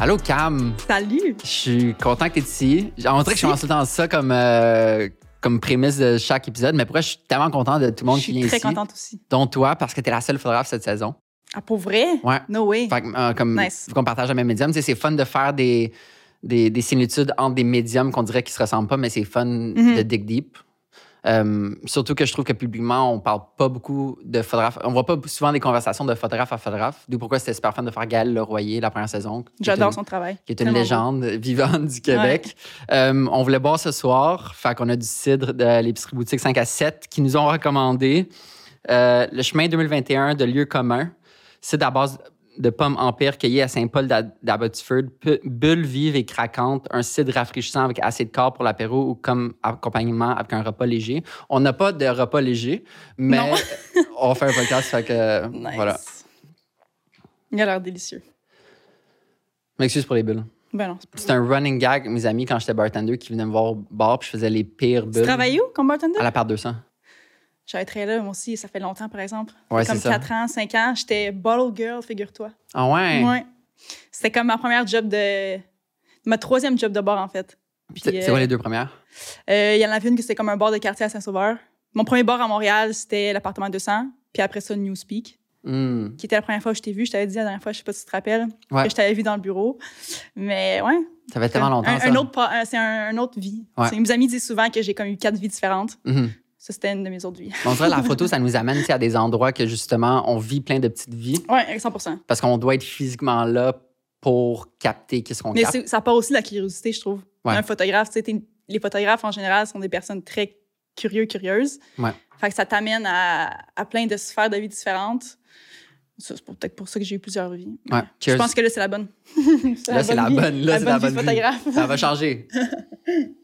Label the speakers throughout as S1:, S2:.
S1: Allô, Cam?
S2: Salut.
S1: Je suis content que tu es ici. On dirait que je commence temps ça comme, euh, comme prémisse de chaque épisode, mais pourquoi je suis tellement content de tout le monde
S2: Je
S1: qui
S2: suis
S1: vient
S2: très
S1: ici.
S2: contente aussi.
S1: Dont toi, parce que tu es la seule photographe cette saison.
S2: Ah, pour vrai?
S1: Ouais.
S2: No way.
S1: Fait que, euh, comme,
S2: Nice.
S1: qu'on partage le même médium. C'est fun de faire des, des, des similitudes entre des médiums qu'on dirait qu'ils se ressemblent pas, mais c'est fun
S2: Mhm.
S1: de dig deep. Euh, surtout que je trouve que publiquement, on parle pas beaucoup de photographes. On voit pas souvent des conversations de photographe à photographe. D'où pourquoi c'était super fun de faire Gaël Leroyer la première saison.
S2: J'adore son travail.
S1: qui est une légende vivante du Québec. Euh, on voulait boire ce soir. Fait qu'on a du cidre de l'épicerie boutique 5 à 7 qui nous ont recommandé euh, le chemin 2021 de lieu commun. Cidre à base de pommes Empire cueillies à Saint-Paul d'Ab- d'Abbotsford. Pu- Bulle vive et craquante. Un cidre rafraîchissant avec assez de corps pour l'apéro ou comme accompagnement avec un repas léger. On n'a pas de repas léger, mais on fait un podcast. Fait que.
S2: Nice.
S1: voilà.
S2: Il a l'air délicieux.
S1: M'excuse pour les bulles.
S2: Ben c'est
S1: un running gag, mes amis, quand j'étais bartender, qui venaient me voir au bar, puis je faisais les pires bulles.
S2: Tu travailles où comme bartender?
S1: À la part 200.
S2: J'avais très là, moi aussi. Ça fait longtemps, par exemple.
S1: Ouais,
S2: comme
S1: c'est ça.
S2: 4 ans, 5 ans. J'étais bottle girl, figure-toi.
S1: Ah ouais?
S2: Ouais. C'était comme ma première job de. Ma troisième job de bar, en fait.
S1: C'est
S2: euh,
S1: quoi les deux premières?
S2: euh, Il y en avait une que c'était comme un bar de quartier à Saint-Sauveur. Mon premier bar à Montréal, c'était l'appartement 200. Puis après ça, Newspeak,
S1: Hmm.
S2: qui était la première fois que je t'ai vu. Je t'avais dit la dernière fois, je sais pas si tu te rappelles,
S1: Ouais.
S2: que je t'avais vu dans le bureau. Mais ouais,
S1: Ça fait tellement longtemps,
S2: un,
S1: ça.
S2: un autre, un- c'est un, un autre vie.
S1: Ouais.
S2: Mes amis disent souvent que j'ai comme eu quatre vies différentes.
S1: Mhm.
S2: Ça, c'était une de mes autres vies.
S1: On dirait la photo, ça nous amène à des endroits que justement, on vit plein de petites vies
S2: Ouais, 100
S1: parce qu'on doit être physiquement là pour capter qu'est-ce qu'on
S2: Mais
S1: capte.
S2: c'est- ça part aussi de la curiosité, je trouve.
S1: Ouais.
S2: Un photographe, tu sais, t'es- les photographes en général sont des personnes très curieux, curieuses.
S1: Ouais.
S2: Fait que ça t'amène à, à plein de sphères de vie différentes. C'est peut-être pour ça que j'ai eu plusieurs vies. Mais
S1: Ouais.
S2: Je pense que là, c'est la bonne.
S1: Là, c'est la bonne. Là, c'est la
S2: vie
S1: bonne
S2: de
S1: vie.
S2: photographe.
S1: Ça va changer.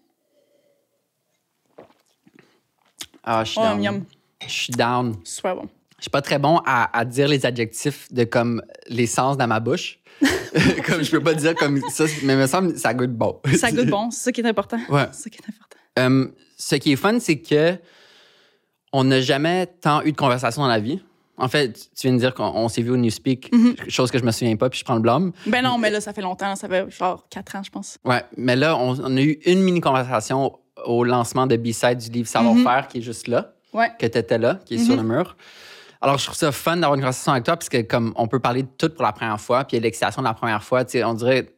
S1: Ah, je suis
S2: Oh,
S1: down. Je suis down.
S2: Super bon.
S1: Je suis pas très bon à, à dire les adjectifs de comme l'essence dans ma bouche. comme je peux pas dire comme ça, mais il me semble que ça goûte bon.
S2: Ça goûte bon, c'est ça qui est important.
S1: Ouais.
S2: C'est ça qui est important.
S1: Euh, ce qui est fun, c'est que on n'a jamais tant eu de conversation dans la vie. En fait, tu viens de dire qu'on on s'est vu au Newspeak,
S2: Mhm.
S1: chose que je me souviens pas, puis je prends le blâme.
S2: Ben non, mais là, ça fait longtemps. Ça fait genre quatre ans, je pense.
S1: Ouais, mais là, on, on a eu une mini conversation au lancement de B-Side du livre Savoir-faire, qui est juste là,
S2: Ouais.
S1: que tu étais là, qui est sur le mur. Alors, je trouve ça fun d'avoir une conversation avec toi, parce que comme on peut parler de tout pour la première fois, puis l'excitation de la première fois, on dirait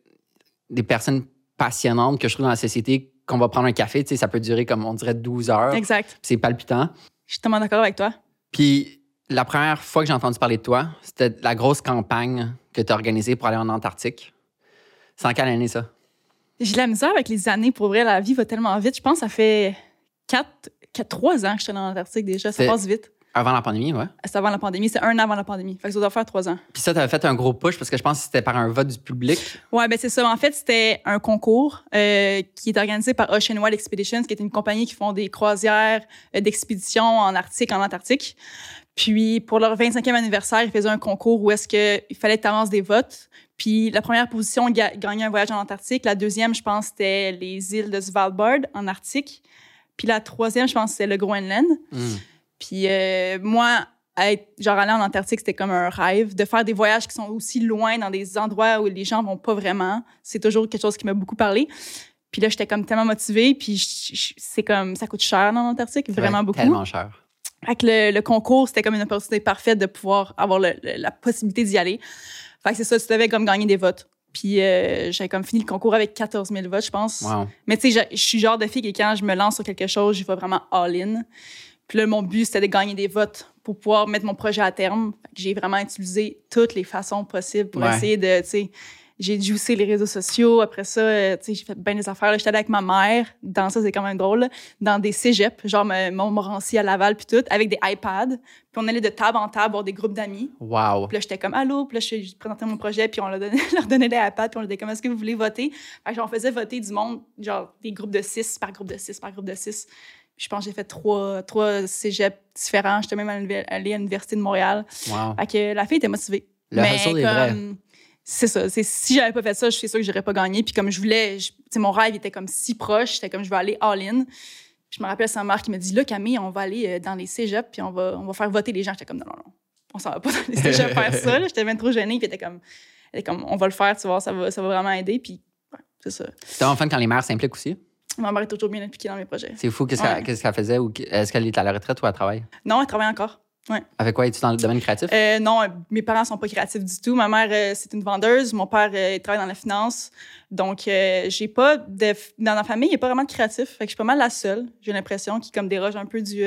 S1: des personnes passionnantes que je trouve dans la société, qu'on va prendre un café, ça peut durer comme, on dirait, 12 heures.
S2: Exact.
S1: C'est palpitant.
S2: Je suis tellement d'accord avec toi.
S1: Puis la première fois que j'ai entendu parler de toi, c'était la grosse campagne que tu as organisée pour aller en Antarctique. C'est en quelle année, ça?
S2: J'ai de la misère avec les années. Pour vrai, la vie va tellement vite. Je pense que ça fait quatre, quatre, trois ans que je suis dans l'Antarctique déjà. Ça passe vite.
S1: Avant la pandémie, ouais.
S2: C'est avant la pandémie. C'est un an avant la pandémie. Fait que ça doit faire trois ans.
S1: Puis ça, tu avais fait un gros push parce que je pense que c'était par un vote du public.
S2: Ouais, ben c'est ça. En fait, c'était un concours euh, qui est organisé par Ocean Wild Expeditions, qui est une compagnie qui font des croisières euh, d'expédition en Arctique, en Antarctique. Puis, pour leur 25e anniversaire, ils faisaient un concours où est-ce qu'il fallait que tu avances des votes. Puis, la première position ga- gagnait un voyage en Antarctique. La deuxième, je pense, c'était les îles de Svalbard, en Arctique. Puis, la troisième, je pense, c'était le Groenland.
S1: Hmm.
S2: Puis euh, moi, être, genre aller en Antarctique, c'était comme un rêve. De faire des voyages qui sont aussi loin dans des endroits où les gens vont pas vraiment, c'est toujours quelque chose qui m'a beaucoup parlé. Puis là, j'étais comme tellement motivée. Puis c'est comme, ça coûte cher dans l'Antarctique, vraiment
S1: vrai,
S2: beaucoup.
S1: Tellement cher.
S2: Avec le, le concours, c'était comme une opportunité parfaite de pouvoir avoir le- le- la possibilité d'y aller. Fait que c'est ça, tu devais comme gagner des votes. Puis euh, j'avais comme fini le concours avec 14 000 votes, je pense.
S1: Wow.
S2: Mais tu sais, je suis genre de fille que quand je me lance sur quelque chose, je vais vraiment all-in. Puis là, mon but, c'était de gagner des votes pour pouvoir mettre mon projet à terme. J'ai vraiment utilisé toutes les façons possibles pour
S1: Ouais.
S2: essayer de, tu sais, j'ai juicé les réseaux sociaux. Après ça, euh, tu sais, j'ai fait bien des affaires. J'étais allée avec ma mère. Dans ça, c'est quand même drôle. là, Dans des cégeps, genre Montmorency à Laval, puis tout, avec des iPads. Puis on allait de table en table voir des groupes d'amis.
S1: Wow.
S2: Puis là, j'étais comme allô, puis là, je, présentais mon projet, puis on leur donnait, leur donnait des iPads, puis on leur disait comme est-ce que vous voulez voter? Fait que, on faisait voter du monde, genre des groupes de six par groupe de six par groupe de six. Je pense que j'ai fait trois, trois cégeps différents. J'étais même allée à l'Université de Montréal.
S1: Wow.
S2: Fait que la fille était motivée.
S1: Le est vrai.
S2: C'est ça. C'est, si j'avais pas fait ça, je suis sûre que j'aurais pas gagné. Puis comme je voulais, je- mon rêve était comme si proche. J'étais comme, je vais aller all-in. Puis je me rappelle sa mère qui me dit, là, Camille, on va aller euh, dans les cégeps, puis on va, on va faire voter les gens. J'étais comme, non, non, non. On s'en va pas dans les cégeps faire ça. J'étais même trop gênée. Puis était comme, est comme, on va le faire, tu vois, ça va, ça va vraiment aider. Puis, ouais, c'est ça.
S1: C'est vraiment fun quand les mères s'impliquent aussi?
S2: Ma mère est toujours bien impliquée dans mes projets.
S1: C'est fou. Qu'est-ce
S2: Ouais.
S1: qu'elle qu'est-ce qu'elle faisait? ou Est-ce qu'elle est à la retraite ou elle travaille?
S2: Non, elle travaille encore.
S1: Avec quoi? Es-tu dans le domaine créatif?
S2: Euh, non, euh, mes parents sont pas créatifs du tout. Ma mère, euh, c'est une vendeuse. Mon père, euh, il travaille dans la finance. Donc, j'ai pas de... Dans ma famille, il n'y a pas vraiment de créatif. Fait que je suis pas mal la seule, j'ai l'impression, qui comme déroge un peu du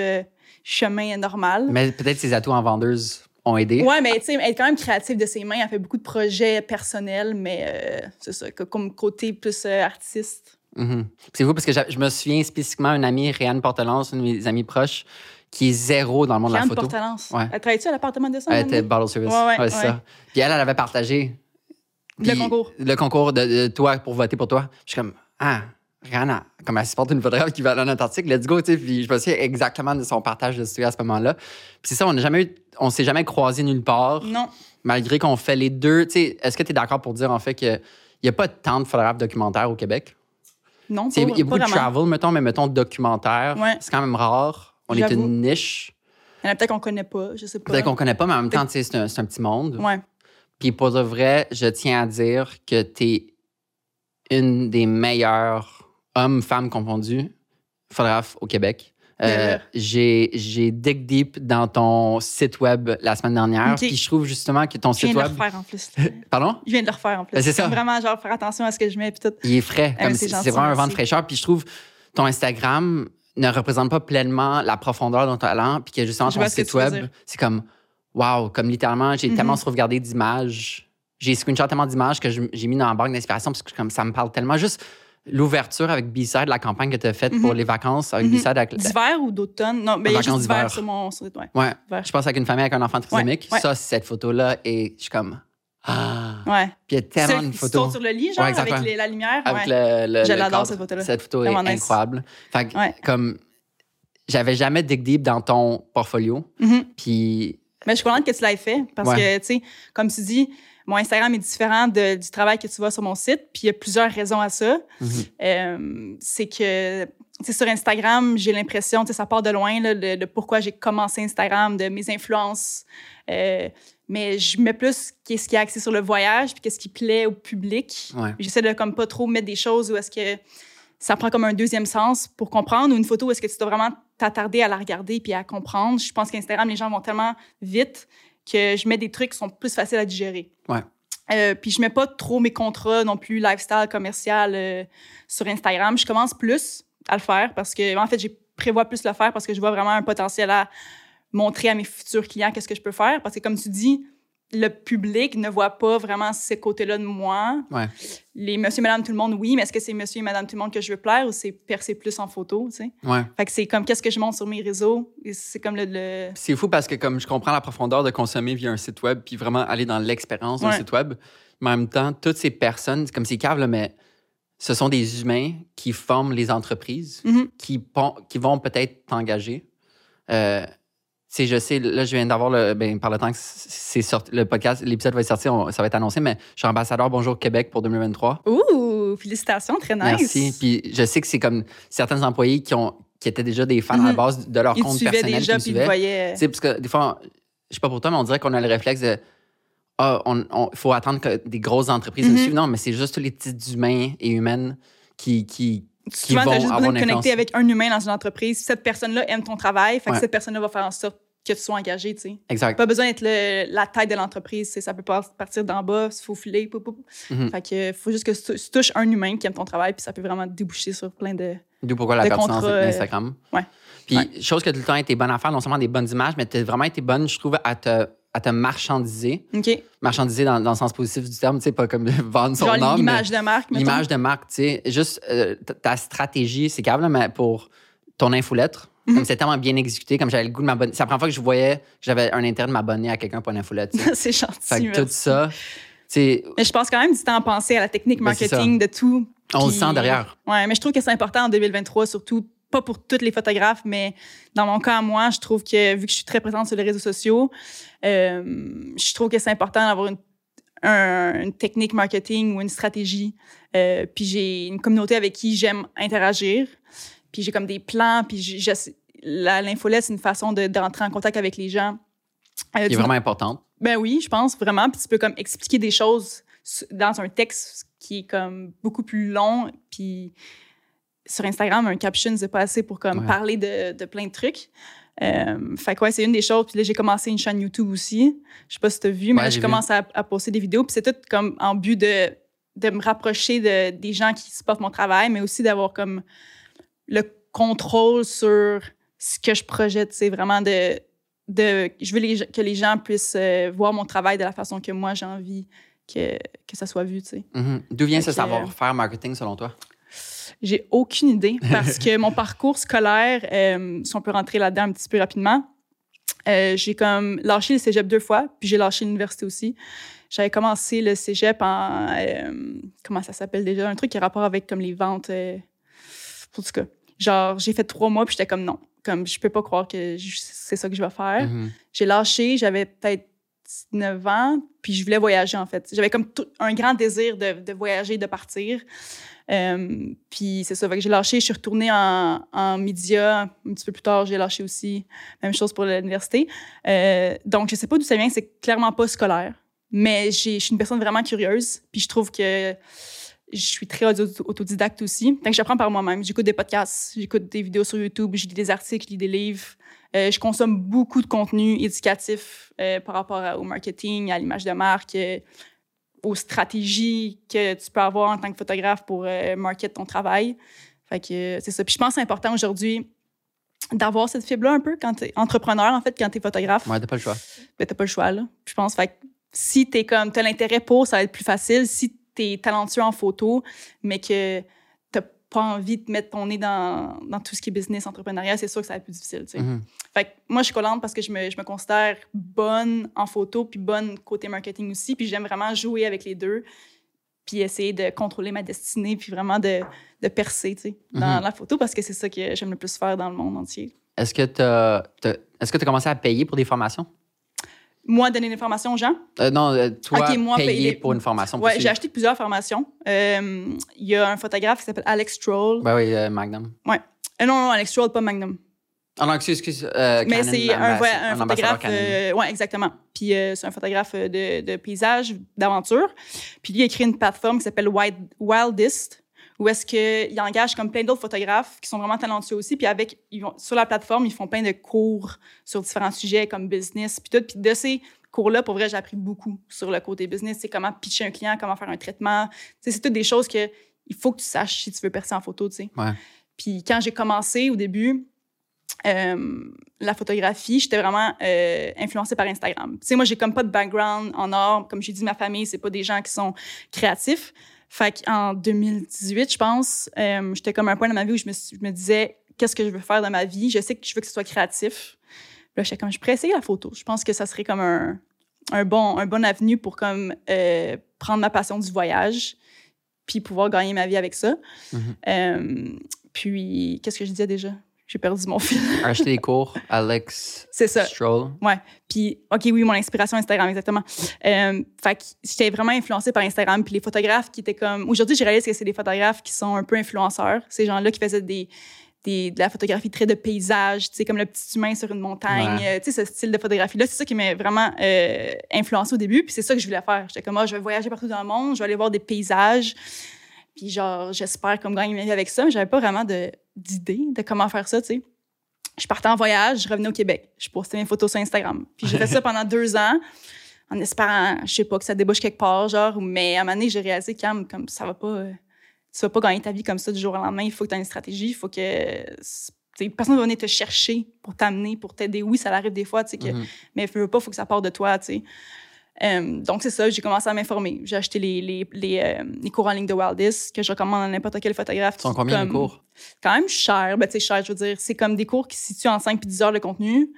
S2: chemin normal.
S1: Mais peut-être ses atouts en vendeuse ont aidé.
S2: Ouais, mais tu sais, elle est quand même créative de ses mains. Elle fait beaucoup de projets personnels, mais c'est ça, comme côté plus artiste.
S1: Mhm. C'est fou parce que je me souviens spécifiquement d'une amie, Réanne Portelance, une de mes amies proches, qui est zéro dans le monde de la photo.
S2: Portalance.
S1: Ouais.
S2: Elle travaille-tu à l'appartement de ça?
S1: Elle était bottle service.
S2: Ouais, ouais,
S1: c'est
S2: ouais.
S1: ça. Puis elle, elle avait partagé.
S2: Le concours.
S1: Le concours de, de toi pour voter pour toi. Je suis comme, ah, Rihanna, comme elle supporte une photographe qui va dans notre article, let's go, tu sais. Puis je me souviens exactement de son partage de story à ce moment-là. Puis c'est ça, on n'a jamais eu, on s'est jamais croisés nulle part,
S2: Non.
S1: malgré qu'on fait les deux. Tu sais, est-ce que tu es d'accord pour dire, en fait, qu'il n'y a pas tant de photographes documentaires au Québec?
S2: Non, pas,
S1: Il y a beaucoup de travel, mettons, mais mettons documentaire.
S2: Ouais.
S1: C'est quand même rare. On est une niche.
S2: Il y en a peut-être qu'on connaît pas, je sais pas.
S1: Peut-être qu'on connaît pas, mais en même temps, c'est un, petit monde.
S2: Ouais.
S1: Puis pour de vrai, je tiens à dire que tu es une des meilleures hommes, femmes confondus, photographes au Québec. Euh,
S2: Yeah.
S1: j'ai, j'ai dig deep dans ton site web la semaine dernière. Puis je trouve justement que ton
S2: Je viens
S1: site
S2: de le
S1: web.
S2: refaire en plus.
S1: Pardon?
S2: Je viens de le refaire en plus.
S1: Ben, c'est ça.
S2: Vraiment, genre, faire attention à ce que je mets. Puis tout.
S1: Il est frais.
S2: Ah, mais c'est
S1: vraiment un vent de fraîcheur. Puis je trouve ton Instagram ne représente pas pleinement la profondeur de ton talent. Puis que justement, ton site web, c'est comme, wow, comme littéralement, j'ai
S2: Mhm.
S1: tellement sauvegardé d'images. J'ai screenshot tellement d'images que j'ai mis dans la banque d'inspiration parce que comme ça me parle tellement. Juste l'ouverture avec B-Side, la campagne que tu as faite pour
S2: Mhm.
S1: les vacances avec. B-Side. Avec,
S2: D'hiver ou d'automne? Non, mais il y a juste d'hiver sur mon site. Ouais.
S1: ouais, je pense avec une famille avec un enfant trisomique.
S2: ouais.
S1: Ça, cette photo-là, et je suis comme, ah.
S2: Ouais.
S1: Puis il y a tellement de photos.
S2: sur le lit, genre,
S1: Ouais,
S2: avec les- la lumière.
S1: avec
S2: ouais.
S1: le, le,
S2: Je l'adore, cette photo-là.
S1: Cette photo est
S2: nice.
S1: incroyable. Fait que,
S2: Ouais.
S1: comme, j'avais jamais dig deep dans ton portfolio.
S2: Mhm.
S1: Puis,
S2: Mais je suis contente que tu l'aies fait parce que, tu sais, comme tu dis, mon Instagram est différent de- du travail que tu vois sur mon site. Puis il y a plusieurs raisons à ça.
S1: mhm,
S2: Euh, c'est que, tu sais, sur Instagram, j'ai l'impression, tu sais, ça part de loin, là, le, le pourquoi j'ai commencé Instagram, de mes influences. Euh, mais je mets plus qu'est-ce qui est axé sur le voyage, puis qu'est-ce qui plaît au public.
S1: ouais.
S2: J'essaie de comme pas trop mettre des choses où est-ce que ça prend comme un deuxième sens pour comprendre ou une photo où est-ce que tu dois vraiment t'attarder à la regarder puis à comprendre. Je pense qu'Instagram, les gens vont tellement vite que je mets des trucs qui sont plus faciles à digérer.
S1: Ouais.
S2: Euh, puis je mets pas trop mes contrats non plus lifestyle commercial euh, sur Instagram. Je commence plus à le faire parce que en fait, je prévois plus le faire parce que je vois vraiment un potentiel à montrer à mes futurs clients qu'est-ce que je peux faire parce que comme tu dis, le public ne voit pas vraiment ces côtés-là de moi.
S1: Ouais.
S2: Les monsieur, madame, tout le monde, oui, mais est-ce que c'est monsieur et madame, tout le monde que je veux plaire ou c'est percer plus en photo, tu sais?
S1: ouais.
S2: Fait que c'est comme qu'est-ce que je montre sur mes réseaux? C'est comme le. le-
S1: C'est fou parce que comme je comprends la profondeur de consommer via un site web puis vraiment aller dans l'expérience d'un
S2: Ouais.
S1: site web, mais en même temps, toutes ces personnes, c'est comme c'est cave, là, mais ce sont des humains qui forment les entreprises,
S2: Mhm.
S1: qui, pon- qui vont peut-être t'engager. Euh, je sais, là, je viens d'avoir le. Ben, par le temps que c'est sorti, le podcast, l'épisode va être sorti, on- ça va être annoncé, mais je suis ambassadeur Bonjour Québec pour 2023.
S2: Ouh, félicitations, très nice.
S1: Merci. Puis je sais que c'est comme certains employés qui, ont, qui étaient déjà des fans à la
S2: Mhm.
S1: base de leur
S2: Ils te
S1: compte
S2: suivaient
S1: personnel.
S2: déjà,
S1: qui
S2: puis ils voyaient.
S1: Tu sais, parce que des fois, on- je sais pas pour toi, mais on dirait qu'on a le réflexe de ah, on, on- faut attendre que des grosses entreprises nous
S2: Mhm.
S1: suivent. Non, mais c'est juste tous les petits humains et humaines qui, qui, qui
S2: Souvent, tu
S1: vont
S2: as juste
S1: avoir
S2: besoin de connecter avec un humain dans une entreprise. Cette personne-là aime ton travail, fait que cette personne-là va faire en sorte que tu sois engagé, tu sais.
S1: Exact.
S2: Pas besoin d'être la tête de l'entreprise, ça peut pas partir d'en bas, se faufiler, pou.
S1: Mhm.
S2: Fait que faut juste que tu touches un humain qui aime ton travail, puis ça peut vraiment déboucher sur plein de...
S1: D'où pourquoi la
S2: de
S1: pertinence
S2: contrat, euh,
S1: d'Instagram.
S2: ouais.
S1: Puis,
S2: Ouais.
S1: chose que tout le temps été bonne à faire, non seulement des bonnes images, mais tu as vraiment été bonne, je trouve, à te, à te marchandiser. Marchandiser dans, dans le sens positif du terme, tu sais, pas comme vendre son nom.
S2: l'image de marque.
S1: L'image de marque, tu sais, juste euh, ta stratégie, c'est grave, là, mais pour ton infolettre,
S2: Mhm.
S1: comme c'est tellement bien exécuté, comme j'avais le goût de m'abonner. C'est la première fois que je voyais que j'avais un intérêt de m'abonner à quelqu'un pour une infolette.
S2: c'est gentil.
S1: fait que
S2: merci.
S1: tout ça,
S2: Mais je pense quand même du temps à penser à la technique
S1: Ben,
S2: marketing de tout.
S1: on le sent derrière.
S2: Ouais, mais je trouve que c'est important en 2023, surtout pas pour tous les photographes, mais dans mon cas, moi, je trouve que vu que je suis très présente sur les réseaux sociaux, euh, je trouve que c'est important d'avoir une, un- une technique marketing ou une stratégie. Euh, puis j'ai une communauté avec qui j'aime interagir. Puis j'ai comme des plans. Puis je- la- l'infolette, c'est une façon de- d'entrer en contact avec les gens. Euh,
S1: qui est vraiment importante.
S2: ben oui, je pense vraiment. Puis tu peux comme expliquer des choses dans un texte qui est comme beaucoup plus long. Puis sur Instagram, un caption, c'est pas assez pour comme parler de, de, plein de trucs. Euh, fait que ouais, c'est une des choses. Puis là, j'ai commencé une chaîne YouTube aussi. Je sais pas si tu as vu, mais là, j'ai commencé à, à, poster des vidéos. Puis c'est tout comme en but de, de me rapprocher de, des gens qui supportent mon travail, mais aussi d'avoir comme le contrôle sur ce que je projette. C'est vraiment de, de. Je veux que les gens puissent euh, voir mon travail de la façon que moi j'ai envie que, que ça soit vu. Tu sais.
S1: Mm-hmm. D'où vient ce savoir-faire marketing selon toi?
S2: J'ai aucune idée parce que mon parcours scolaire, euh, si on peut rentrer là-dedans un petit peu rapidement, euh, j'ai comme lâché le cégep deux fois, puis j'ai lâché l'université aussi. J'avais commencé le cégep en. comment ça s'appelle déjà? Un truc qui a rapport avec comme les ventes. En tout cas, genre, j'ai fait trois mois, puis j'étais comme non comme je peux pas croire que c'est ça que je vais faire. Mm-hmm. J'ai lâché, j'avais peut-être 9 ans, puis je voulais voyager en fait. J'avais comme un grand désir de, de, voyager, de partir. Euh, puis c'est ça, que j'ai lâché, je suis retournée en, en média un petit peu plus tard, j'ai lâché aussi. Même chose pour l'université. Euh, donc je sais pas d'où ça vient, c'est clairement pas scolaire, mais je suis une personne vraiment curieuse, puis je trouve que je suis très autodidacte aussi. Donc, j'apprends par moi-même. J'écoute des podcasts, j'écoute des vidéos sur YouTube, je lis des articles, je lis des livres. Euh, je consomme beaucoup de contenu éducatif euh, par rapport au marketing, à l'image de marque, euh, aux stratégies que tu peux avoir en tant que photographe pour market ton travail. Fait que c'est ça. Puis je pense que c'est important aujourd'hui d'avoir cette fibre-là un peu quand tu es entrepreneur, en fait, quand tu es photographe.
S1: Ouais, t'as pas le choix.
S2: Ben, t'as pas le choix, là. Je pense, fait que si t'es comme, t'as l'intérêt pour, ça va être plus facile. Si tu es talentueux en photo, mais que tu pas envie de mettre ton nez dans, dans, tout ce qui est business, entrepreneuriat, c'est sûr que ça va être plus difficile. Mm-hmm. Fait que moi, je suis collante parce que je me, je me, considère bonne en photo, puis bonne côté marketing aussi, puis j'aime vraiment jouer avec les deux, puis essayer de contrôler ma destinée, puis vraiment de, de percer dans mm-hmm. la photo parce que c'est ça que j'aime le plus faire dans le monde entier.
S1: Est-ce que tu as, est-ce que tu as commencé à payer pour des formations?
S2: Moi donner l'information aux gens?
S1: Euh, non, euh, toi, payer pour une formation.
S2: Oui, j'ai acheté plusieurs formations. Euh, il y a un photographe qui s'appelle Alex Stroll.
S1: Ben oui, Magnum.
S2: Oui. non, non, Alex Stroll, pas Magnum.
S1: Ah non, excuse, excuse.
S2: Mais c'est un, un, photographe. oui, exactement. Puis c'est un photographe de, de paysage, d'aventure. Puis lui, il a créé une plateforme qui s'appelle Wildest où est-ce qu'ils engagent comme plein d'autres photographes qui sont vraiment talentueux aussi. Puis avec, ils vont, sur la plateforme, ils font plein de cours sur différents sujets comme business, puis tout. Puis de ces cours-là, pour vrai, j'ai appris beaucoup sur le côté business. C'est comment pitcher un client, comment faire un traitement. c'est toutes des choses que il faut que tu saches si tu veux percer en photo, tu sais. Puis quand j'ai commencé au début, euh, la photographie, j'étais vraiment euh, influencée par Instagram. Tu sais, moi, j'ai comme pas de background en or. Comme j'ai dit, ma famille, c'est pas des gens qui sont créatifs. Fait qu'en 2018, je pense, euh, j'étais comme un point dans ma vie où je me, je me disais qu'est-ce que je veux faire dans ma vie? Je sais que je veux que ce soit créatif. Là, j'étais comme, je pourrais essayer la photo. Je pense que ça serait comme un, un bon, un bon avenue pour comme euh, prendre ma passion du voyage puis pouvoir gagner ma vie avec ça. Mm-hmm. Euh, puis, qu'est-ce que je disais déjà? J'ai perdu mon fil.
S1: Acheter des cours, Alex
S2: C'est ça.
S1: Stroll.
S2: Ouais. Puis, OK, oui, mon inspiration Instagram, exactement. Euh, fait que j'étais vraiment influencée par Instagram. Puis les photographes qui étaient comme. Aujourd'hui, j'ai réalisé que c'est des photographes qui sont un peu influenceurs. Ces gens-là qui faisaient des, des, de la photographie très de paysage, tu sais, comme le petit humain sur une montagne, euh, tu sais, ce style de photographie-là. C'est ça qui m'a vraiment euh, influencé au début. Puis c'est ça que je voulais faire. J'étais comme, oh, je vais voyager partout dans le monde, je vais aller voir des paysages. Puis genre, j'espère comme gagner ma vie avec ça, mais j'avais pas vraiment d'idée de, comment faire ça, tu sais. Je partais en voyage, je revenais au Québec. Je postais mes photos sur Instagram. Puis j'ai fait ça pendant deux ans, en espérant, je sais pas, que ça débouche quelque part, genre. Mais à un moment donné, j'ai réalisé, comme, comme ça va pas... Euh, tu vas pas gagner ta vie comme ça du jour au lendemain. Il faut que tu aies une stratégie. Il faut que... Personne va venir te chercher pour t'amener, pour t'aider. Oui, ça arrive des fois, tu sais, mm-hmm. mais il faut pas, faut que ça parte de toi, tu sais. Euh, donc, c'est ça, j'ai commencé à m'informer. J'ai acheté les, les, les, euh, les, cours en ligne de Wildis que je recommande à n'importe quel photographe.
S1: Ils sont combien
S2: les
S1: cours?
S2: Quand même cher. Ben, tu sais, cher, je veux dire. C'est comme des cours qui se situent en 5 puis 10 heures de contenu.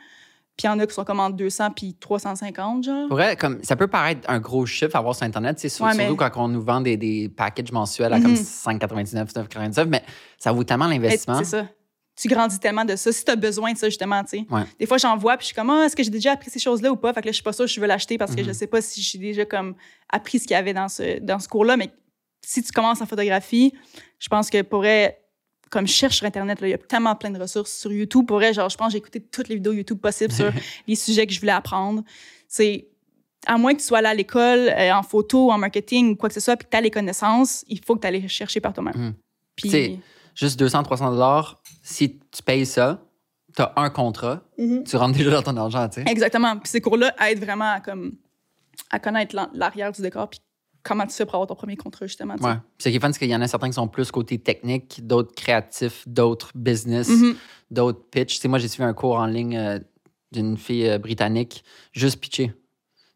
S2: Puis il y en a qui sont comme entre 200 puis 350, genre.
S1: Pour comme, ça peut paraître un gros chiffre à voir sur Internet, c'est surtout quand on nous vend des, des packages mensuels à comme 5,99, mhm. 9,99, mais ça vaut tellement l'investissement.
S2: C'est ça tu grandis tellement de ça. Si tu as besoin de ça, justement, tu sais. Des fois, j'en vois, puis je suis comme, ah, est-ce que j'ai déjà appris ces choses-là ou pas? Fait que là, je suis pas sûre que je veux l'acheter parce que je mhm. sais pas si j'ai déjà comme appris ce qu'il y avait dans ce, dans ce cours-là. Mais si tu commences en photographie, je pense que pourrait, comme je cherche sur Internet, il y a tellement plein de ressources sur YouTube. Pourrait, genre, je pense que j'ai écouté toutes les vidéos YouTube possibles sur les sujets que je voulais apprendre. C'est à moins que tu sois allé à l'école euh, en photo, en marketing ou quoi que ce soit, puis que tu as les connaissances, il faut que tu ailles chercher par toi-même.
S1: Mhm.
S2: Puis,
S1: juste 200, 300 dollars. Si tu payes ça, tu as un contrat,
S2: Mhm.
S1: tu rentres déjà dans ton argent, tu sais.
S2: Exactement. Puis ces cours-là aident vraiment à, comme, à connaître l'arrière du décor, puis comment tu fais pour avoir ton premier contrat, justement. tu sais.
S1: Ouais. Puis Ce qui est fun, c'est qu'il y en a certains qui sont plus côté technique, d'autres créatifs, d'autres business,
S2: Mhm.
S1: d'autres pitch. Tu sais, moi, j'ai suivi un cours en ligne euh, d'une fille euh, britannique, juste pitcher.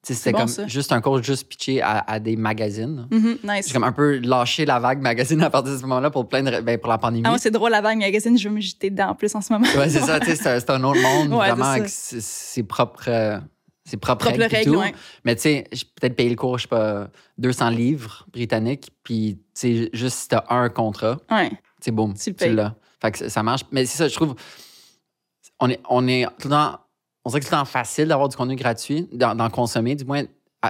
S1: Tu sais, C'était
S2: bon,
S1: comme
S2: ça?
S1: juste un cours juste pitché à, à des magazines.
S2: Mhm, nice.
S1: J'ai comme un peu lâché la vague magazine à partir de ce moment-là pour plein de ben, pour la pandémie.
S2: Ah, moi, c'est drôle, la vague magazine, je veux me jeter dedans en plus en ce moment.
S1: ouais, c'est ça, tu sais, c'est un- c'est autre monde
S2: Ouais,
S1: vraiment
S2: c'est
S1: avec ses, ses propres euh,
S2: Propre
S1: et
S2: règle,
S1: tout.
S2: ouais.
S1: Mais tu sais, j'ai peut-être payé le cours, je sais pas, 200 livres britanniques, puis tu sais, juste si t'as un contrat,
S2: Ouais.
S1: c'est boum,
S2: Tu le
S1: tu
S2: payes.
S1: l'as. Fait que ça- ça marche. Mais c'est ça, je trouve, on est, on est tout le temps, on dirait que c'est temps facile d'avoir du contenu gratuit, d'en consommer, du moins.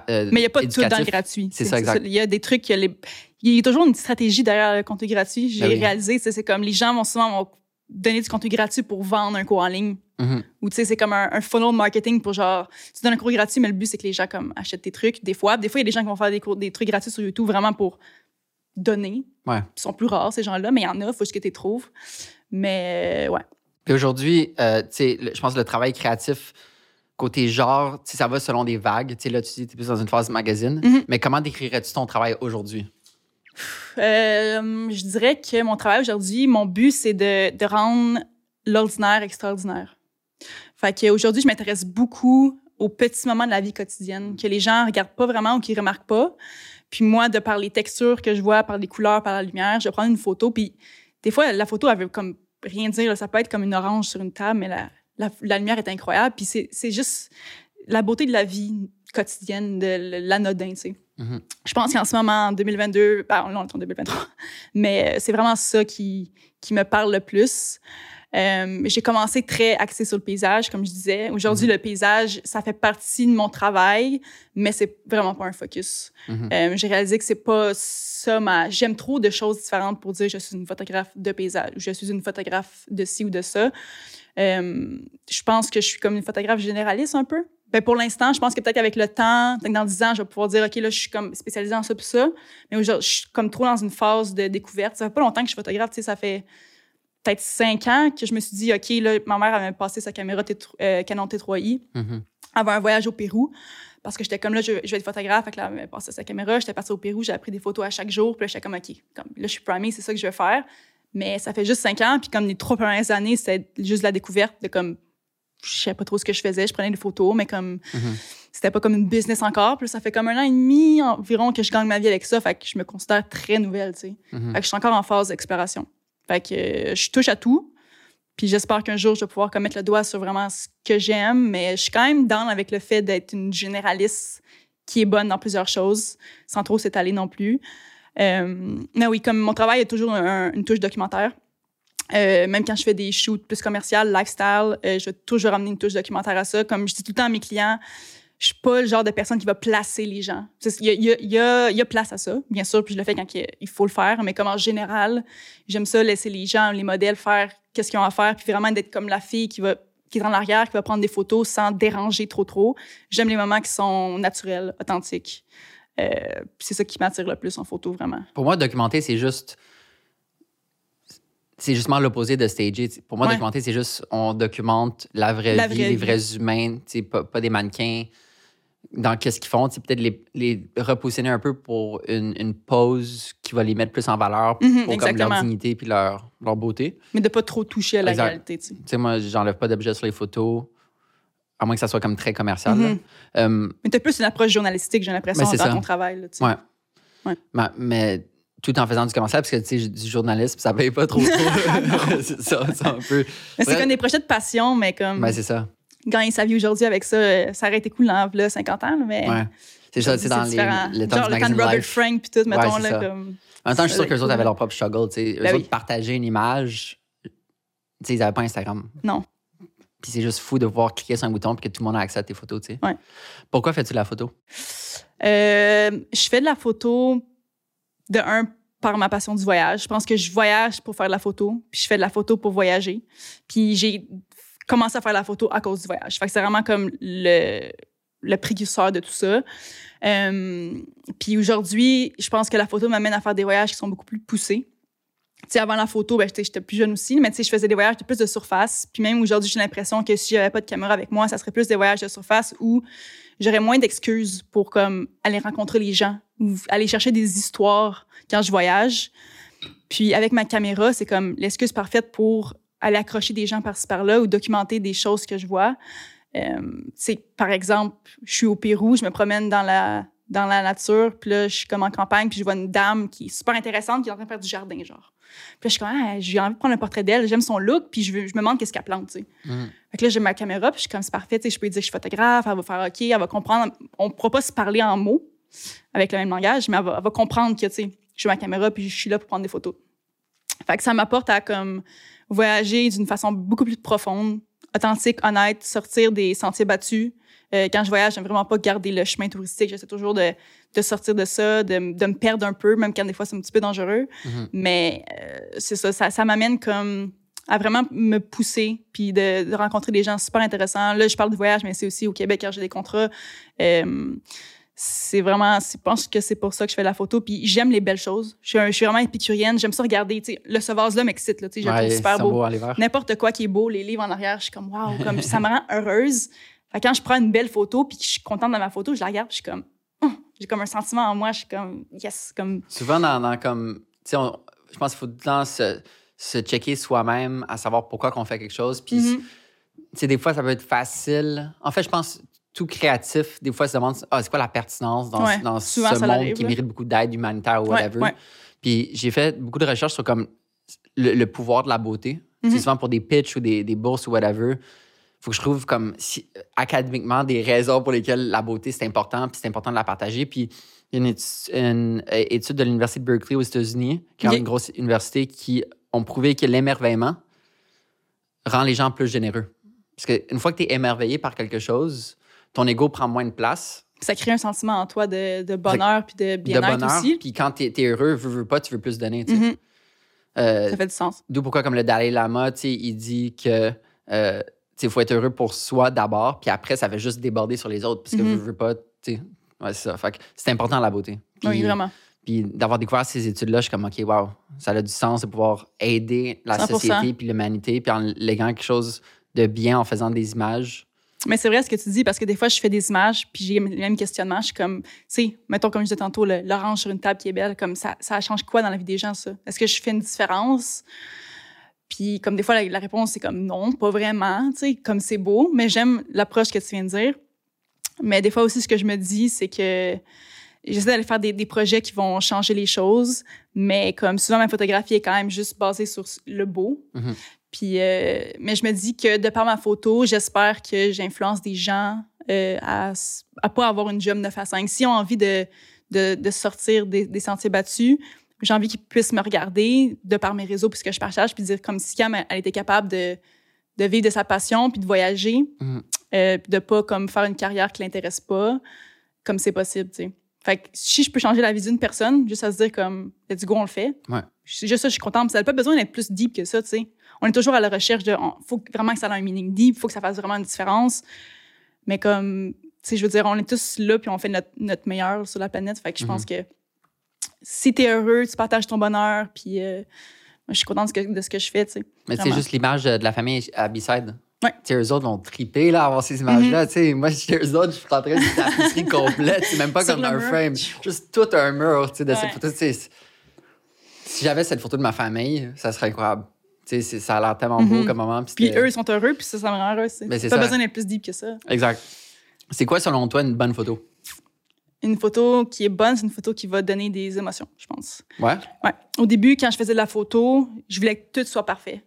S1: euh,
S2: Mais il n'y a pas de tout dans le gratuit.
S1: C'est ça, exact.
S2: Il y a des trucs, les... il y a toujours une stratégie derrière le contenu gratuit. J'ai
S1: Ben oui.
S2: réalisé, c'est comme les gens vont souvent vont donner du contenu gratuit pour vendre un cours en ligne.
S1: Mhm.
S2: Ou tu sais, c'est comme un, un funnel marketing pour genre, tu donnes un cours gratuit, mais le but, c'est que les gens comme achètent tes trucs. Des fois, des fois, il y a des gens qui vont faire des, cours, des trucs gratuits sur YouTube vraiment pour donner.
S1: Ouais.
S2: Ils sont plus rares, ces gens-là, mais il y en a, il faut juste que tu les trouves. Mais euh, ouais.
S1: Puis aujourd'hui, euh, je pense que le travail créatif, côté genre, ça va selon des vagues. Tu sais, là, tu dis, es plus dans une phase magazine.
S2: Mhm.
S1: Mais comment décrirais-tu ton travail aujourd'hui?
S2: Euh, je dirais que mon travail aujourd'hui, mon but, c'est de, de rendre l'ordinaire extraordinaire. Fait qu'aujourd'hui, je m'intéresse beaucoup aux petits moments de la vie quotidienne que les gens regardent pas vraiment ou qui remarquent pas. Puis moi, de par les textures que je vois, par les couleurs, par la lumière, je vais prendre une photo. Puis des fois, la photo, elle veut comme rien dire. là. Ça peut être comme une orange sur une table, mais la, la, la lumière est incroyable. Puis c'est c'est juste la beauté de la vie quotidienne, de l'anodin, tu sais.
S1: Mhm.
S2: Je pense qu'en ce moment, en 2022, ben, là, on est en 2023, mais euh, c'est vraiment ça qui, qui me parle le plus. Euh, j'ai commencé très axé sur le paysage, comme je disais. Aujourd'hui, le paysage, ça fait partie de mon travail, mais c'est vraiment pas un focus.
S1: Mhm.
S2: Euh, j'ai réalisé que c'est pas ça ma. J'aime trop de choses différentes pour dire je suis une photographe de paysage ou je suis une photographe de ci ou de ça. Euh, je pense que je suis comme une photographe généraliste un peu. Ben pour l'instant, je pense que peut-être avec le temps, peut-être dans 10 ans, je vais pouvoir dire, OK, là, je suis comme spécialisée en ça puis ça. Mais aujourd'hui, je suis comme trop dans une phase de découverte. Ça fait pas longtemps que je suis photographe, tu sais, ça fait peut-être 5 ans que je me suis dit, OK, là, ma mère avait passé sa caméra T3 euh, Canon T3i
S1: Mhm.
S2: avant un voyage au Pérou. Parce que j'étais comme là, je, je vais être photographe. Fait que là, elle m'avait passé sa caméra. J'étais partie au Pérou, j'ai appris des photos à chaque jour. Puis là, j'étais comme, OK, comme, là, je suis primée, c'est ça que je vais faire. Mais ça fait juste cinq ans. Puis comme les trois premières années, c'était juste la découverte de comme, je savais pas trop ce que je faisais. Je prenais des photos, mais comme,
S1: Mhm.
S2: c'était pas comme une business encore. Puis là, ça fait comme un an et demi environ que je gagne ma vie avec ça. Fait que je me considère très nouvelle, tu sais.
S1: Mhm.
S2: Fait que je suis encore en phase d'exploration. Fait que euh, je touche à tout. Puis j'espère qu'un jour, je vais pouvoir comme, mettre le doigt sur vraiment ce que j'aime. Mais je suis quand même down avec le fait d'être une généraliste qui est bonne dans plusieurs choses, sans trop s'étaler non plus. Euh, mais oui, comme mon travail est toujours un- une touche documentaire. Euh, même quand je fais des shoots plus commerciales, lifestyle, je vais toujours amener une touche documentaire à ça. Comme je dis tout le temps à mes clients, je suis pas le genre de personne qui va placer les gens. Il y a, il y a- il y a- il y a place à ça, bien sûr, puis je le fais quand il faut le faire, mais comme en général, j'aime ça laisser les gens, les modèles faire qu'est-ce qu'ils ont à faire, puis vraiment d'être comme la fille qui va qui est en arrière, qui va prendre des photos sans déranger trop trop. J'aime les moments qui sont naturels, authentiques. Euh, c'est ça qui m'attire le plus en photo, vraiment.
S1: Pour moi, documenter, c'est juste. C'est justement l'opposé de stager. Pour moi,
S2: Ouais.
S1: documenter, c'est juste on documente la vraie
S2: La
S1: vie, les vrais humains, pas, pas des mannequins. Dans qu'est-ce qu'ils font, peut-être les, les repositionner un peu pour une, une pose qui va les mettre plus en valeur
S2: Mhm,
S1: pour comme leur dignité puis leur, leur beauté.
S2: Mais de pas trop toucher à la
S1: Exact.
S2: réalité, tu sais.
S1: Tu moi, j'enlève pas d'objets sur les photos, à moins que ça soit comme très commercial.
S2: Mhm.
S1: Euh,
S2: Mais t'as plus une approche journalistique, j'ai l'impression,
S1: c'est
S2: dans
S1: ça.
S2: ton travail. Là, tu.
S1: Ouais.
S2: Ouais.
S1: Ma- mais tout en faisant du commercial, parce que tu sais, du journalisme, ça paye pas trop. trop. c'est ça, c'est un peu.
S2: C'est comme des projets de passion, mais comme
S1: Ben, c'est ça.
S2: Gagner sa vie aujourd'hui avec ça, euh, ça aurait été cool dans là, 50 ans, mais
S1: Ouais. C'est ça, c'est dans les, temps
S2: Genre le temps de Robert
S1: Life.
S2: Frank puis tout, mettons, là,
S1: ça.
S2: comme...
S1: En même temps, je suis sûr qu'eux
S2: aurait
S1: autres avaient leur propre struggle. tu sais. Eux
S2: Ben
S1: autres
S2: oui.
S1: partager une image. tu sais, ils n'avaient pas Instagram.
S2: Non.
S1: Puis c'est juste fou de pouvoir cliquer sur un bouton et que tout le monde a accès à tes photos. tu sais.
S2: Ouais.
S1: Pourquoi fais-tu la photo?
S2: Euh, je fais de la photo de un par ma passion du voyage. Je pense que je voyage pour faire de la photo, puis je fais de la photo pour voyager. Puis j'ai commencé à faire la photo à cause du voyage. Fait c'est vraiment comme le le précurseur de tout ça. Euh, puis aujourd'hui, je pense que la photo m'amène à faire des voyages qui sont beaucoup plus poussés. Tu sais, avant la photo, ben, j'étais plus jeune aussi, mais je faisais des voyages de plus de surface. Puis même aujourd'hui, j'ai l'impression que si j'avais pas de caméra avec moi, ça serait plus des voyages de surface où j'aurais moins d'excuses pour comme aller rencontrer les gens ou aller chercher des histoires quand je voyage. Puis avec ma caméra, c'est comme l'excuse parfaite pour aller accrocher des gens par-ci par-là ou documenter des choses que je vois. Euh, par exemple, je suis au Pérou, je me promène dans la, dans la nature, puis là, je suis comme en campagne, puis je vois une dame qui est super intéressante, qui est en train de faire du jardin, genre. Puis là, je suis comme, ah, j'ai envie de prendre un portrait d'elle, j'aime son look, puis je, je me demande qu'est-ce qu'elle plante, tu sais.
S1: Mm.
S2: Fait que là, j'ai ma caméra, puis je suis comme, c'est parfait, tu sais, je peux lui dire que je suis photographe, elle va faire OK, elle va comprendre. On ne pourra pas se parler en mots avec le même langage, mais elle va, elle va comprendre que, tu sais, je ma caméra, puis je suis là pour prendre des photos. Fait que ça m'apporte à, comme, voyager d'une façon beaucoup plus profonde, authentique, honnête, sortir des sentiers battus. Euh, quand je voyage, j'aime vraiment pas garder le chemin touristique. J'essaie toujours de, de, sortir de ça, de, de, me perdre un peu, même quand des fois c'est un petit peu dangereux.
S1: Mhm.
S2: Mais euh, c'est ça, ça, ça m'amène comme à vraiment me pousser, puis de, de, rencontrer des gens super intéressants. Là, je parle de voyage, mais c'est aussi au Québec quand j'ai des contrats. Euh, c'est vraiment, je pense que c'est pour ça que je fais la photo. Puis j'aime les belles choses. Je suis, je suis vraiment épicurienne. J'aime ça regarder. sais le ce vase-là m'excite. Je
S1: ouais,
S2: super beau.
S1: beau
S2: N'importe quoi qui est beau, les livres en arrière, je suis comme, waouh, comme ça me rend heureuse. Fait quand je prends une belle photo puis que je suis contente de ma photo, je la regarde puis je suis comme, oh, j'ai comme un sentiment en moi. Je suis comme, yes. Comme...
S1: Souvent, dans, dans comme, tu sais, je pense qu'il faut tout le temps se, se checker soi-même à savoir pourquoi qu'on fait quelque chose. Puis,
S2: Mhm.
S1: tu sais, des fois, ça peut être facile. En fait, je pense tout créatif, des fois, se demande ah, c'est quoi la pertinence dans,
S2: Ouais,
S1: dans ce monde qui
S2: là.
S1: mérite beaucoup d'aide humanitaire ou whatever?
S2: ouais.
S1: Puis j'ai fait beaucoup de recherches sur comme le, le pouvoir de la beauté.
S2: Mhm.
S1: C'est souvent pour des pitchs ou des, des bourses ou whatever. faut que je trouve comme si- académiquement des raisons pour lesquelles la beauté c'est important, puis c'est important de la partager. Puis il y a une euh, étude de l'Université de Berkeley aux États-Unis, qui est une grosse université, qui ont prouvé que l'émerveillement rend les gens plus généreux. Parce qu'une fois que tu es émerveillé par quelque chose, ton ego prend moins de place.
S2: Ça crée un sentiment en toi de, de bonheur puis de bien-être
S1: bonheur.
S2: aussi.
S1: Puis quand tu es, heureux, veux, veux pas, tu veux plus donner.
S2: Mhm.
S1: Euh,
S2: Ça fait du sens.
S1: D'où pourquoi, comme le Dalai Lama, il dit que euh, il faut être heureux pour soi d'abord, puis après, ça va juste déborder sur les autres, parce que
S2: Mhm.
S1: veux, veux pas. Ouais, c'est ça. Fait c'est important la beauté.
S2: Oui, vraiment.
S1: Puis d'avoir découvert ces études-là, je suis comme, OK, wow, ça a du sens de pouvoir aider la
S2: 100%.
S1: société puis l'humanité, puis en léguant quelque chose de bien en faisant des images.
S2: Mais c'est vrai ce que tu dis, parce que des fois, je fais des images, puis j'ai le même questionnement. Je suis comme, tu sais, mettons, comme je disais tantôt, l'orange sur une table qui est belle, comme ça, ça change quoi dans la vie des gens, ça? Est-ce que je fais une différence? Puis, comme des fois, la, réponse, c'est comme non, pas vraiment, tu sais, comme c'est beau, mais j'aime l'approche que tu viens de dire. Mais des fois aussi, ce que je me dis, c'est que j'essaie d'aller faire des, projets qui vont changer les choses, mais comme souvent, ma photographie est quand même juste basée sur le beau.
S1: Mhm.
S2: Puis, euh, mais je me dis que de par ma photo, j'espère que j'influence des gens euh, à, à pas avoir une job 9 à 5. S'ils ont envie de, de, de sortir des, des sentiers battus, j'ai envie qu'ils puissent me regarder de par mes réseaux puisque je partage, puis dire comme si Cam, elle, était capable de, de vivre de sa passion, puis de voyager,
S1: Mhm.
S2: euh, puis de pas comme faire une carrière qui l'intéresse pas, comme c'est possible, tu sais. Fait que si je peux changer la vie d'une personne, juste à se dire comme, let's go, on le fait.
S1: Ouais.
S2: C'est juste ça, je suis contente. Ça n'a pas besoin d'être plus deep que ça, tu sais. On est toujours à la recherche de, on- faut vraiment que ça ait un meaning deep, faut que ça fasse vraiment une différence. Mais comme, tu sais, je veux dire, on est tous là, puis on fait notre, notre meilleur sur la planète. Fait que je pense que si t'es heureux, tu partages ton bonheur, puis euh, moi, je suis contente de ce que, de ce que je fais, tu sais.
S1: Mais c'est juste l'image de de la famille à B-Side.
S2: Ouais.
S1: Tu sais, eux autres vont triper là, à avoir ces images-là. Tu sais, moi, chez eux autres, je suis en train de tapisserie complète. C'est même pas
S2: Sur
S1: comme un
S2: mur.
S1: frame. Juste tout un mur, tu de
S2: Ouais.
S1: cette photo. Tu sais, c'est- si j'avais cette photo de ma famille, ça serait incroyable. Tu sais, c'est- ça a l'air tellement beau
S2: Mhm.
S1: comme moment.
S2: Puis eux, ils sont heureux, puis ça, ça me rend.
S1: Ben, c'est
S2: pas besoin d'être plus deep que ça.
S1: Exact. C'est quoi, selon toi, une bonne photo?
S2: Une photo qui est bonne, c'est une photo qui va donner des émotions, je pense.
S1: Ouais?
S2: Ouais. Au début, quand je faisais de la photo, je voulais que tout soit parfait.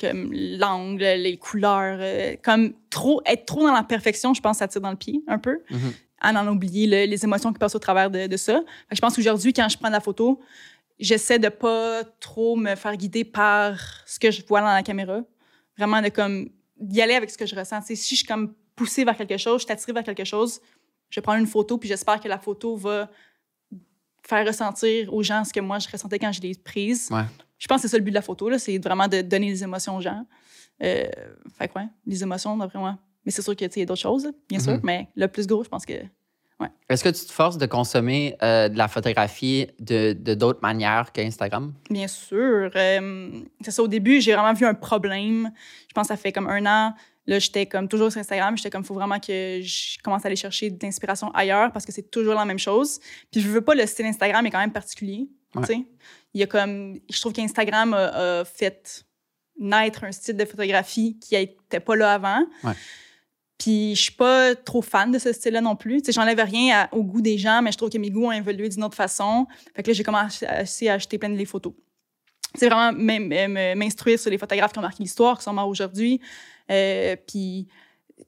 S2: Comme l'angle, les couleurs. euh, comme trop, être trop dans la perfection, je pense, ça tire dans le pied un peu. À en oublier le- les émotions qui passent au travers de, de ça. Je pense qu'aujourd'hui, quand je prends de la photo, j'essaie de pas trop me faire guider par ce que je vois dans la caméra. Vraiment de comme d'y aller avec ce que je ressens. Tu sais, si je suis comme poussée vers quelque chose, je suis attirée vers quelque chose, je prends une photo puis j'espère que la photo va faire ressentir aux gens ce que moi je ressentais quand je l'ai prise.
S1: Ouais.
S2: Je pense que c'est ça le but de la photo, c'est vraiment de donner des émotions aux gens. Euh, fait que ouais, les émotions, d'après moi. Mais c'est sûr qu'il y a d'autres choses, bien sûr.
S1: Mhm.
S2: Mais le plus gros, je pense que.
S1: Est-ce que tu te forces de consommer euh, de la photographie de d'autres manières qu'Instagram?
S2: Bien sûr. Euh, c'est ça, au début, j'ai vraiment vu un problème. Je pense que ça fait comme un an. Là, j'étais comme toujours sur Instagram. J'étais comme, il faut vraiment que je commence à aller chercher de l'inspiration ailleurs parce que c'est toujours la même chose. Puis je veux pas, le style Instagram est quand même particulier.
S1: Ouais.
S2: Il y a comme, je trouve qu'Instagram a, a fait naître un style de photographie qui n'était pas là avant.
S1: Ouais.
S2: Puis je suis pas trop fan de ce style-là non plus. Tu sais, j'enlève rien au goût des gens, mais je trouve que mes goûts ont évolué d'une autre façon. Fait que là, j'ai commencé à acheter plein de les photos. C'est vraiment m'instruire sur les photographes qui ont marqué l'histoire, qui sont morts aujourd'hui. Euh, puis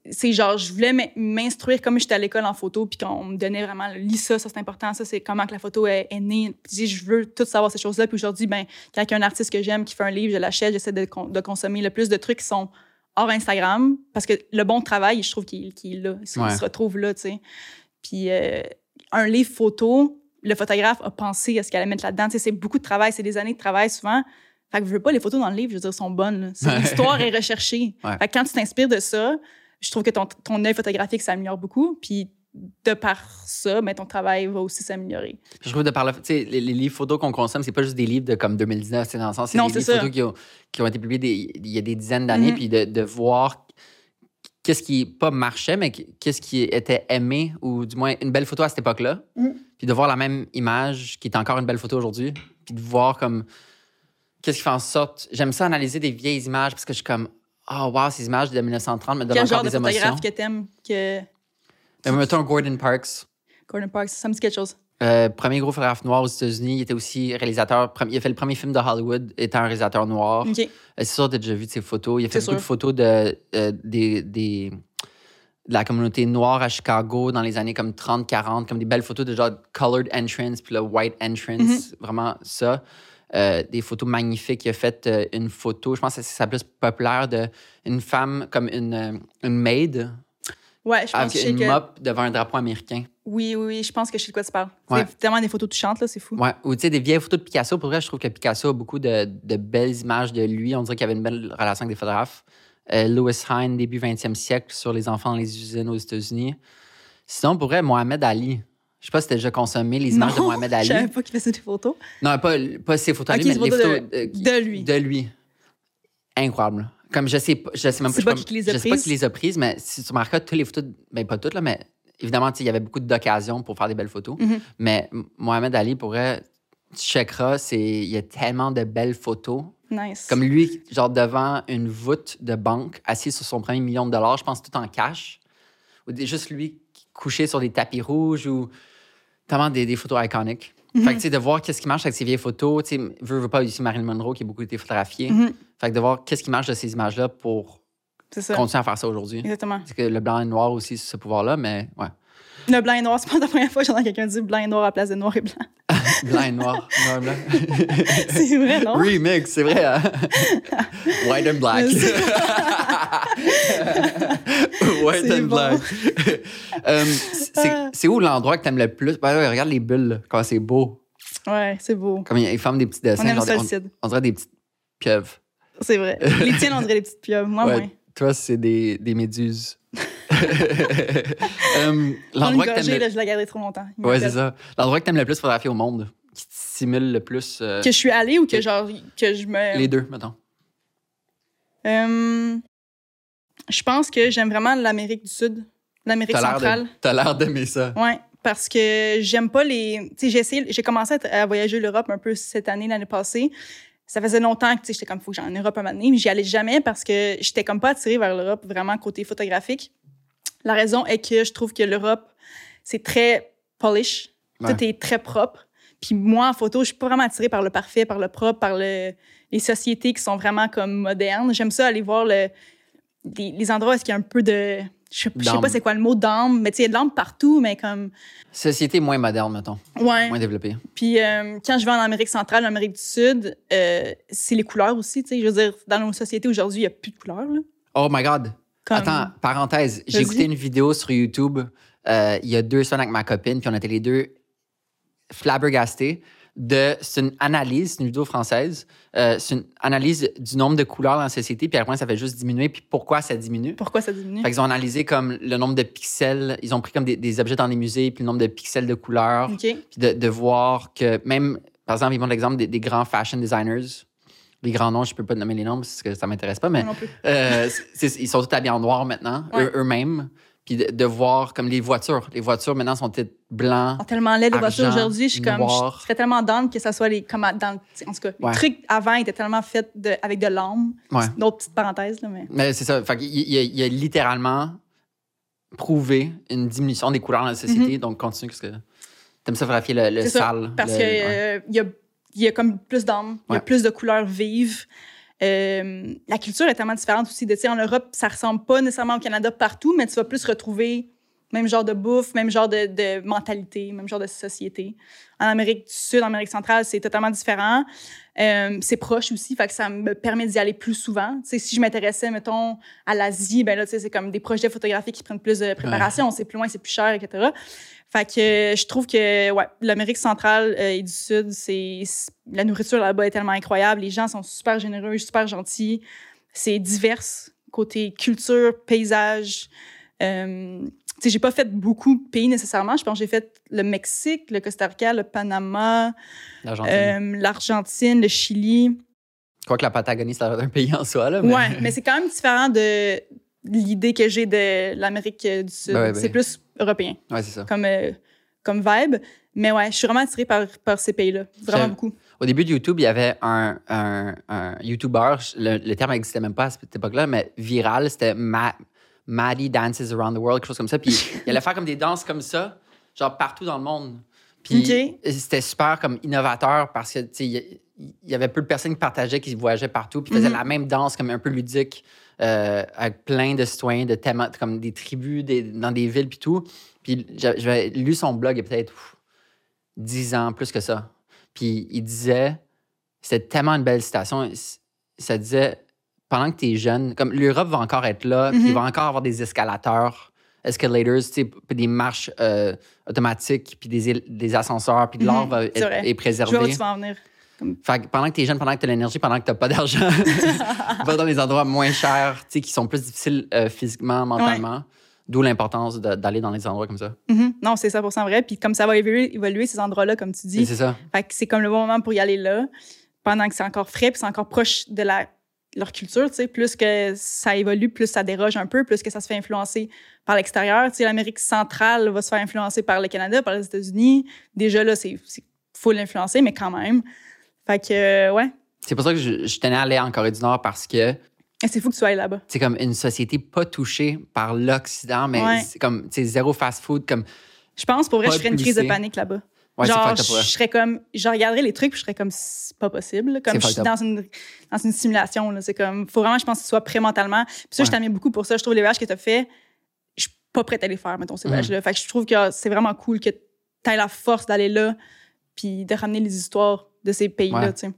S2: c'est genre, je voulais m'in- m'instruire comme j'étais à l'école en photo, puis qu'on me donnait vraiment, lis ça, ça c'est important, ça c'est comment que la photo est, née. Puis je veux tout savoir ces choses-là. Puis aujourd'hui, ben, quand il y a un artiste que j'aime qui fait un livre, je l'achète, j'essaie de consommer le plus de trucs qui sont hors Instagram, parce que le bon travail, je trouve qu'il qu'il est là, il se- il
S1: Ouais.
S2: se retrouve là, tu sais. Puis euh, un livre photo, le photographe a pensé à ce qu'il allait mettre là-dedans. Tu sais, c'est beaucoup de travail, c'est des années de travail souvent. Fait que je veux pas les photos dans le livre, je veux dire, sont bonnes. L'histoire est recherchée.
S1: Ouais.
S2: Fait que quand tu t'inspires de ça, je trouve que ton, ton œil photographique s'améliore beaucoup. Puis de par ça, ben, ton travail va aussi s'améliorer.
S1: Je trouve de par le, les, les livres photos qu'on consomme, c'est pas juste des livres de comme 2019, c'est dans le sens, c'est des
S2: c'est
S1: livres
S2: ça.
S1: photos qui ont, qui ont été publiés des- il y a des dizaines d'années,
S2: Mhm.
S1: puis de, de voir qu'est-ce qui pas marchait, mais qu'est-ce qui était aimé, ou du moins une belle photo à cette époque-là,
S2: Mhm.
S1: puis de voir la même image qui est encore une belle photo aujourd'hui, puis de voir comme qu'est-ce qui fait en sorte. J'aime ça analyser des vieilles images parce que je suis comme, oh wow, ces images de 1930 me donnent
S2: Quel
S1: encore
S2: genre de
S1: des émotions.
S2: photographe que t'aimes que
S1: Euh, mettons Gordon Parks.
S2: Gordon Parks, ça me dit quelque chose.
S1: Euh, premier gros photographe noir aux États-Unis. Il était aussi réalisateur. Il a fait le premier film de Hollywood étant un réalisateur noir.
S2: OK.
S1: Euh, C'est sûr que tu as déjà vu de ses photos. Il a fait beaucoup de
S2: sûr.
S1: photos de, euh, des, des- de la communauté noire à Chicago dans les années comme 30, 40, comme des belles photos de genre colored entrance puis le white entrance.
S2: Mm-hmm.
S1: Vraiment ça. Euh, des photos magnifiques. Il a fait une photo, je pense que c'est sa plus populaire, de une femme comme une, une maid
S2: Ouais, je pense que
S1: avec
S2: sais
S1: une
S2: que...
S1: mop devant un drapeau américain.
S2: Oui, oui, oui, je pense que je sais de quoi tu parles.
S1: Ouais.
S2: C'est tellement des photos touchantes, là, c'est fou.
S1: Ouais, ou tu sais, des vieilles photos de Picasso. Pour vrai, je trouve que Picasso a beaucoup de, de belles images de lui. On dirait qu'il avait une belle relation avec des photographes. Euh, Louis Hine, début 20e siècle, sur les enfants dans les usines aux États-Unis. Sinon, pour vrai, Mohamed Ali. Je sais pas si t'as déjà consommé les images de Mohamed Ali.
S2: Je savais pas qu'il faisait des photos.
S1: Non, pas, pas ses photos à
S2: Ok,
S1: lui,
S2: des
S1: mais les
S2: photos de-
S1: euh,
S2: de lui.
S1: De lui. Incroyable. Comme je sais, pas- je sais même pas,
S2: qui les a
S1: je sais pas
S2: prises?
S1: qui les a prises, mais si tu remarqueras, toutes les photos, ben pas toutes, là, mais évidemment, il y avait beaucoup d'occasions pour faire des belles photos.
S2: Mhm.
S1: Mais Mohamed Ali, pourrait, tu checkeras, c'est, il y a tellement de belles photos.
S2: Nice.
S1: Comme lui, genre devant une voûte de banque, assis sur son premier million de dollars, je pense tout en cash. Ou juste lui couché sur des tapis rouges ou tellement des, des photos iconiques.
S2: Mhm.
S1: Fait que, tu sais, de voir qu'est-ce qui marche avec ces vieilles photos, tu sais, veux, veux pas aussi Marilyn Monroe qui a beaucoup été photographiée.
S2: Mhm.
S1: Fait que de voir qu'est-ce qui marche de ces images-là pour continuer à faire ça aujourd'hui.
S2: Exactement.
S1: Parce que le blanc et le noir aussi, c'est ce pouvoir-là, mais ouais.
S2: Le blanc et noir, c'est pas la première fois que j'entends quelqu'un dire blanc et noir à la place de noir et blanc.
S1: Blanc et noir. noir et blanc.
S2: C'est vrai, non?
S1: Remix, c'est vrai. hein? White and black. White and
S2: bon.
S1: black. Euh, c'est c'est où l'endroit que t'aimes le plus? Ouais, regarde les bulles, là, quand c'est beau.
S2: Ouais, c'est beau.
S1: Comme ils forment des petits dessins.
S2: On aime
S1: genre
S2: ça,
S1: des-
S2: le cid.
S1: on, on dirait des petites pieuvres.
S2: C'est vrai. Les tiennes, on dirait des petites pieuvres. Moi,
S1: Ouais,
S2: moins.
S1: Toi, c'est des, des méduses. Euh, L'endroit que t'aimes le...
S2: je la garderai trop longtemps.
S1: Ouais, c'est ça. L'endroit que t'aimes le plus photographier au monde, qui te stimule le plus. euh,
S2: Que je suis allée ou que
S1: Que-
S2: genre, que je me.
S1: Les deux, mettons.
S2: Euh, je pense que j'aime vraiment l'Amérique du Sud, l'Amérique centrale.
S1: t'as l'air d'aimer ça.
S2: Ouais, parce que j'aime pas les. Tu sais, j'ai commencé à, voyager l'Europe un peu cette année, l'année passée. Ça faisait longtemps que j'étais comme, faut que j'aille en Europe un moment donné, mais j'y allais jamais parce que j'étais comme pas attirée vers l'Europe vraiment côté photographique. La raison est que je trouve que l'Europe, c'est très polish.
S1: Ouais.
S2: Tout est très propre. Puis moi, en photo, je suis pas vraiment attirée par le parfait, par le propre, par le, les sociétés qui sont vraiment comme modernes. J'aime ça aller voir le, les, les endroits où il y a un peu de. Je je sais pas c'est quoi le mot d'âme, mais tu sais, il y a de l'âme partout, mais comme.
S1: Société moins moderne, mettons.
S2: Ouais.
S1: Moins développée.
S2: Puis euh, quand je vais en Amérique centrale, en Amérique du Sud, euh, c'est les couleurs aussi. Tu sais, je veux dire, dans nos sociétés aujourd'hui, il n'y a plus de couleurs. Là.
S1: Oh my God.
S2: Comme-
S1: Attends, parenthèse. J'ai écouté une vidéo sur YouTube euh, il y a deux semaines avec ma copine, puis on était les deux flabbergastés de. C'est une analyse, c'est une vidéo française. euh, c'est une analyse du nombre de couleurs dans la société, puis à quel ça fait juste diminuer, puis pourquoi ça diminue.
S2: Pourquoi ça diminue?
S1: Fait qu'ils ont analysé comme le nombre de pixels. Ils ont pris comme des, des objets dans les musées, puis le nombre de pixels de couleurs. Puis de, de voir que même, par exemple, ils montrent l'exemple des, des grands fashion designers. Les grands noms, je peux pas nommer les noms parce que ça m'intéresse pas, mais euh, ils sont tous habillés en noir maintenant,
S2: Ouais.
S1: eux- eux-mêmes. Puis de, de voir comme les voitures. Les voitures maintenant sont toutes blancs.
S2: sont tellement laid les voitures aujourd'hui. Je suis comme,
S1: noir.
S2: je serais tellement down que ça soit les, comme dans, en tout cas,
S1: Ouais.
S2: les trucs avant étaient tellement faits de, avec de l'âme.
S1: Ouais.
S2: C'est Une autre petite parenthèse, là, mais.
S1: Mais c'est ça. Fait a, il y a littéralement prouvé une diminution des couleurs dans la société. Donc, continue parce que t'aimes ça photographier le, le
S2: Mhm.
S1: Sale.
S2: Parce qu'il
S1: ouais.
S2: y, a, il y a comme plus d'âme, il y a
S1: Ouais.
S2: plus de couleurs vives. Euh, la culture est tellement différente aussi. De, en Europe, ça ressemble pas nécessairement au Canada partout, mais tu vas plus retrouver même genre de bouffe, même genre de, de mentalité, même genre de société. En Amérique du Sud, en Amérique centrale, c'est totalement différent. Euh, c'est proche aussi, fait que ça me permet d'y aller plus souvent. Tu sais, si je m'intéressais, mettons, à l'Asie, ben là, c'est comme des projets photographiques qui prennent plus de préparation, c'est plus loin, c'est plus cher, etc. Fait que euh, je trouve que ouais, l'Amérique centrale euh, et du Sud, c'est la nourriture là-bas est tellement incroyable. Les gens sont super généreux, super gentils. C'est divers côté culture, paysage. Euh, tu sais, j'ai pas fait beaucoup de pays nécessairement. Je pense que j'ai fait le Mexique, le Costa Rica, le Panama,
S1: L'Argentine.
S2: euh, l'Argentine, le Chili.
S1: Je crois que la Patagonie, c'est un pays en soi. Là, mais-
S2: Ouais, mais c'est quand même différent de l'idée que j'ai de l'Amérique du Sud.
S1: Ben ouais, ben.
S2: C'est plus européen
S1: Ouais, c'est ça.
S2: comme, euh, comme vibe. Mais ouais, je suis vraiment attirée par, par ces pays-là. Vraiment beaucoup.
S1: Au début de YouTube, il y avait un, un, un YouTuber, le, le terme n'existait même pas à cette époque-là, mais viral, c'était Ma- Maddie Dances Around the World, quelque chose comme ça. Puis il allait faire comme des danses comme ça, genre partout dans le monde. Puis c'était super comme innovateur parce que, tu sais, il y- il y avait peu de personnes qui partageaient, qui voyageaient partout, puis faisaient
S2: Mhm.
S1: la même danse comme un peu ludique, euh, avec plein de citoyens, de thèmes, comme des tribus des- dans des villes, puis tout. Puis j'a- j'avais lu son blog il y a peut-être 10 ans, plus que ça. Puis il disait, c'était tellement une belle citation, ça disait, pendant que tu es jeune, comme l'Europe va encore être là, puis il va encore avoir des escalateurs, escalators, tu sais, puis des marches euh, automatiques, puis des, des ascenseurs, puis de l'art être,
S2: vrai.
S1: est
S2: Je vois où
S1: préservé.
S2: tu vas en venir.
S1: Fait que pendant que tu es jeune, pendant que tu as l'énergie, pendant que tu pas d'argent, va dans les endroits moins chers, tu sais, qui sont plus difficiles euh, physiquement, mentalement. D'où l'importance d'aller dans les endroits comme ça.
S2: Mhm. Non, c'est 100 vrai. Puis comme ça va évoluer, évoluer ces endroits-là, comme tu dis,
S1: C'est ça.
S2: Fait que c'est comme le bon moment pour y aller là, pendant que c'est encore frais, puis c'est encore proche de la, leur culture, tu sais. Plus que ça évolue, plus ça déroge un peu, plus que ça se fait influencer par l'extérieur. Tu sais, l'Amérique centrale va se faire influencer par le Canada, par les États-Unis. Déjà là, c'est full influencé, mais quand même. Fait que, euh, ouais.
S1: C'est pour ça que je, je tenais à aller en Corée du Nord parce que
S2: Et C'est fou que tu sois allé là-bas.
S1: c'est comme une société pas touchée par l'Occident, mais
S2: Ouais.
S1: c'est comme, tu zéro fast-food. Comme,
S2: Je pense, pour vrai, je ferais une crise de panique là-bas.
S1: ouais,
S2: Genre, je serais comme, je regarderais les trucs, puis je serais comme, c'est pas possible. Comme je suis dans une, dans une simulation. C'est comme, faut vraiment, je pense, que tu sois prêt mentalement. Puis ça, je t'admire beaucoup pour ça. Je trouve les voyages que tu as fait, je suis pas prête à les faire, mettons, ces
S1: Mhm.
S2: voyages-là. Fait que je trouve que c'est vraiment cool que tu aies la force d'aller là, puis de ramener les histoires de ces pays-là,
S1: Ouais.
S2: tu sais.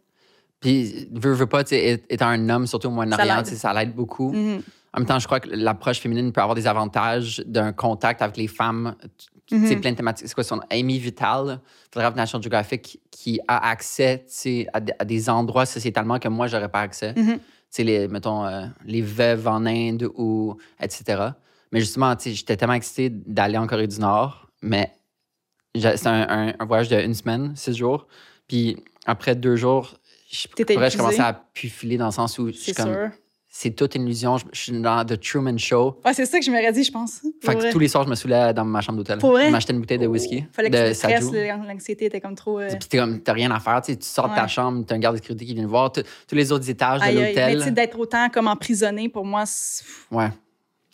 S1: Puis, veux, veux pas, étant un homme, surtout au Moyen-Orient, ça l'aide beaucoup.
S2: Mhm.
S1: En même temps, je crois que l'approche féminine peut avoir des avantages d'un contact avec les femmes. Sais,
S2: Mhm.
S1: plein de thématiques. C'est quoi son Amy Vital, photographe National Geographic, qui a accès, tu sais, à, des- à des endroits sociétalement que moi, j'aurais pas accès. Tu sais, les, mettons, euh, les veuves en Inde ou etc. Mais justement, tu sais, j'étais tellement excité d'aller en Corée du Nord, mais c'était un, un- un voyage de une semaine, six jours. Puis après deux jours, je, je commençais à pufiler dans le sens où je suis
S2: C'est
S1: comme,
S2: sûr.
S1: c'est toute une illusion. Je, suis dans The Truman Show.
S2: Ouais, c'est ça que je m'aurais dit, je pense.
S1: Fait que tous les soirs, je me saoulais dans ma chambre d'hôtel.
S2: Pour vrai?
S1: Je m'achetais une bouteille de whisky.
S2: Fallait que tu stresses, l'anxiété était comme trop. euh,
S1: Puis t'es comme, t'as rien à faire. Tu, sors de ta chambre, t'as un garde de sécurité qui vient te voir. Tous les autres étages de
S2: aïe. Mais
S1: l'hôtel.
S2: d'être autant comme emprisonné, pour moi.
S1: Ouais.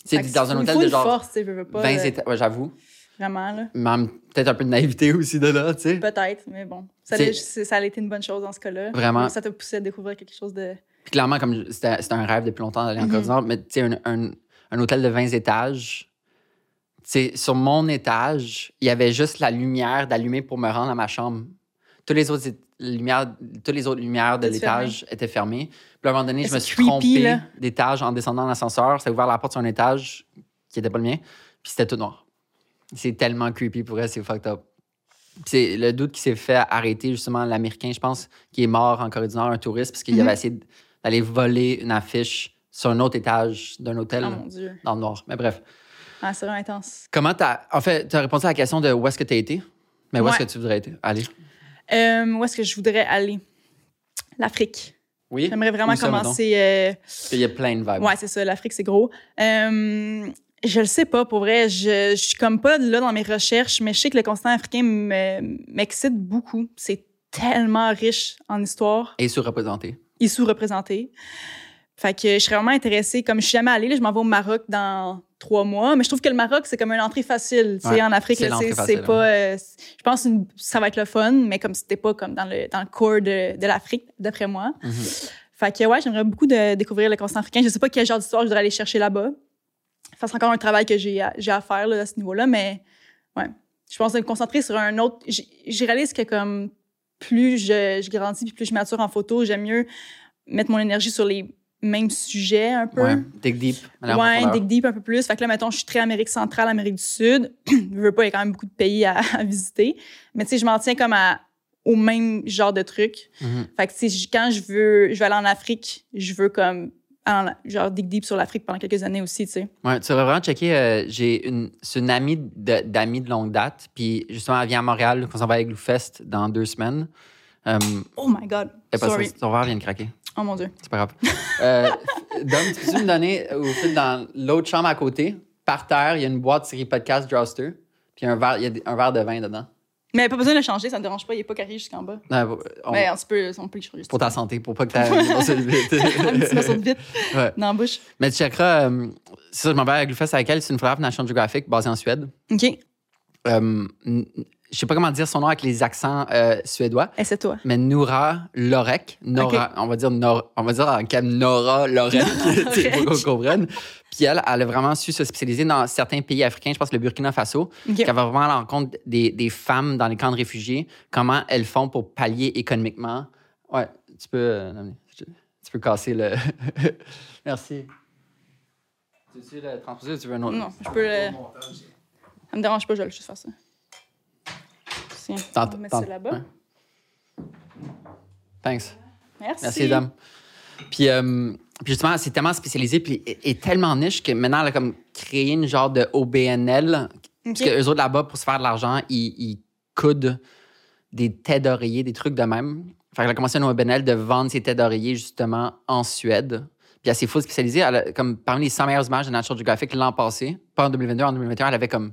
S1: Tu sais, dans un hôtel de genre
S2: force, tu veux pas.
S1: 20
S2: euh,
S1: étages. Ouais, j'avoue.
S2: Vraiment, là.
S1: Même peut-être un peu de naïveté aussi de là, tu sais.
S2: Peut-être, mais bon. Ça,
S1: c'est-
S2: ça a été une bonne chose dans ce cas-là.
S1: Vraiment.
S2: Ça t'a poussé à découvrir quelque chose de.
S1: Puis clairement, comme c'était un rêve depuis longtemps d'aller en
S2: Mhm.
S1: Corée du Nord, mais tu sais, un, un- un hôtel de 20 étages, tu sais, sur mon étage, il y avait juste la lumière d'allumer pour me rendre à ma chambre. Tous les autres, lumières, toutes les autres lumières de l'étage étaient fermées. Puis à un moment donné, je me suis
S2: creepy,
S1: trompé d'étage en descendant l'ascenseur. Ça a ouvert la porte sur un étage qui n'était pas le mien, puis c'était tout noir. C'est tellement creepy pour elle, c'est fucked up. C'est le doute qui s'est fait arrêter, justement, l'Américain, je pense, qui est mort en Corée du Nord, un touriste, parce qu'il
S2: Mhm.
S1: avait essayé d'aller voler une affiche sur un autre étage d'un hôtel
S2: Oh mon Dieu.
S1: dans le Nord. Mais bref.
S2: Ah, c'est vraiment intense.
S1: Comment t'as. En fait, tu as répondu à la question de où est-ce que tu as été, mais où est-ce que tu voudrais être- aller?
S2: Euh, où est-ce que je voudrais aller? L'Afrique.
S1: Oui.
S2: J'aimerais vraiment commencer. euh,
S1: qu'il y a plein de vibes.
S2: Ouais, c'est ça. L'Afrique, c'est gros. Euh, je le sais pas, pour vrai. Je, je suis comme pas là dans mes recherches, mais je sais que le continent africain me- m'excite beaucoup. C'est tellement riche en histoire
S1: Et surreprésenté.
S2: et sous-représenté. Fait que je serais vraiment intéressée. Comme je suis jamais allée, là, je m'en vais au Maroc dans trois mois. Mais je trouve que le Maroc, c'est comme une entrée facile. Tu sais,
S1: Ouais,
S2: en Afrique,
S1: c'est
S2: pas. euh, je pense que ça va être le fun, mais comme c'était pas comme dans le, dans le core de, de l'Afrique, d'après moi.
S1: Mhm.
S2: Fait que ouais, j'aimerais beaucoup de découvrir le continent africain. Je sais pas quel genre d'histoire je voudrais aller chercher là-bas. Ça c'est encore un travail que j'ai à, j'ai à faire là, à ce niveau-là, mais ouais. Je pense me concentrer sur un autre. J'ai j'ai réalisé que comme plus je, je grandis puis plus je mature en photo, j'aime mieux mettre mon énergie sur les mêmes sujets un peu.
S1: Ouais. Dig deep.
S2: Ouais, dig deep un peu plus. Fait que là, mettons, je suis très Amérique centrale, Amérique du Sud. je veux pas, il y a quand même beaucoup de pays à, à visiter. Mais tu sais, je m'en tiens comme à, au même genre de trucs.
S1: Mhm.
S2: Fait que, tu sais, quand je veux, je veux aller en Afrique, je veux comme, en- genre, dig deep sur l'Afrique pendant quelques années aussi, tu sais.
S1: Ouais, tu vas vraiment checker. euh, j'ai une, c'est une amie d'amis de longue date. Puis justement, elle vient à Montréal. On s'en va avec Fest dans deux semaines. Euh,
S2: Oh my God.
S1: pas
S2: Sorry.
S1: verre vient de craquer.
S2: Oh mon Dieu.
S1: C'est pas grave. Euh, Dom, tu peux-tu me donner au fil dans l'autre chambre à côté, par terre, il y a une boîte série podcast Drouster. Puis il y a un verre, il y a un verre de vin dedans.
S2: Mais pas besoin de le changer, ça me dérange pas, il est pas carré jusqu'en bas.
S1: Non, on-
S2: Mais on peut, on peut le changer.
S1: pour ta santé, pour pas que tu aies grosse
S2: un petit morceau de vite
S1: Ouais.
S2: dans la bouche.
S1: Mais tu checkeras, euh, c'est ça, je m'en vais à Glufest avec elle. C'est une photographe National Geographic basée en Suède.
S2: OK.
S1: Euh, je sais pas comment dire son nom avec les accents euh, suédois,
S2: Et c'est toi.
S1: mais Noura Lorek. Nora, on va dire Nora, on va dire en cas Nora Lorek, pour qu'on comprenne. Puis elle, elle a vraiment su se spécialiser dans certains pays africains, je pense le Burkina Faso,
S2: OK.
S1: qui va vraiment à la rencontre des, des femmes dans les camps de réfugiés, comment elles font pour pallier économiquement. Ouais, tu peux, euh, tu peux casser le. Merci. Tu veux le transposer ou tu veux un autre?
S2: Non, je peux le. Ça me dérange pas, je vais juste faire ça. Tiens, on
S1: Tente-
S2: va mettre
S1: tente-
S2: ça là-bas.
S1: ouais. Thanks.
S2: Merci.
S1: Merci, dame. Puis, euh, puis justement, c'est tellement spécialisé puis et, et tellement niche que maintenant, elle a comme créé une genre de OBNL. Parce
S2: OK.
S1: que eux autres là-bas, pour se faire de l'argent, ils, ils coudent des têtes d'oreiller, des trucs de même. Fait qu'elle a commencé une OBNL de vendre ses têtes d'oreiller justement en Suède. Puis elle s'est full spécialisée. Elle a, comme parmi les 100 meilleures images de National Geographic l'an passé, pas en 2022, en 2021, elle avait comme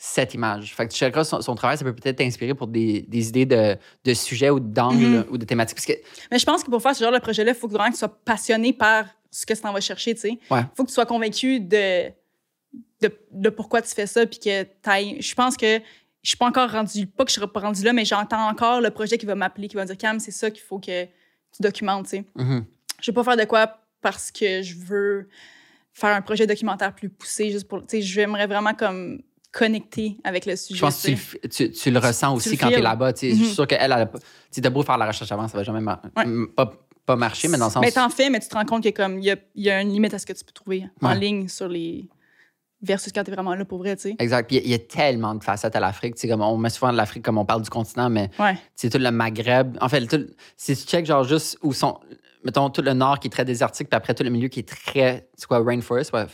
S1: 7 images. Fait que tu checkeras son, son travail, ça peut peut-être t'inspirer pour des, des idées de, de sujets ou d'angles
S2: Mhm.
S1: ou de thématiques. Parce que
S2: Mais je pense que pour faire ce genre de projet-là, il faut que vraiment que tu sois passionné par ce que tu en vas chercher, tu sais.
S1: Ouais.
S2: faut que tu sois convaincu de, de, de pourquoi tu fais ça, puis que t'ailles- Je pense que je suis pas encore rendu, pas que je serai pas rendu là, mais j'entends encore le projet qui va m'appeler, qui va me dire, Cam, c'est ça qu'il faut que tu documentes, tu sais.
S1: Mhm.
S2: Je vais pas faire de quoi parce que je veux faire un projet documentaire plus poussé, juste pour, tu sais, j'aimerais vraiment comme connecter avec le sujet.
S1: Je pense que tu,
S2: tu
S1: le tu, tu le ressens aussi
S2: le
S1: quand tu es là-bas. tu sais. Je
S2: Mhm.
S1: suis sûr qu'elle, elle a pas- tu sais, t'as beau faire la recherche avant, ça va jamais
S2: Ouais.
S1: pas, pas marcher, mais dans le sens.
S2: Mais t'en fais, mais tu te rends compte qu'il y y a, il y a une limite à ce que tu peux trouver en
S1: Ouais.
S2: ligne sur les versus quand t'es vraiment là pour vrai, tu sais.
S1: Exact. Puis il y a- il y, a tellement de facettes à l'Afrique. Comme on met souvent de l'Afrique comme on parle du continent, mais
S2: Ouais.
S1: c'est tout le Maghreb. En fait, tout- si tu check genre juste où sont, mettons, tout le nord qui est très désertique, puis après tout le milieu qui est très, c'est quoi, rainforest, ouais,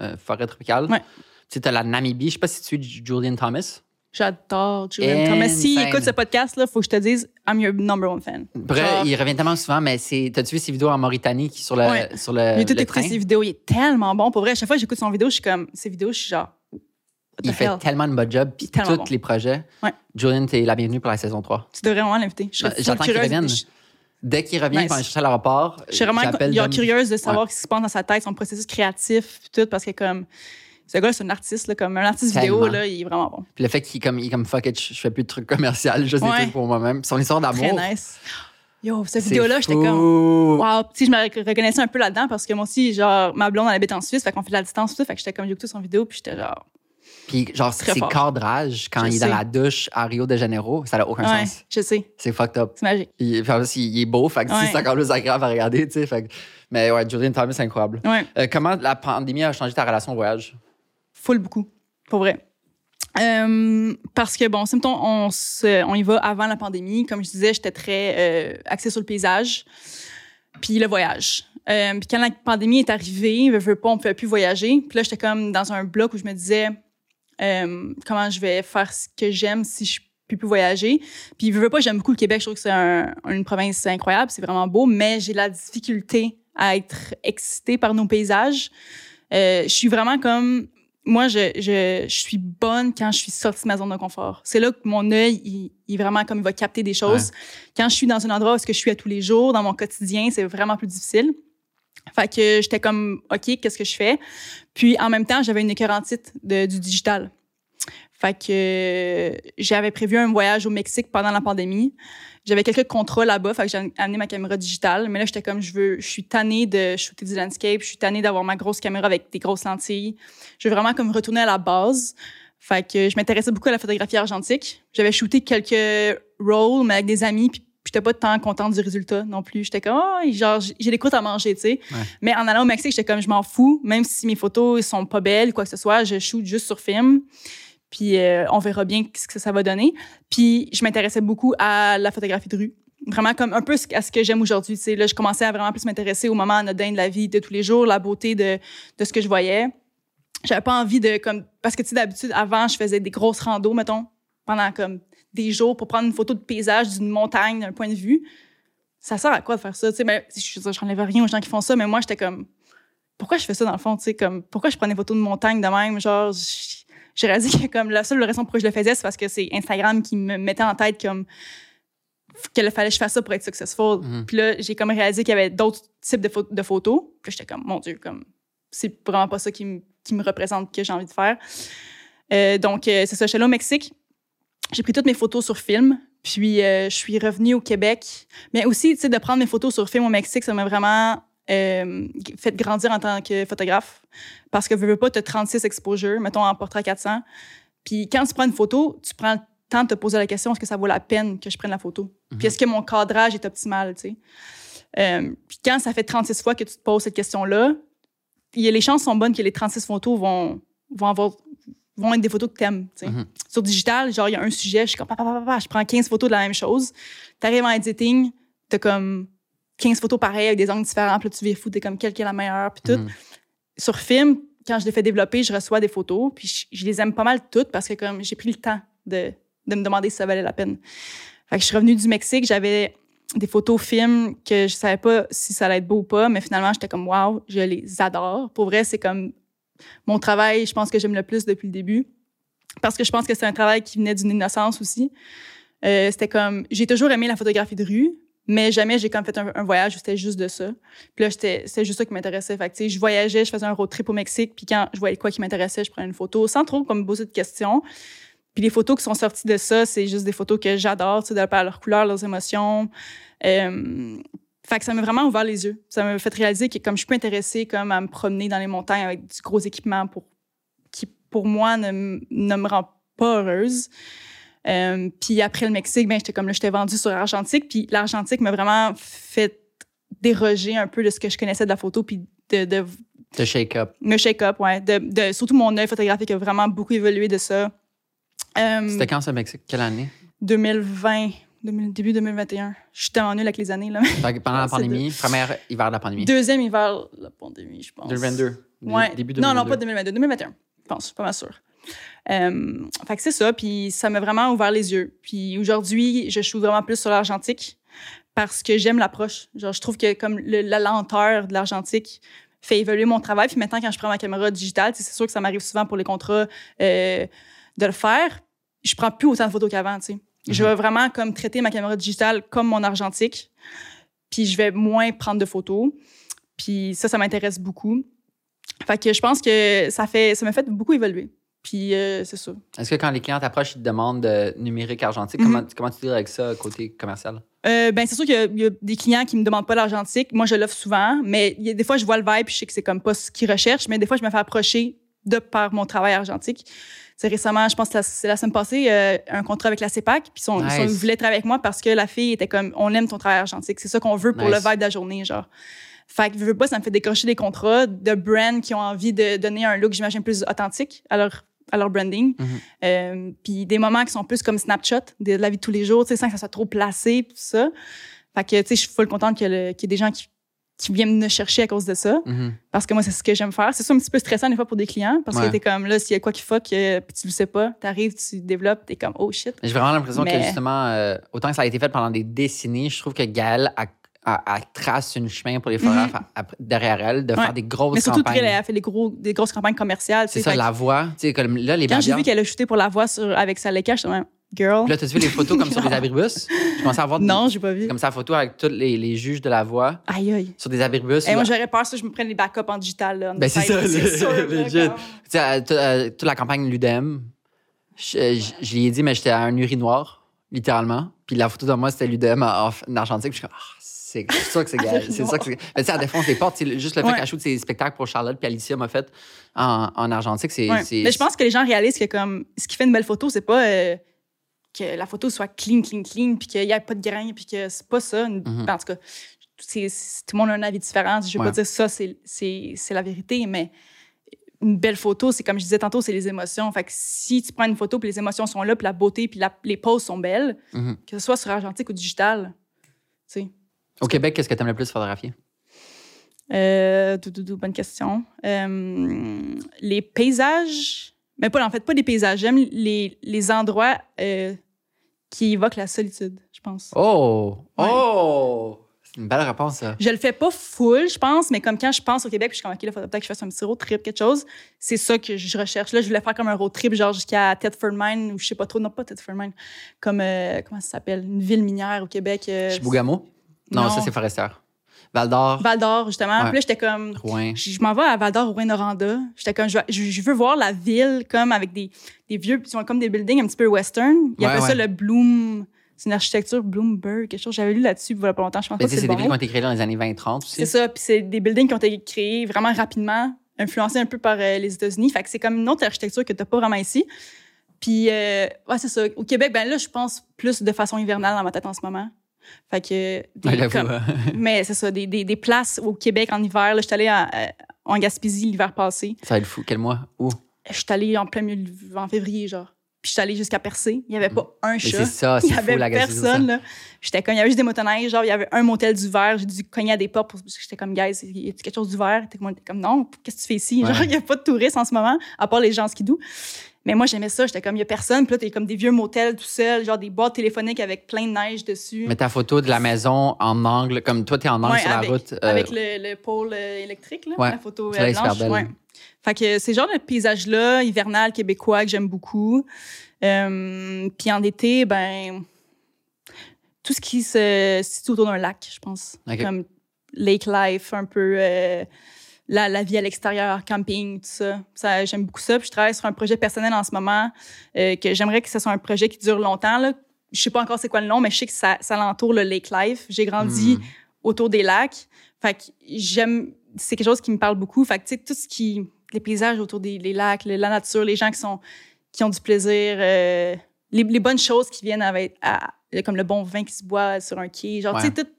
S1: euh, forêt tropicale.
S2: Ouais.
S1: Tu sais, t'as la Namibie. Je sais pas si tu es Julian Thomas.
S2: J'adore Julian Thomas. S'il
S1: Insane.
S2: écoute ce podcast-là, faut que je te dise, I'm your number one fan.
S1: Bref, il revient tellement souvent, mais c'est. T'as-tu vu ses vidéos en Mauritanie qui sur le,
S2: Ouais.
S1: sur le,
S2: tout
S1: le
S2: écouté ses vidéos. Il est tellement bon. Pour vrai, à chaque fois que j'écoute son vidéo, je suis comme, ses vidéos, je suis genre,
S1: Il fait
S2: hell?
S1: tellement de bon job, puis tous
S2: bon.
S1: les projets.
S2: Ouais.
S1: Julian, t'es la bienvenue pour la saison 3.
S2: Tu devrais vraiment l'inviter. Je full
S1: j'attends qu'il revienne.
S2: Je-
S1: Dès qu'il revient,
S2: Nice.
S1: va aller chercher à l'aéroport.
S2: Je suis vraiment curieuse de savoir ce qui se passe dans sa tête, son processus créatif, puis tout, parce que comme, ce gars, c'est un artiste, là, comme un artiste vidéo, là, il est vraiment bon.
S1: Puis le fait qu'il comme, il comme fuck it, je fais plus de trucs commerciaux, juste des
S2: Ouais.
S1: trucs pour moi-même. Son histoire
S2: Très
S1: d'amour.
S2: nice. Yo, cette vidéo-là, j'étais comme, wow. Puis, je me rec- reconnaissais un peu là-dedans parce que moi aussi, genre, ma blonde, elle habite en Suisse, fait qu'on fait de la distance, tout. Fait que j'étais comme, écouté son vidéo, puis j'étais genre,
S1: Puis genre,
S2: Très
S1: ses
S2: fort.
S1: cadrages quand
S2: Je
S1: il est dans la douche à Rio de Janeiro, ça n'a aucun
S2: ouais,
S1: sens.
S2: je sais,
S1: C'est fucked up.
S2: c'est magique.
S1: Il, puis en plus, il, il est beau, fait que
S2: Ouais.
S1: c'est encore plus agréable à regarder, tu sais. fait que- Mais ouais, Julian Thomas, c'est incroyable.
S2: Ouais,
S1: Euh, comment la pandémie a changé ta relation au voyage?
S2: Full beaucoup, pour vrai. Euh, parce que, bon, mettons, on, on y va avant la pandémie. Comme je disais, j'étais très euh, axée sur le paysage, puis le voyage. Euh, puis quand la pandémie est arrivée, je veux pas, on pouvait plus voyager. Puis là, j'étais comme dans un bloc où je me disais euh, comment je vais faire ce que j'aime si je peux plus voyager. Puis je veux pas, j'aime beaucoup le Québec. Je trouve que c'est un, une province incroyable, c'est vraiment beau, mais j'ai la difficulté à être excitée par nos paysages. Je suis vraiment comme moi, je, je, je, suis bonne quand je suis sortie de ma zone de confort. C'est là que mon œil, il, il, vraiment comme il va capter des choses. Quand je suis dans un endroit où -ce que je suis à tous les jours, dans mon quotidien, c'est vraiment plus difficile. Fait que j'étais comme, OK, qu'est-ce que je fais? Puis en même temps, j'avais une écœurantite du digital. Fait que j'avais prévu un voyage au Mexique pendant la pandémie. J'avais quelques contrats là-bas, fait que j'ai amené ma caméra digitale. Mais là, j'étais comme, je veux, je suis tannée de shooter du landscape, je suis tannée d'avoir ma grosse caméra avec des grosses lentilles. Je veux vraiment comme retourner à la base. Fait que je m'intéressais beaucoup à la photographie argentique. J'avais shooté quelques rolls, mais avec des amis, puis j'étais pas tant contente du résultat non plus. J'étais comme, oh, genre, j'ai des croûtes à manger, tu sais. Mais en allant au Mexique, j'étais comme, je m'en fous, même si mes photos sont pas belles quoi que ce soit, je shoot juste sur film. Puis euh, on verra bien ce que ça va donner. Puis je m'intéressais beaucoup à la photographie de rue. Vraiment comme un peu à ce que j'aime aujourd'hui. Tu sais, là, je commençais à vraiment plus m'intéresser au moment anodin de la vie de tous les jours, la beauté de, de ce que je voyais. J'avais pas envie de comme parce que tu sais d'habitude avant je faisais des grosses randos mettons pendant comme des jours pour prendre une photo de paysage d'une montagne d'un point de vue. Ça sert à quoi de faire ça? Tu sais, mais je, je n'enlève rien aux gens qui font ça, mais moi, j'étais comme, pourquoi je fais ça dans le fond? Tu sais, comme, pourquoi je prends des photos de montagne de même? Genre, j'ai réalisé que comme la seule raison pour laquelle je le faisais, c'est parce que c'est Instagram qui me mettait en tête comme qu'il fallait que je fasse ça pour être successful. Mm-hmm. Puis là, j'ai comme réalisé qu'il y avait d'autres types de, de photos. Puis j'étais comme, mon Dieu, comme, c'est vraiment pas ça qui, me, qui me représente que j'ai envie de faire. Euh, donc, euh, c'est ça. Je suis allée au Mexique j'ai pris toutes mes photos sur film. Puis euh, je suis revenue au Québec. Mais aussi, tu sais, de prendre mes photos sur film au Mexique, ça m'a vraiment euh, fait grandir en tant que photographe. Parce que je veux pas te 36 exposures, mettons en portrait 400. Puis quand tu prends une photo, tu prends le temps de te poser la question est-ce que ça vaut la peine que je prenne la photo? Puis est-ce que mon cadrage est optimal, tu sais? Euh, Puis quand ça fait 36 fois que tu te poses cette question-là, les chances sont bonnes que les 36 photos vont, vont avoir vont être des photos que t'aimes. Mm Sur digital, genre, il y a un sujet, je suis comme, papa, papa, je prends 15 photos de la même chose. T'arrives en editing, t'as comme 15 photos pareilles avec des angles différents, puis là, tu viens fou, t'es comme, quelle est la meilleure, puis tout. Mhm. Sur film, quand je les fais développer, je reçois des photos, puis je, les aime pas mal toutes parce que comme j'ai pris le temps de, de me demander si ça valait la peine. Fait que je suis revenue du Mexique, j'avais des photos films que je savais pas si ça allait être beau ou pas, mais finalement, j'étais comme, wow, je les adore. Pour vrai, c'est comme mon travail, je pense que j'aime le plus depuis le début. Parce que je pense que c'est un travail qui venait d'une innocence aussi. Euh, c'était comme, j'ai toujours aimé la photographie de rue, mais jamais j'ai comme fait un, voyage où c'était juste de ça. Puis là, c'était juste ça qui m'intéressait. Fait que, je voyageais, je faisais un road trip au Mexique, puis quand je voyais quoi qui m'intéressait, je prenais une photo sans trop comme me poser de questions. Puis les photos qui sont sorties de ça, c'est juste des photos que j'adore, tu sais, par leur couleur, leurs émotions. Euh, que ça m'a vraiment ouvert les yeux. Ça m'a fait réaliser que comme je peux intéresser comme à me promener dans les montagnes avec du gros équipement pour qui pour moi ne me rend pas heureuse. Euh, puis après le Mexique, ben j'étais comme là, j'étais vendue sur l'argentique. Puis l'argentique m'a vraiment fait déroger un peu de ce que je connaissais de la photo, puis de, de
S1: de shake up.
S2: Me shake up, ouais. De, de, surtout mon œil photographique a vraiment beaucoup évolué de ça.
S1: Euh, C'était quand ça, Mexique? Quelle année?
S2: 2020 début 2021. Je suis tellement nulle avec les années. Là.
S1: pendant la pandémie, premier hiver de la pandémie.
S2: Deuxième hiver de la pandémie, je pense.
S1: 2022.
S2: Ouais.
S1: Début 2022.
S2: Non, non, pas 2022. 2021, je pense, pas mal sûr. Euh, fait que c'est ça, puis ça m'a vraiment ouvert les yeux. Puis aujourd'hui, je suis vraiment plus sur l'argentique parce que j'aime l'approche. Genre, je trouve que comme la lenteur de l'argentique fait évoluer mon travail. Puis maintenant, quand je prends ma caméra digitale, c'est sûr que ça m'arrive souvent pour les contrats euh, de le faire. Je prends plus autant de photos qu'avant, tu sais. Je vais vraiment comme traiter ma caméra digitale comme mon argentique. Puis je vais moins prendre de photos. Puis ça, ça m'intéresse beaucoup. Fait que je pense que ça fait ça m'a fait beaucoup évoluer. Puis euh, c'est ça.
S1: Est-ce que quand les clients t'approchent, ils te demandent de numérique argentique, comment, mhm. comment tu dis avec ça côté commercial?
S2: Euh, ben c'est sûr qu'il y, a des clients qui me demandent pas l'argentique. Moi, je l'offre souvent, mais y a, des fois, je vois le vibe, je sais que c'est comme pas ce qu'ils recherchent, mais des fois, je me fais approcher de par mon travail argentique c'est récemment, je pense que c'est la semaine passée, euh, un contrat avec la CEPAC. Puis ils, voulaient travailler avec moi parce que la fille était comme, on aime ton travail argentique. C'est ça qu'on veut pour le vibe de la journée, genre. Fait que je veux pas, ça me fait décrocher des contrats de brands qui ont envie de donner un look, j'imagine, plus authentique à leur, à leur branding.
S1: Mhm.
S2: Euh, puis des moments qui sont plus comme Snapchat, de la vie de tous les jours, tu sais, sans que ça soit trop placé, tout ça. Fait que, tu sais, je suis full contente qu'il y, ait y des gens qui, qui viennent me chercher à cause de ça.
S1: Mhm.
S2: Parce que moi, c'est ce que j'aime faire. C'est ça un petit peu stressant des fois pour des clients. Parce
S1: Ouais.
S2: que t'es comme, là, s'il y a quoi qui fuck, euh, puis tu le sais pas, t'arrives, tu développes, t'es comme, oh shit.
S1: J'ai vraiment l'impression que justement, euh, autant que ça a été fait pendant des décennies, je trouve que Gaëlle a, a trace une chemin pour les photographes à- derrière elle de
S2: Mhm. Ouais.
S1: faire des grosses
S2: Mais surtout,
S1: campagnes.
S2: elle a fait des, gros, des grosses campagnes commerciales.
S1: C'est ça, la voix. Comme là, les
S2: Quand j'ai vu qu'elle a shooté pour la voix sur, avec sa Leica, j'étais même, girl.
S1: Puis là, t'as vu les photos comme sur des abribus? Je commençais à voir
S2: Non, j'ai pas vu.
S1: comme ça, photo avec tous les, les juges de la voix
S2: Aïe, aïe.
S1: sur des abribus.
S2: Et moi,
S1: Là,
S2: j'aurais peur ça, je me prenne les backups en digital. Là,
S1: Ben, c'est ça, le-
S2: sûr,
S1: euh, euh, toute la campagne Ludem, je, euh, je, je lui ai dit, mais j'étais à un urinoir, littéralement. Puis la photo de moi, c'était Ludem en, en argentique. Puis je suis comme, ah, c'est sûr que c'est Gaël. C'est sûr que c'est. Mais tu sais, elle défonce les portes. C'est Juste le fait
S2: Ouais.
S1: qu'elle shoot ses spectacles pour Charlotte puis Alicia m'a fait en, en argentique, c'est.
S2: Ouais.
S1: c'est-
S2: Mais je pense que les gens réalisent que comme ce qui fait une belle photo, c'est pas euh, que la photo soit clean, clean, clean, puis qu'il n'y ait pas de grains, puis que c'est pas ça. Une-
S1: Mhm.
S2: En tout cas, tout le monde a un avis différent. Je vais
S1: Ouais.
S2: pas dire ça, c'est- la vérité, mais une belle photo, c'est comme je disais tantôt, c'est les émotions. Fait que si tu prends une photo, puis les émotions sont là, puis la beauté, puis la- les poses sont belles,
S1: Mhm.
S2: que ce soit sur argentique ou digital, tu sais.
S1: Au Québec, qu'est-ce que tu aimes le plus photographier?
S2: Euh, dou, dou, bonne question. Euh, les paysages, mais pas en fait pas des paysages. J'aime les, les endroits euh, qui évoquent la solitude, je pense.
S1: Oh!
S2: Ouais.
S1: Oh! C'est une belle réponse, ça.
S2: Je le fais pas full, je pense, mais comme quand je pense au Québec, puis je suis comme ok, là, faudrait peut-être que je fasse un petit road trip, quelque chose. C'est ça que je recherche. Là, je voulais faire comme un road trip, genre jusqu'à Thetford Mine ou je sais pas trop, non pas Thetford Mine, comme euh, comment ça s'appelle, une ville minière au Québec. euh,
S1: Chibougamau? Non,
S2: non.
S1: ça, c'est Forestière. Val d'Or,
S2: Val d'Or justement.
S1: Ouais.
S2: Puis là, j'étais comme
S1: Rouen.
S2: Je, je m'en vais à Val d'Or, Rouen-Noranda. J'étais comme, je, veux voir la ville comme avec des, des vieux, ils sont comme des buildings un petit peu western. Ils
S1: Ouais,
S2: appellent ça le Bloom. C'est une architecture Bloomberg, quelque chose. J'avais lu là-dessus il y a pas longtemps. Je pense
S1: tu
S2: que c'est
S1: des villes qui ont été créées dans les années 20-30 aussi.
S2: C'est ça. Puis c'est des buildings qui ont été créés vraiment rapidement, influencés un peu par euh, les États-Unis. Fait que c'est comme une autre architecture que t'as pas vraiment ici. Puis, euh, ouais, c'est ça. Au Québec, ben là, je pense plus de façon hivernale dans ma tête en ce moment. Fait que. des-
S1: j'avoue,
S2: comme-
S1: hein.
S2: mais c'est ça, des, des, des places au Québec en hiver. Là, je suis allée à- à- en Gaspésie l'hiver passé.
S1: Ça va être fou. Quel mois? Où?
S2: Je suis allée en plein milieu, en février, genre. Puis je suis allée jusqu'à Percé. Il n'y avait pas un chat.
S1: c'est ça,
S2: Il
S1: c'est
S2: n'y avait
S1: fou, la Gaspésie,
S2: personne, là. J'étais comme, il y avait juste des motoneiges, genre, il y avait un motel d'hiver. J'ai dû cogner à des portes pour, parce que j'étais comme, guys, y a quelque chose d'hiver? T'es comme, comme, non, qu'est-ce que tu fais ici?
S1: Ouais.
S2: Genre, il n'y a pas de touristes en ce moment, à part les gens en skidoo. Mais moi, j'aimais ça. J'étais comme, il n'y a personne. Puis là, t'es comme des vieux motels tout seul, genre des boîtes téléphoniques avec plein de neige dessus.
S1: Mais ta photo de la maison en angle, comme toi, t'es en angle
S2: Ouais,
S1: sur
S2: avec,
S1: la route. euh,
S2: avec le, le pôle euh, électrique, là,
S1: Ouais.
S2: la photo euh, blanche.
S1: belle.
S2: ouais. Fait que c'est le genre de paysage-là, hivernal, québécois, que j'aime beaucoup. Euh, Puis en été, ben, tout ce qui se situe autour d'un lac, je pense. Comme lake life, un peu la, la vie à l'extérieur, camping, tout ça. ça j'aime beaucoup ça. Puis je travaille sur un projet personnel en ce moment euh, que j'aimerais que ce soit un projet qui dure longtemps. Là. Je sais pas encore c'est quoi le nom, mais je sais que ça, ça l'entoure le lake life. J'ai grandi
S1: hmm.
S2: autour des lacs. Fait que j'aime, c'est quelque chose qui me parle beaucoup. Fait que, tu sais, tout ce qui, les paysages autour des les lacs, la nature, les gens qui sont, qui ont du plaisir, euh, les, les bonnes choses qui viennent avec, à- comme le bon vin qui se boit sur un quai. Genre, tu sais,
S1: Ouais.
S2: tout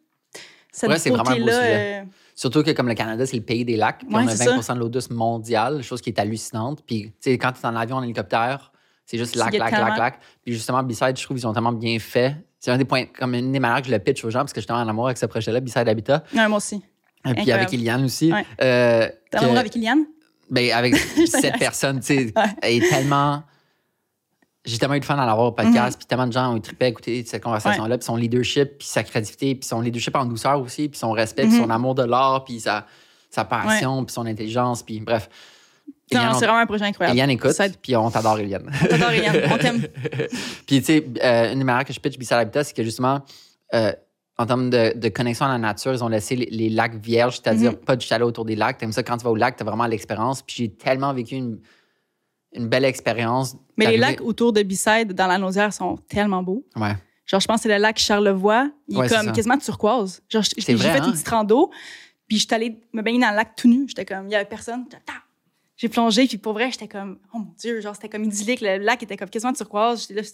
S2: cette
S1: Ouais, c'est vraiment beau
S2: euh,
S1: Surtout que comme le Canada, c'est le pays des lacs, puis
S2: Ouais,
S1: on a
S2: c'est
S1: 20 de l'eau douce mondiale, chose qui est hallucinante. Puis, tu sais, quand tu es en avion, en hélicoptère, c'est juste lac, lac, lac, lac. Puis justement, B-Side, je trouve qu'ils ont tellement bien fait. C'est un des points, comme une des manières que je le pitch aux gens, parce que j'étais en amour avec ce projet-là, B-Side Habitat.
S2: ouais, moi aussi.
S1: Et puis
S2: Incroyable.
S1: avec Eliane aussi.
S2: Ouais.
S1: Euh,
S2: T'as
S1: que-
S2: l'amour avec Iliane?
S1: Ben, avec cette personne, tu sais, est tellement. J'ai tellement eu de fun à l'avoir au podcast, puis tellement de gens ont trippé à écouter cette conversation-là, puis son leadership, puis sa créativité, puis son leadership en douceur aussi, puis son respect, puis
S2: Mhm.
S1: son amour de l'art, puis sa, sa passion, puis son intelligence, puis bref.
S2: Non,
S1: Eliane,
S2: c'est
S1: on-
S2: vraiment un projet incroyable.
S1: Eliane écoute, puis on t'adore, Eliane.
S2: T'adores Iliane. On t'aime.
S1: Puis, tu sais, euh, une des manières que je pitch Bissell Habitat, c'est que justement, euh, en termes de, de connexion à la nature, ils ont laissé les, les lacs vierges, c'est-à-dire
S2: Mhm.
S1: pas de chalet autour des lacs. T'aimes ça quand tu vas au lac, t'as vraiment l'expérience. Puis j'ai tellement vécu une, une belle expérience.
S2: Mais les lacs autour de B-Side, dans la Naudière, sont tellement beaux.
S1: Ouais.
S2: Genre, je pense que c'est le lac Charlevoix. Il est
S1: Ouais,
S2: comme
S1: ça.
S2: quasiment turquoise. Genre, j'ai fait
S1: hein?
S2: une petite rando, puis j'étais allée me baigner dans le lac tout nu. J'étais comme, il y avait personne. J'ai plongé, puis pour vrai, j'étais comme, oh mon Dieu, genre, c'était comme idyllique. Le lac était comme quasiment turquoise. J'étais là,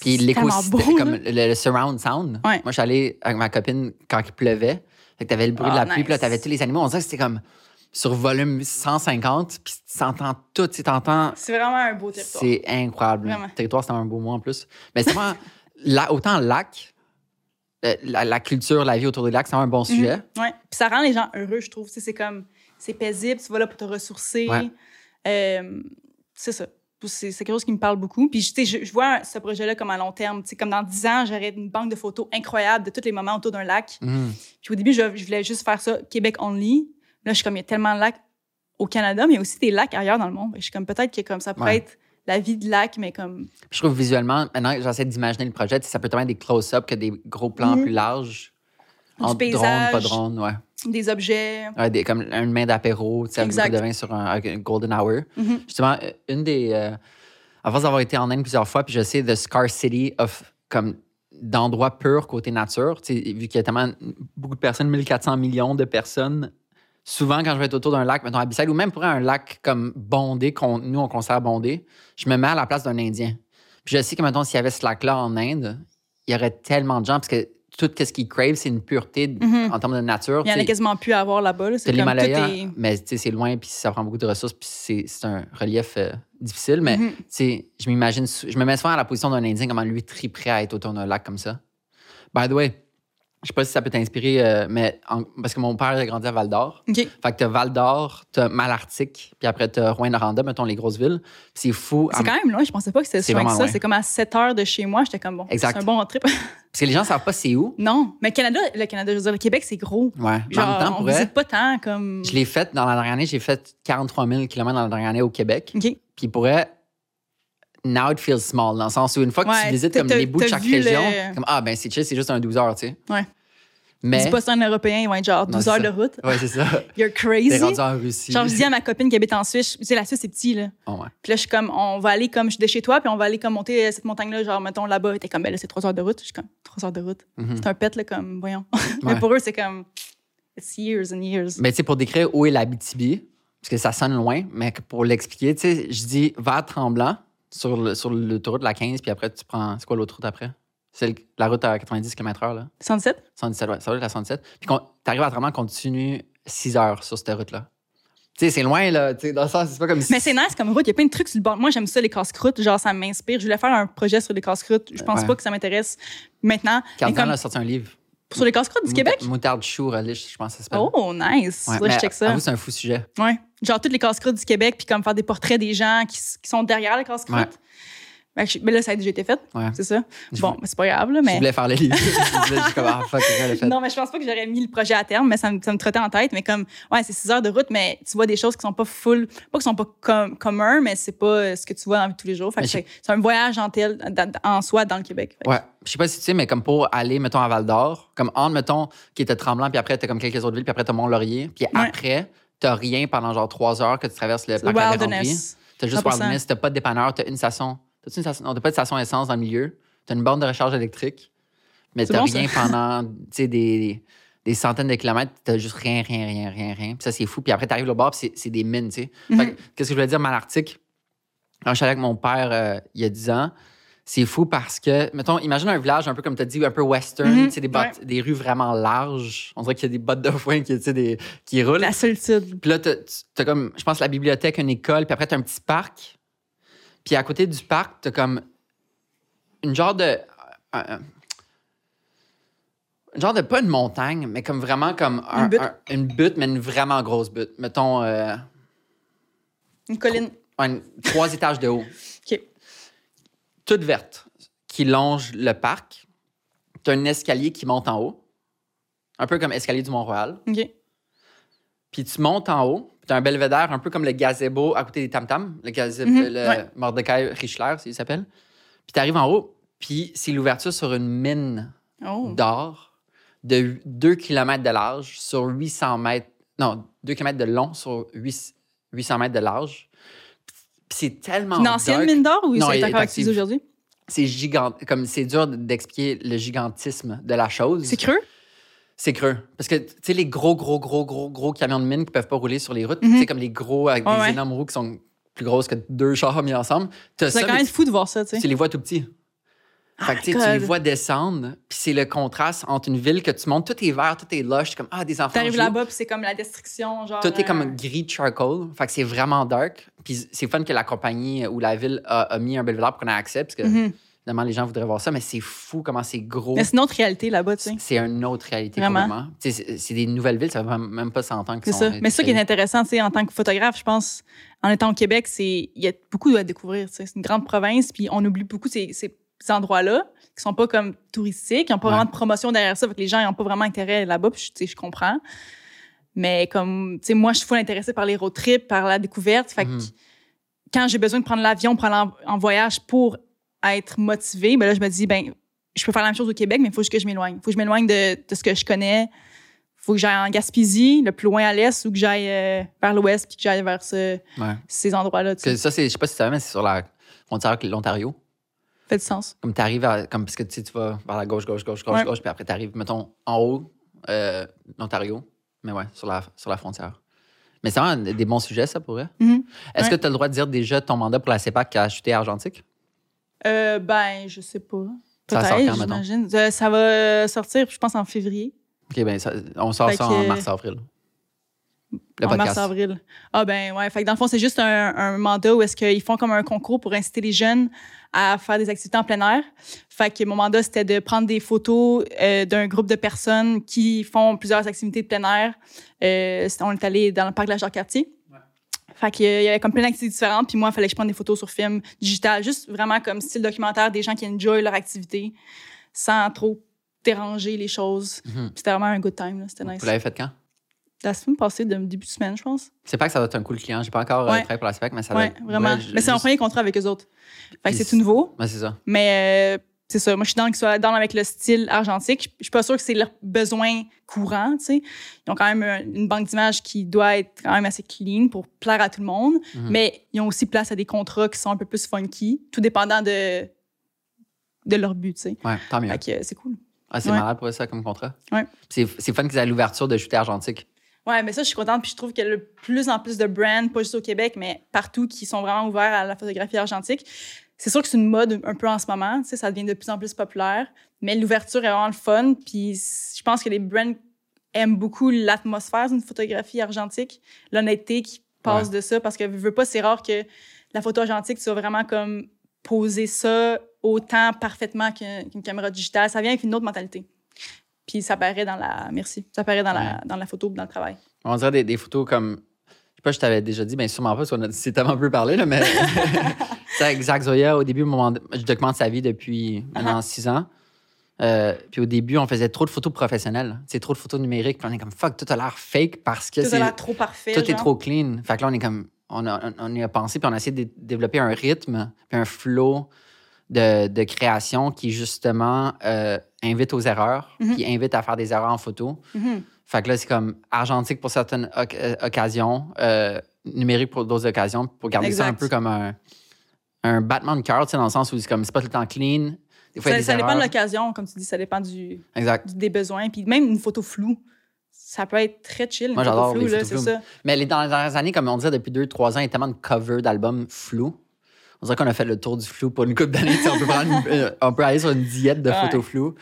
S1: Puis l'écosystème, comme le, le surround sound.
S2: Ouais.
S1: Moi, je suis allée avec ma copine quand il pleuvait. Fait que t'avais le bruit de
S2: Ah,
S1: la pluie, puis là, t'avais tous les animaux. On dirait que c'était comme. Sur volume 150, puis tu entends tout, tu t'entends.
S2: C'est vraiment un beau territoire.
S1: C'est incroyable.
S2: Vraiment.
S1: Territoire, c'est un beau mot en plus. Mais c'est vraiment, là, autant lac, euh, la, la culture, la vie autour des lacs, c'est un bon sujet.
S2: Ouais. Puis ça rend les gens heureux, je trouve. C'est comme, c'est paisible, tu vas là pour te ressourcer.
S1: Ouais.
S2: Euh, c'est ça. C'est quelque chose qui me parle beaucoup. Puis, je, je vois ce projet-là comme à long terme. Tu sais, comme dans 10 ans, j'aurais une banque de photos incroyable de tous les moments autour d'un lac.
S1: Mhm.
S2: Puis au début, je, je voulais juste faire ça Québec only. Là, je suis comme, il y a tellement de lacs au Canada, mais aussi des lacs ailleurs dans le monde. Je suis comme, peut-être que comme ça pourrait
S1: Ouais.
S2: être la vie de lac, mais comme...
S1: Je trouve visuellement, maintenant, j'essaie d'imaginer le projet, ça peut être des close-up que des gros plans
S2: Mhm.
S1: plus larges.
S2: Du
S1: Entre
S2: paysage.
S1: drone, pas drone, ouais.
S2: des objets.
S1: Ouais, des, comme une main d'apéro, tu sais, beaucoup de vin sur un, un golden hour.
S2: Mhm.
S1: Justement, une des. euh, à force d'avoir été en Inde plusieurs fois, puis je sais the scar city of comme d'endroits purs côté nature, tu sais, vu qu'il y a tellement beaucoup de personnes, 1400 millions de personnes. Souvent, quand je vais être autour d'un lac, mettons à Bissau, ou même pour un lac comme bondé, qu'on nous, on considère bondé, je me mets à la place d'un Indien. Puis je sais que, mettons, s'il y avait ce lac-là en Inde, il y aurait tellement de gens, parce que tout ce qu'ils crave, c'est une pureté
S2: Mhm.
S1: en termes de nature.
S2: Il y en a quasiment plus à avoir là-bas. là.
S1: C'est
S2: comme
S1: l'Himalaya,
S2: est...
S1: mais tu sais, c'est loin, puis ça prend beaucoup de ressources, puis c'est c'est un relief euh, difficile. Mais
S2: Mhm.
S1: tu sais, je m'imagine, je me mets souvent à la position d'un Indien, comment lui triperait à être autour d'un lac comme ça. By the way, je sais pas si ça peut t'inspirer, euh, mais en- parce que mon père a grandi à Val d'Or.
S2: OK.
S1: Fait que t'as Val d'Or, t'as Malartic, puis après t'as Rouyn-Noranda, mettons les grosses villes. C'est fou.
S2: C'est quand même loin. Je pensais pas que c'était si loin que ça. C'est comme à 7 heures de chez moi. J'étais comme, bon,
S1: Exact.
S2: c'est un bon trip.
S1: Parce que les gens savent pas c'est où.
S2: non. Mais le Canada, le Canada, je veux dire, le Québec, c'est gros.
S1: Ouais.
S2: Genre,
S1: en même temps,
S2: on visite pas tant comme...
S1: je l'ai fait dans la dernière année, j'ai fait 43 000 km dans la dernière année au Québec. Puis pour vrai, now it feels small, dans le sens où une fois que
S2: Ouais,
S1: tu visites comme les bouts de chaque région,
S2: le-
S1: comme ah ben c'est chill, c'est juste un 12 heures, tu sais.
S2: Ouais.
S1: Mais
S2: Dis pas ça un Européen, ils vont être genre
S1: Non,
S2: 12
S1: c'est
S2: heures de route.
S1: ouais, c'est ça.
S2: You're
S1: T'es
S2: crazy.
S1: rendu en Russie.
S2: Genre, je dis à ma copine qui habite en Suisse, tu sais, la Suisse, c'est petit, là.
S1: Oh, ouais.
S2: Puis là, je suis comme, on va aller comme, je suis de chez toi, puis on va aller comme monter cette montagne-là, genre, mettons là-bas. T'es comme, ben là, c'est trois heures de route. Je suis comme, trois heures de route.
S1: Mhm.
S2: C'est un pet, là, comme, voyons.
S1: Ouais.
S2: Mais pour eux, c'est comme, it's years and years.
S1: Mais tu sais, pour décrire où est l'Abitibi, parce que ça sonne loin, mais pour l'expliquer, tu sais, je dis à Tremblant sur le- sur l'autoroute de la 15, puis après tu prends. C'est quoi l'autre route après? C'est le- la route à 90 km/h, là.
S2: 117?
S1: 117, ouais, ça doit être la 117. Puis tu arrives à Tremblant, continue 6 heures sur cette route-là. Tu sais, c'est loin, là. Tu sais, dans le sens, c'est pas comme.
S2: Mais c'est nice comme route. Il y a plein de trucs sur le bord. Moi, j'aime ça, les casse-croûtes. Genre, ça m'inspire. Je voulais faire un projet sur les casse-croûtes. Je pense
S1: Ouais.
S2: pas que ça m'intéresse maintenant.
S1: Cardan
S2: comme-
S1: a sorti un livre.
S2: Sur les casse-croûtes du Québec?
S1: Moutarde chou, relish, je pense que ça s'appelle.
S2: Oh, nice.
S1: Ouais,
S2: je check ça.
S1: avoue, c'est un fou sujet.
S2: Ouais. Genre, toutes les casse-croûtes du Québec, puis comme faire des portraits des gens qui, qui sont derrière les casse-croûtes.
S1: Ouais.
S2: Fait que je- mais là, ça a déjà été fait.
S1: Ouais.
S2: C'est ça.
S1: Je
S2: bon, mais c'est pas grave, là.
S1: Je
S2: Mais...
S1: voulais faire le livre. je comme, ah, fuck, fait.
S2: Non, mais je pense pas que j'aurais mis le projet à terme, mais ça me, ça me trottait en tête. Mais comme, ouais, c'est six heures de route, mais tu vois des choses qui sont pas full, pas qui sont pas com communs, mais c'est pas euh, ce que tu vois dans la vie de tous les jours. Fait
S1: Mais
S2: c'est un voyage en, tel, en soi dans le Québec. Fait
S1: Ouais. Je sais pas si tu sais, mais comme pour aller, mettons, à Val d'Or, comme entre, mettons, qui était tremblant, puis après, t'as comme quelques autres villes, puis après, t'as Mont-Laurier, puis
S2: Ouais.
S1: après, t'as rien pendant genre trois heures que tu traverses le parc de la Vérandrie.
S2: wilderness.
S1: T'as juste
S2: 100%.
S1: Wilderness, t'as pas de dépanneur, t'as une station. T'as-tu une station? Non, t'as pas de station essence dans le milieu. T'as une borne de recharge électrique, mais t'as
S2: bon,
S1: rien pendant, tu des, des centaines de kilomètres. T'as juste rien, rien, rien, rien, rien. Puis ça, c'est fou. Puis après, t'arrives au bord, puis c'est- c'est des mines, tu sais.
S2: Mhm.
S1: Que, Qu'est-ce que je voulais dire, Malartic? Quand je suis allé avec mon père euh, il y a 10 ans, c'est fou parce que, mettons, imagine un village un peu comme tu as dit, un peu western, tu sais, des, des rues vraiment larges. On dirait qu'il y a des bottes de foin qui, tu des, qui roulent.
S2: La solitude.
S1: Puis là, t'as as comme, je pense, la bibliothèque, une école, puis après, t'as un petit parc. Puis à côté du parc, t'as comme une genre de. un- genre de, pas une montagne, mais comme vraiment comme un-
S2: Une butte.
S1: un- une butte, mais une vraiment grosse butte. Mettons, euh,
S2: Une colline.
S1: un- trois étages de haut.
S2: OK.
S1: toute verte, qui longe le parc. Tu as un escalier qui monte en haut, un peu comme escalier du Mont-Royal.
S2: OK.
S1: Puis tu montes en haut, puis tu as un belvédère, un peu comme le gazebo à côté des tam-tams, le, gazebo,
S2: Mhm,
S1: le
S2: ouais.
S1: Mordecai Richler, il s'appelle. Puis tu arrives en haut, puis c'est l'ouverture sur une mine
S2: Oh.
S1: d'or de 2 km de large sur 800 mètres. Non, 2 km de long sur 8 800 mètres de large. Puis c'est tellement.
S2: Une ancienne mine d'or ou c'est encore
S1: actif
S2: aujourd'hui?
S1: c'est gigant comme c'est dur d'expliquer le gigantisme de la chose.
S2: C'est creux?
S1: C'est creux parce que tu sais les gros gros gros gros gros camions de mine qui peuvent pas rouler sur les routes,
S2: Mhm.
S1: tu sais comme les gros avec des
S2: ouais.
S1: énormes roues qui sont plus grosses que deux chars mis ensemble.
S2: C'est quand même fou de voir ça, tu sais.
S1: tu les vois tout petits. Fait que tu les vois descendre, puis c'est le contraste entre une ville que tu montes, tout est vert, tout est lush, comme ah, des enfants.
S2: T'arrives là-bas, puis c'est comme la destruction, genre.
S1: Tout est
S2: euh,
S1: comme gris charcoal. Fait que c'est vraiment dark. Puis c'est fun que la compagnie ou la ville a, a mis un belvédère pour qu'on ait accès, parce que
S2: mhm.
S1: Évidemment, les gens voudraient voir ça, mais c'est fou comment c'est gros.
S2: Mais c'est une autre réalité là-bas, tu sais.
S1: C'est une autre réalité,
S2: Vraiment.
S1: C'est des nouvelles villes, ça fait même pas 100 ans que
S2: C'est ça. Mais ça qui est intéressant, tu sais, en tant que photographe, je pense, en étant au Québec, c'est il y a beaucoup à découvrir. C'est une grande province, puis on oublie beaucoup ces, ces endroits-là qui sont pas comme touristiques, qui n'ont pas
S1: Ouais.
S2: vraiment de promotion derrière ça, fait que les gens n'ont pas vraiment intérêt là-bas, puis je- tu sais, je comprends. Mais comme, tu sais, moi, je suis full intéressée par les road trips, par la découverte. Fait que
S1: Mhm.
S2: quand j'ai besoin de prendre l'avion aller en, en voyage pour être motivée, ben là, je me dis, ben, je peux faire la même chose au Québec, mais il faut juste que je m'éloigne. Il faut que je m'éloigne de, de ce que je connais. Il faut que j'aille en Gaspésie, le plus loin à l'est, ou que j'aille euh, vers l'ouest, puis que j'aille vers ce-
S1: Ouais.
S2: ces endroits-là.
S1: ça, c'est, je sais pas si tu mais c'est sur la frontière avec l'Ontario.
S2: fait du sens.
S1: Comme tu arrives comme parce que tu sais, tu vas vers la gauche, gauche, gauche, gauche,
S2: Ouais.
S1: gauche, puis après tu arrives, mettons, en haut, euh, l'Ontario. Mais ouais, sur la, sur la frontière. Mais c'est vraiment des bons sujets, ça pourrait.
S2: Mhm.
S1: Est-ce
S2: Ouais.
S1: que tu as le droit de dire déjà ton mandat pour la CEPAC qui a acheté Argentique?
S2: Euh, ben, je sais pas.
S1: Ça sort quand,
S2: j'imagine. Euh, ça va sortir, je pense, en février.
S1: OK, ben ça- on sort
S2: Fait
S1: ça en mars-avril. Le
S2: en mars-avril. Ah ben ouais. Fait que dans le fond, c'est juste un, un mandat où est-ce qu'ils font comme un concours pour inciter les jeunes à faire des activités en plein air. Fait que mon mandat, c'était de prendre des photos euh, d'un groupe de personnes qui font plusieurs activités de plein air. Euh, on est allé dans le parc de la Jacques-Cartier. Fait qu'il y avait comme plein d'activités différentes. Puis moi, il fallait que je prenne des photos sur film digital, juste vraiment comme style documentaire, des gens qui enjoy leur activité sans trop déranger les choses. Puis C'était vraiment un good time. là. C'était nice.
S1: Vous l'avez fait quand?
S2: La semaine passée, de début de semaine, je pense.
S1: C'est pas que ça doit être un cool client. J'ai pas encore euh,
S2: Ouais.
S1: travaillé pour la CEPAC, mais ça
S2: Oui,
S1: doit être-
S2: vraiment.
S1: ouais,
S2: mais c'est mon
S1: juste-
S2: premier contrat avec eux autres. Fait que c'est tout nouveau.
S1: Ouais, c'est ça.
S2: Mais euh, c'est ça. Moi, je suis dans avec le style argentique. Je suis pas sûre que c'est leur besoin courant, tu sais. Ils ont quand même un- une banque d'images qui doit être quand même assez clean pour plaire à tout le monde.
S1: Mhm.
S2: Mais ils ont aussi place à des contrats qui sont un peu plus funky, tout dépendant de, de leur but, tu sais.
S1: Ouais, tant mieux.
S2: Fait que euh, c'est cool.
S1: Ah, c'est
S2: Ouais.
S1: malade pour ça comme contrat.
S2: Ouais.
S1: C'est c'est fun qu'ils aient l'ouverture de Shooter Argentique.
S2: Ouais, mais ça, je suis contente. Puis je trouve qu'il y a de plus en plus de brands, pas juste au Québec, mais partout, qui sont vraiment ouverts à la photographie argentique. C'est sûr que c'est une mode un peu en ce moment. Tu sais, ça devient de plus en plus populaire. Mais l'ouverture est vraiment le fun. Puis je pense que les brands aiment beaucoup l'atmosphère d'une photographie argentique, l'honnêteté qui passe de ça. Parce que, veux veux pas, c'est rare que la photo argentique, tu vas vraiment comme poser ça autant parfaitement qu'un- qu'une caméra digitale. Ça vient avec une autre mentalité. Puis ça paraît dans la. Merci. Ça paraît dans, la, dans la photo, dans le travail.
S1: On dirait des, des photos comme. Pas, je t'avais déjà dit, bien sûrement pas, parce qu'on a c'est tellement peu parlé, là, mais. c'est avec Zach Zoya, au début, au moment de- je documente sa vie depuis maintenant six ans. Euh, puis au début, on faisait trop de photos professionnelles. C'est trop de photos numériques. Puis on est comme, fuck, tout a l'air fake parce que
S2: Tout a l'air trop parfait.
S1: Tout est trop clean. Fait que là, on est comme. On, a, on, y a pensé, puis on a essayé de développer un rythme, puis un flow de, de création qui, justement, euh, invite aux erreurs,
S2: Mhm.
S1: puis invite à faire des erreurs en photo.
S2: Mhm.
S1: Fait que là, c'est comme argentique pour certaines euh, occasions, euh, numérique pour d'autres occasions, pour garder ça un peu comme un, un battement de cœur, tu sais, dans le sens où c'est comme c'est pas tout le temps clean. Des fois, il y a
S2: Ça,
S1: des
S2: ça dépend de l'occasion, comme tu dis, ça dépend du,
S1: Exact.
S2: des besoins. Puis même une photo floue, ça peut être très chill. Une
S1: Moi,
S2: photo
S1: j'adore
S2: floue,
S1: les
S2: là,
S1: photos
S2: c'est ça.
S1: Mais les, dans les dernières années, comme on disait depuis deux, trois ans, il y a tellement de covers d'albums flous. On dirait qu'on a fait le tour du flou pour une couple d'années. On, peut prendre euh, on peut aller sur une diète de
S2: Ouais.
S1: photos floues.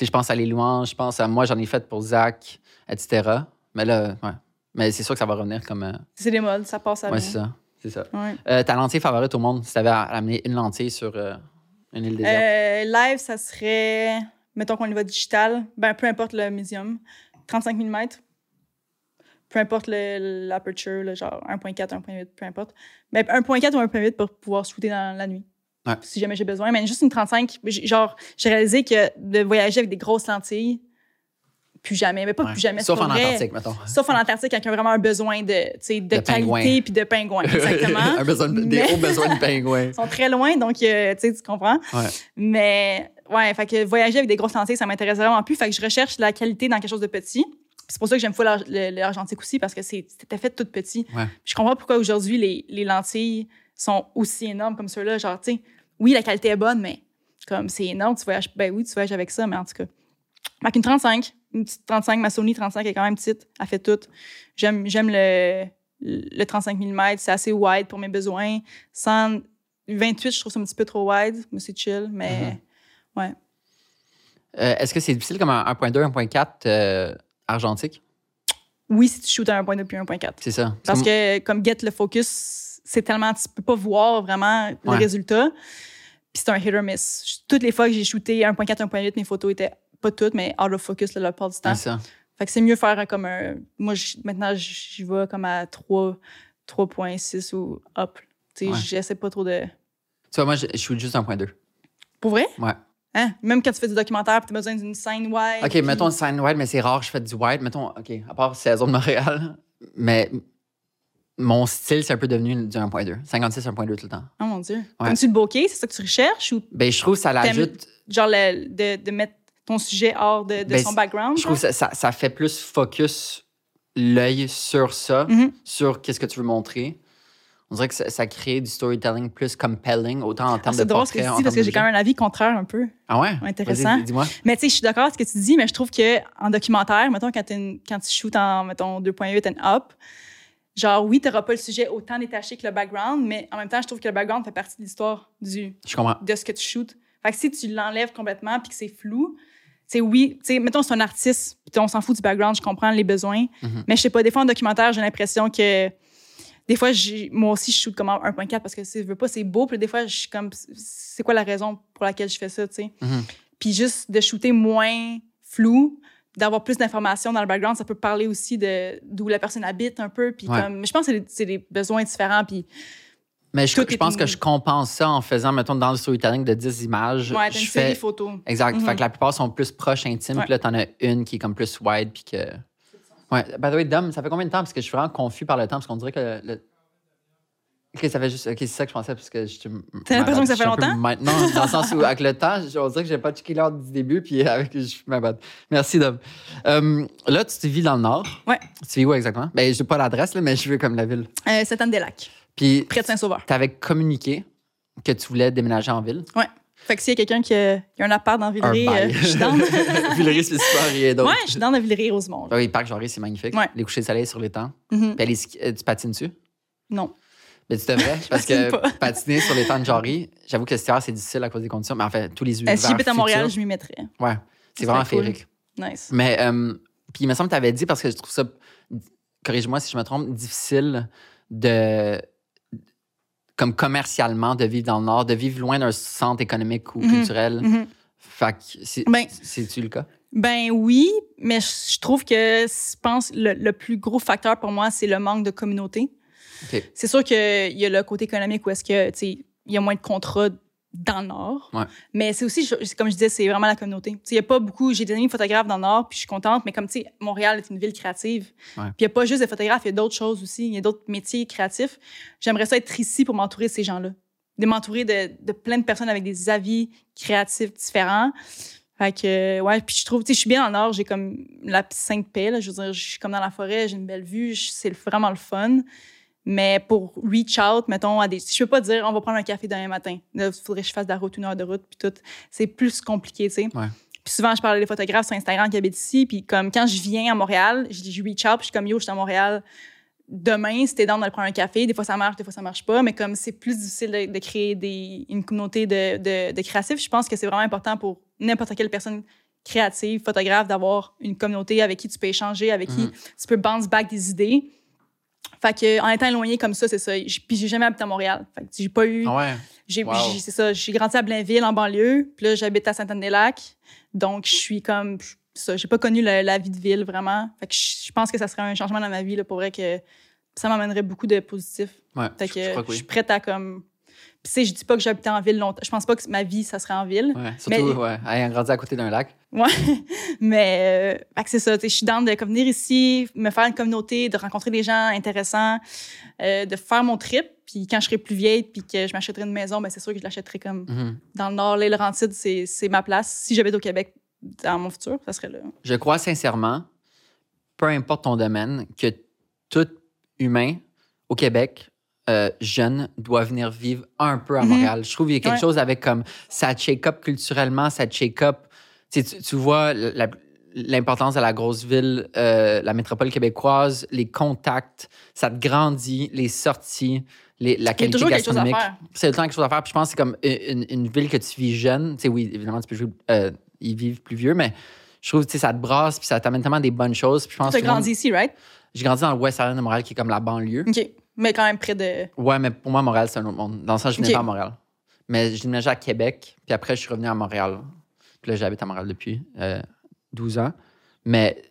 S1: Si je pense à les louanges, je pense à moi, j'en ai fait pour Zach, etc. Mais là, ouais. Mais c'est sûr que ça va revenir comme. euh,
S2: C'est des modes, ça passe à
S1: ouais, c'est ça. C'est ça.
S2: Ouais.
S1: Euh, ta lentille favorite au monde, si tu avais amené une lentille sur euh, une île déserte?
S2: Live, ça serait, mettons qu'on y va digital, ben, peu importe le médium, 35 mm. Peu importe le- l'aperture, le genre 1.4, 1.8, peu importe. Mais 1.4 ou 1.8 pour pouvoir shooter dans la nuit.
S1: Ouais.
S2: Si jamais j'ai besoin. Mais juste une 35, j- genre, j'ai réalisé que de voyager avec des grosses lentilles, plus jamais. Mais pas
S1: Ouais.
S2: plus jamais.
S1: Sauf en
S2: vrai.
S1: Antarctique, mettons.
S2: Sauf en Antarctique, quand il y a vraiment un besoin de, de,
S1: De
S2: qualité puis de pingouins. Exactement.
S1: un besoin de- des hauts besoins de pingouins.
S2: Ils sont très loin, donc, euh, tu comprends.
S1: Ouais.
S2: Mais, ouais, fait que voyager avec des grosses lentilles, ça m'intéresse vraiment plus. Fait que je recherche la qualité dans quelque chose de petit. C'est pour ça que j'aime pas l'argentique aussi, parce que c'était fait tout petit.
S1: Ouais.
S2: Je comprends pourquoi aujourd'hui les, les lentilles sont aussi énormes comme ceux-là. Genre, tu sais, oui, la qualité est bonne, mais comme c'est énorme, tu voyages, ben oui, tu voyages avec ça, mais en tout cas. Fait qu'une 35, une petite 35, ma Sony 35 est quand même petite, elle fait tout. J'aime, j'aime le, le 35 mm, c'est assez wide pour mes besoins. 128, je trouve ça un petit peu trop wide, mais c'est chill, mais
S1: Mhm.
S2: Ouais.
S1: Euh, Est-ce que c'est difficile comme un 1.2, 1.4 euh, argentique?
S2: Oui, si tu shootes à 1.2 puis 1.4.
S1: C'est ça.
S2: Parce que, comme Get le Focus, c'est tellement. Tu peux pas voir vraiment le résultat. Puis c'est un hit or miss. Toutes les fois que j'ai shooté 1.4, 1.8, mes photos étaient pas toutes, mais out of focus là, la plupart du temps.
S1: C'est ça.
S2: Fait que c'est mieux faire comme un. Moi, je- maintenant, j'y vais comme à 3, 3.6 ou up. Tu sais,
S1: Ouais.
S2: j'essaie pas trop de.
S1: Tu vois, moi, je, je shoot juste 1.2.
S2: Pour vrai?
S1: Ouais.
S2: Hein? Même quand tu fais du documentaire, tu as besoin d'une scène wide.
S1: OK,
S2: puis-
S1: mettons le sign wide, mais c'est rare que je fais du wide. Mettons, OK, à part saison de Montréal, mais mon style, c'est un peu devenu du 1.2. 56, 1.2 tout le temps.
S2: Oh mon Dieu.
S1: Ouais.
S2: T'aimes-tu le bokeh? C'est ça que tu recherches? Ou
S1: Ben, je trouve que ça l'ajoute.
S2: genre le- de, de mettre ton sujet hors de, de
S1: Ben,
S2: son background?
S1: Je trouve que ça, ça, ça fait plus focus l'œil sur ça,
S2: Mhm.
S1: sur qu'est-ce que tu veux montrer. On dirait que ça, ça crée du storytelling plus compelling, autant en
S2: Ah,
S1: termes de
S2: c'est drôle ce que tu dis parce que j'ai
S1: de
S2: quand même un avis contraire un peu.
S1: Ah ouais?
S2: Intéressant.
S1: Dis-moi.
S2: Mais tu sais, je suis d'accord avec ce que tu dis, mais je trouve que en documentaire, mettons, quand, une- quand tu shootes en, mettons, 2.8 and up, genre, oui, t'auras pas le sujet autant détaché que le background, mais en même temps, je trouve que le background fait partie de l'histoire du,
S1: Je
S2: de ce que tu shootes. Fait que si tu l'enlèves complètement puis que c'est flou, c'est oui, tu sais, mettons, c'est un artiste, on s'en fout du background, je comprends les besoins,
S1: Mhm.
S2: mais je sais pas, des fois, en documentaire, j'ai l'impression que des fois, j'ai- moi aussi, je shoot comme en 1.4 parce que c'est, je veux pas, c'est beau, puis des fois, je suis comme, c'est quoi la raison pour laquelle je fais ça, tu sais?
S1: Mhm.
S2: Puis juste de shooter moins flou, d'avoir plus d'informations dans le background, ça peut parler aussi de d'où la personne habite un peu. Puis
S1: Ouais.
S2: comme, je pense que c'est des, besoins différents. Puis
S1: Mais je, pense
S2: une-
S1: que je compense ça en faisant, mettons, dans le storytelling de 10 images.
S2: ouais,
S1: je
S2: une série
S1: fais.
S2: de photos.
S1: Exact.
S2: Mhm.
S1: Fait que la plupart sont plus proches, intimes.
S2: Ouais.
S1: Puis là, t'en as une qui est comme plus wide. Puis que. Ouais. By the way, Dom, ça fait combien de temps? Parce que je suis vraiment confus par le temps. Parce qu'on dirait que. Le... Ok, ça fait juste. Ok, c'est ça que je pensais. Parce que je.
S2: T'as l'impression que ça fait longtemps?
S1: Non, dans le sens où, avec le temps, je- on dirait que j'ai pas checké l'heure du début. Puis avec. Je suis ma bad. Merci, Dom. Euh, là, tu vis dans le Nord.
S2: Ouais.
S1: Tu vis où exactement? Ben, je n'ai pas l'adresse, là, mais je veux comme la ville.
S2: Euh, Sainte-Anne-des-Lacs,
S1: Puis,
S2: près de Saint-Sauveur.
S1: tu avais communiqué que tu voulais déménager en ville?
S2: Ouais. Fait que s'il y a quelqu'un qui, a un appart dans Villeray, euh, je suis dans.
S1: Villeray, c'est super, rien d'autre.
S2: ouais, je suis dans de Villeray-Rosemont.
S1: Ah oui, Parc Jarry, c'est magnifique.
S2: Ouais.
S1: Les couchers de soleil sur aller ski- euh, tu patines dessus?
S2: Non.
S1: Mais tu devrais, parce que
S2: pas.
S1: patiner sur l'étang de Jarry, j'avoue que cet hiver, c'est difficile à cause des conditions, mais en fait, tous les
S2: Euh,
S1: hivers
S2: si j'habite à Montréal, je m'y mettrais.
S1: Ouais, c'est vraiment
S2: cool.
S1: féerique.
S2: Nice.
S1: Mais, euh, puis il me semble que tu avais dit, parce que je trouve ça, corrige-moi si je me trompe, difficile de, comme commercialement, de vivre dans le Nord, de vivre loin d'un centre économique ou
S2: Mhm.
S1: culturel.
S2: Mhm.
S1: Fait que, c'est-
S2: Ben-
S1: c'est-tu le cas?
S2: Ben oui, mais je je trouve que je pense le, le plus gros facteur pour moi, c'est le manque de communauté. C'est sûr qu'il y a le côté économique où est-ce que, il y a moins de contrats dans le Nord.
S1: Ouais.
S2: Mais c'est aussi, comme je disais, c'est vraiment la communauté. Il n'y a pas beaucoup, j'ai des amis photographes dans le Nord, puis je suis contente, mais comme, tu sais, Montréal est une ville créative.
S1: Ouais.
S2: Puis il n'y a pas juste des photographes, il y a d'autres choses aussi, il y a d'autres métiers créatifs. J'aimerais ça être ici pour m'entourer de ces gens-là. De m'entourer de, de plein de personnes avec des avis créatifs différents. Fait que, ouais, puis je trouve, tu sais, je suis bien dans le Nord, j'ai comme la sainte paix, là. Je veux dire, je suis comme dans la forêt, j'ai une belle vue, c'est vraiment le fun. Mais pour reach out, mettons, à des. Je peux pas dire, on va prendre un café demain matin. Il faudrait que je fasse de la route, une heure de route, puis tout. C'est plus compliqué, tu sais.
S1: Ouais.
S2: Puis souvent, je parle à des photographes sur Instagram qui habitent ici, puis comme quand je viens à Montréal, je dis, je reach out, puis je suis comme, yo, je suis à Montréal. Demain, c'était dans d'aller prendre un café. Des fois, ça marche, des fois, ça marche pas. Mais comme c'est plus difficile de, de créer des, une communauté de, de, de créatifs, je pense que c'est vraiment important pour n'importe quelle personne créative, photographe, d'avoir une communauté avec qui tu peux échanger, avec qui
S1: Mhm.
S2: tu peux bounce back des idées. Fait que, en étant éloigné comme ça, c'est ça. Puis j'ai jamais habité à Montréal. Fait que j'ai pas eu.
S1: Ah ouais?
S2: J'ai,
S1: Wow.
S2: j'ai- c'est ça. J'ai grandi à Blainville, en banlieue. Puis là, j'habite à Sainte-Anne-des-Lacs. Donc, je suis comme. Ça, j'ai pas connu la, la vie de ville vraiment. Fait que je, pense que ça serait un changement dans ma vie, là, pour vrai, que ça m'amènerait beaucoup de positif.
S1: Ouais,
S2: Fait que
S1: je crois que
S2: je
S1: oui.
S2: suis prête à comme. Puis, tu sais, je dis pas que j'habitais en ville longtemps. Je pense pas que ma vie, ça serait en ville.
S1: Ouais, surtout,
S2: Mais-
S1: ouais, ayant grandi à côté d'un lac.
S2: Ouais. Mais, euh, c'est ça. Je suis dans de comme, venir ici, me faire une communauté, de rencontrer des gens intéressants, euh, de faire mon trip. Puis quand je serai plus vieille, puis que je m'achèterai une maison, ben c'est sûr que je l'achèterai comme
S1: Mhm.
S2: dans le Nord. L'île Laurentide, c'est c'est ma place. Si j'habite au Québec dans mon futur, ça serait là.
S1: Je crois sincèrement, peu importe ton domaine, que tout humain au Québec, euh, jeune, doit venir vivre un peu à
S2: Mhm.
S1: Montréal. Je trouve qu'il y a quelque
S2: Ouais.
S1: chose avec comme ça shake up culturellement, ça shake up. Tu, vois, l'importance de la grosse ville, euh, la métropole québécoise, les contacts, ça te grandit, les sorties, les, la
S2: Il y a
S1: qualité
S2: toujours
S1: gastronomique. C'est le temps quelque chose à faire. Puis je pense que c'est comme une, une ville que tu vis jeune. Tu sais, oui, évidemment, tu peux jouer, euh, ils vivent plus vieux, mais je trouve que ça te brasse, puis ça t'amène tellement des bonnes choses. Puis je pense
S2: Tu as grandi ici, right?
S1: J'ai grandi dans le West Island de Montréal, qui est comme la banlieue.
S2: OK. Mais quand même près de.
S1: Ouais, mais pour moi, Montréal, c'est un autre monde. Dans le sens, je venais
S2: Ok.
S1: pas à Montréal. Mais je déménageais à Québec, puis après, je suis revenu à Montréal. Puis là, j'habite à Montréal depuis euh, 12 ans. Mais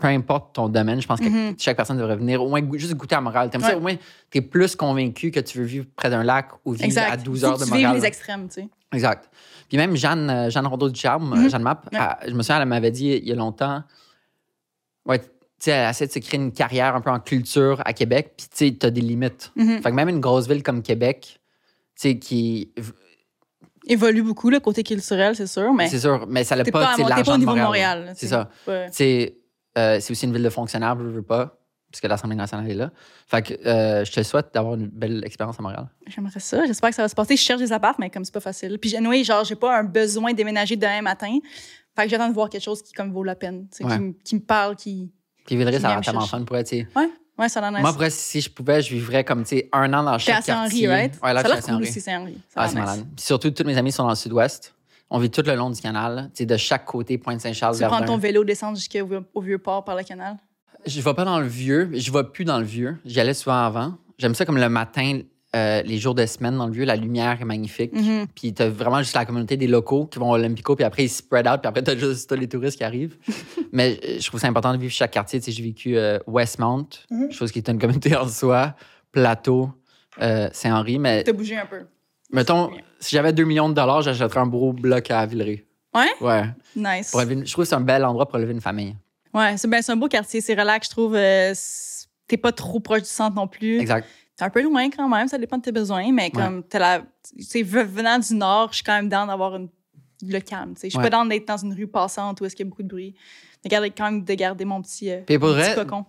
S1: peu importe ton domaine, je pense que
S2: Mhm.
S1: chaque personne devrait venir au moins go- juste goûter à Montréal. T'aimes
S2: Ouais.
S1: ça, au moins, t'es plus convaincu que tu veux vivre près d'un lac ou vivre
S2: Exact.
S1: à 12
S2: Faut
S1: heures de
S2: tu vives
S1: Montréal.
S2: les extrêmes, tu sais.
S1: Exact. Puis même Jeanne, euh, Jeanne Rondeau du Charme,
S2: Mhm.
S1: euh, Jeanne
S2: Ouais.
S1: elle- je me souviens, elle m'avait dit il y a longtemps, ouais, sais, elle essaie de se créer une carrière un peu en culture à Québec, puis tu sais, t'as des limites.
S2: Mhm.
S1: Fait que même une grosse ville comme Québec, tu sais, qui.
S2: Évolue beaucoup, le côté culturel, c'est sûr, mais.
S1: C'est sûr, mais ça n'a
S2: T'es
S1: pas,
S2: pas,
S1: l'argent
S2: pas au
S1: de
S2: niveau de
S1: Montréal. C'est ça.
S2: Ouais.
S1: Euh, c'est aussi une ville de fonctionnaires, je veux pas, puisque l'Assemblée nationale est là. Fait que euh, je te souhaite d'avoir une belle expérience à Montréal.
S2: J'aimerais ça. J'espère que ça va se passer. Je cherche des apparts, mais comme c'est pas facile. Puis, anyway, genre, j'ai pas un besoin de déménager demain matin. Fait que j'attends de voir quelque chose qui comme vaut la peine,
S1: Ouais.
S2: qui me parle, qui.
S1: Puis Villeray, ça
S2: me
S1: tellement fun pour être, tu sais.
S2: Ouais, ça a nice.
S1: Moi, si je pouvais, je vivrais comme, tu sais, un an dans chaque quartier.
S2: right?
S1: Ouais, là,
S2: ça
S1: je
S2: a
S1: suis
S2: cool aussi, Saint-Henri. Ça
S1: Ah,
S2: a
S1: c'est
S2: l'air
S1: malade.
S2: nice.
S1: Puis surtout, tous mes amis sont dans le sud-ouest. On vit tout le long du canal, tu sais, de chaque côté, Pointe-Saint-Charles,
S2: Tu prends ton vélo, descendre jusqu'au vieux- au vieux port par le canal?
S1: Je vais pas dans le vieux, je vais plus dans le vieux. J'y allais souvent avant. J'aime ça comme le matin, euh, les jours de semaine dans le vieux, la lumière est magnifique.
S2: Mhm.
S1: Puis t'as vraiment juste la communauté des locaux qui vont au Olympico, puis après ils spread out, puis après t'as juste t'as les touristes qui arrivent. Mais euh, je trouve ça important de vivre chaque quartier. Tu sais, j'ai vécu euh, Westmount,
S2: Mhm.
S1: chose qui est une communauté en soi, Plateau, euh, Saint-Henri. Mais
S2: T'as bougé un peu.
S1: mettons, si j'avais 2 millions de dollars, j'achèterais un gros bloc à Villeray.
S2: Ouais?
S1: Ouais.
S2: Nice.
S1: Pour élever une- je trouve que c'est un bel endroit pour élever une famille.
S2: Ouais, c'est ben, un beau quartier. C'est relax, je trouve. T'es pas trop proche du centre non plus.
S1: Exact.
S2: T'es un peu loin quand même, ça dépend de tes besoins, mais comme t'as la. Tu sais, ve- venant du nord, je suis quand même dans d'avoir une- le calme. tu sais. Je suis
S1: Ouais.
S2: pas dans d'être dans une rue passante où est-ce qu'il y a beaucoup de bruit. De garder quand même de garder mon petit, euh,
S1: Puis pour
S2: mon petit
S1: vrai,
S2: cocon.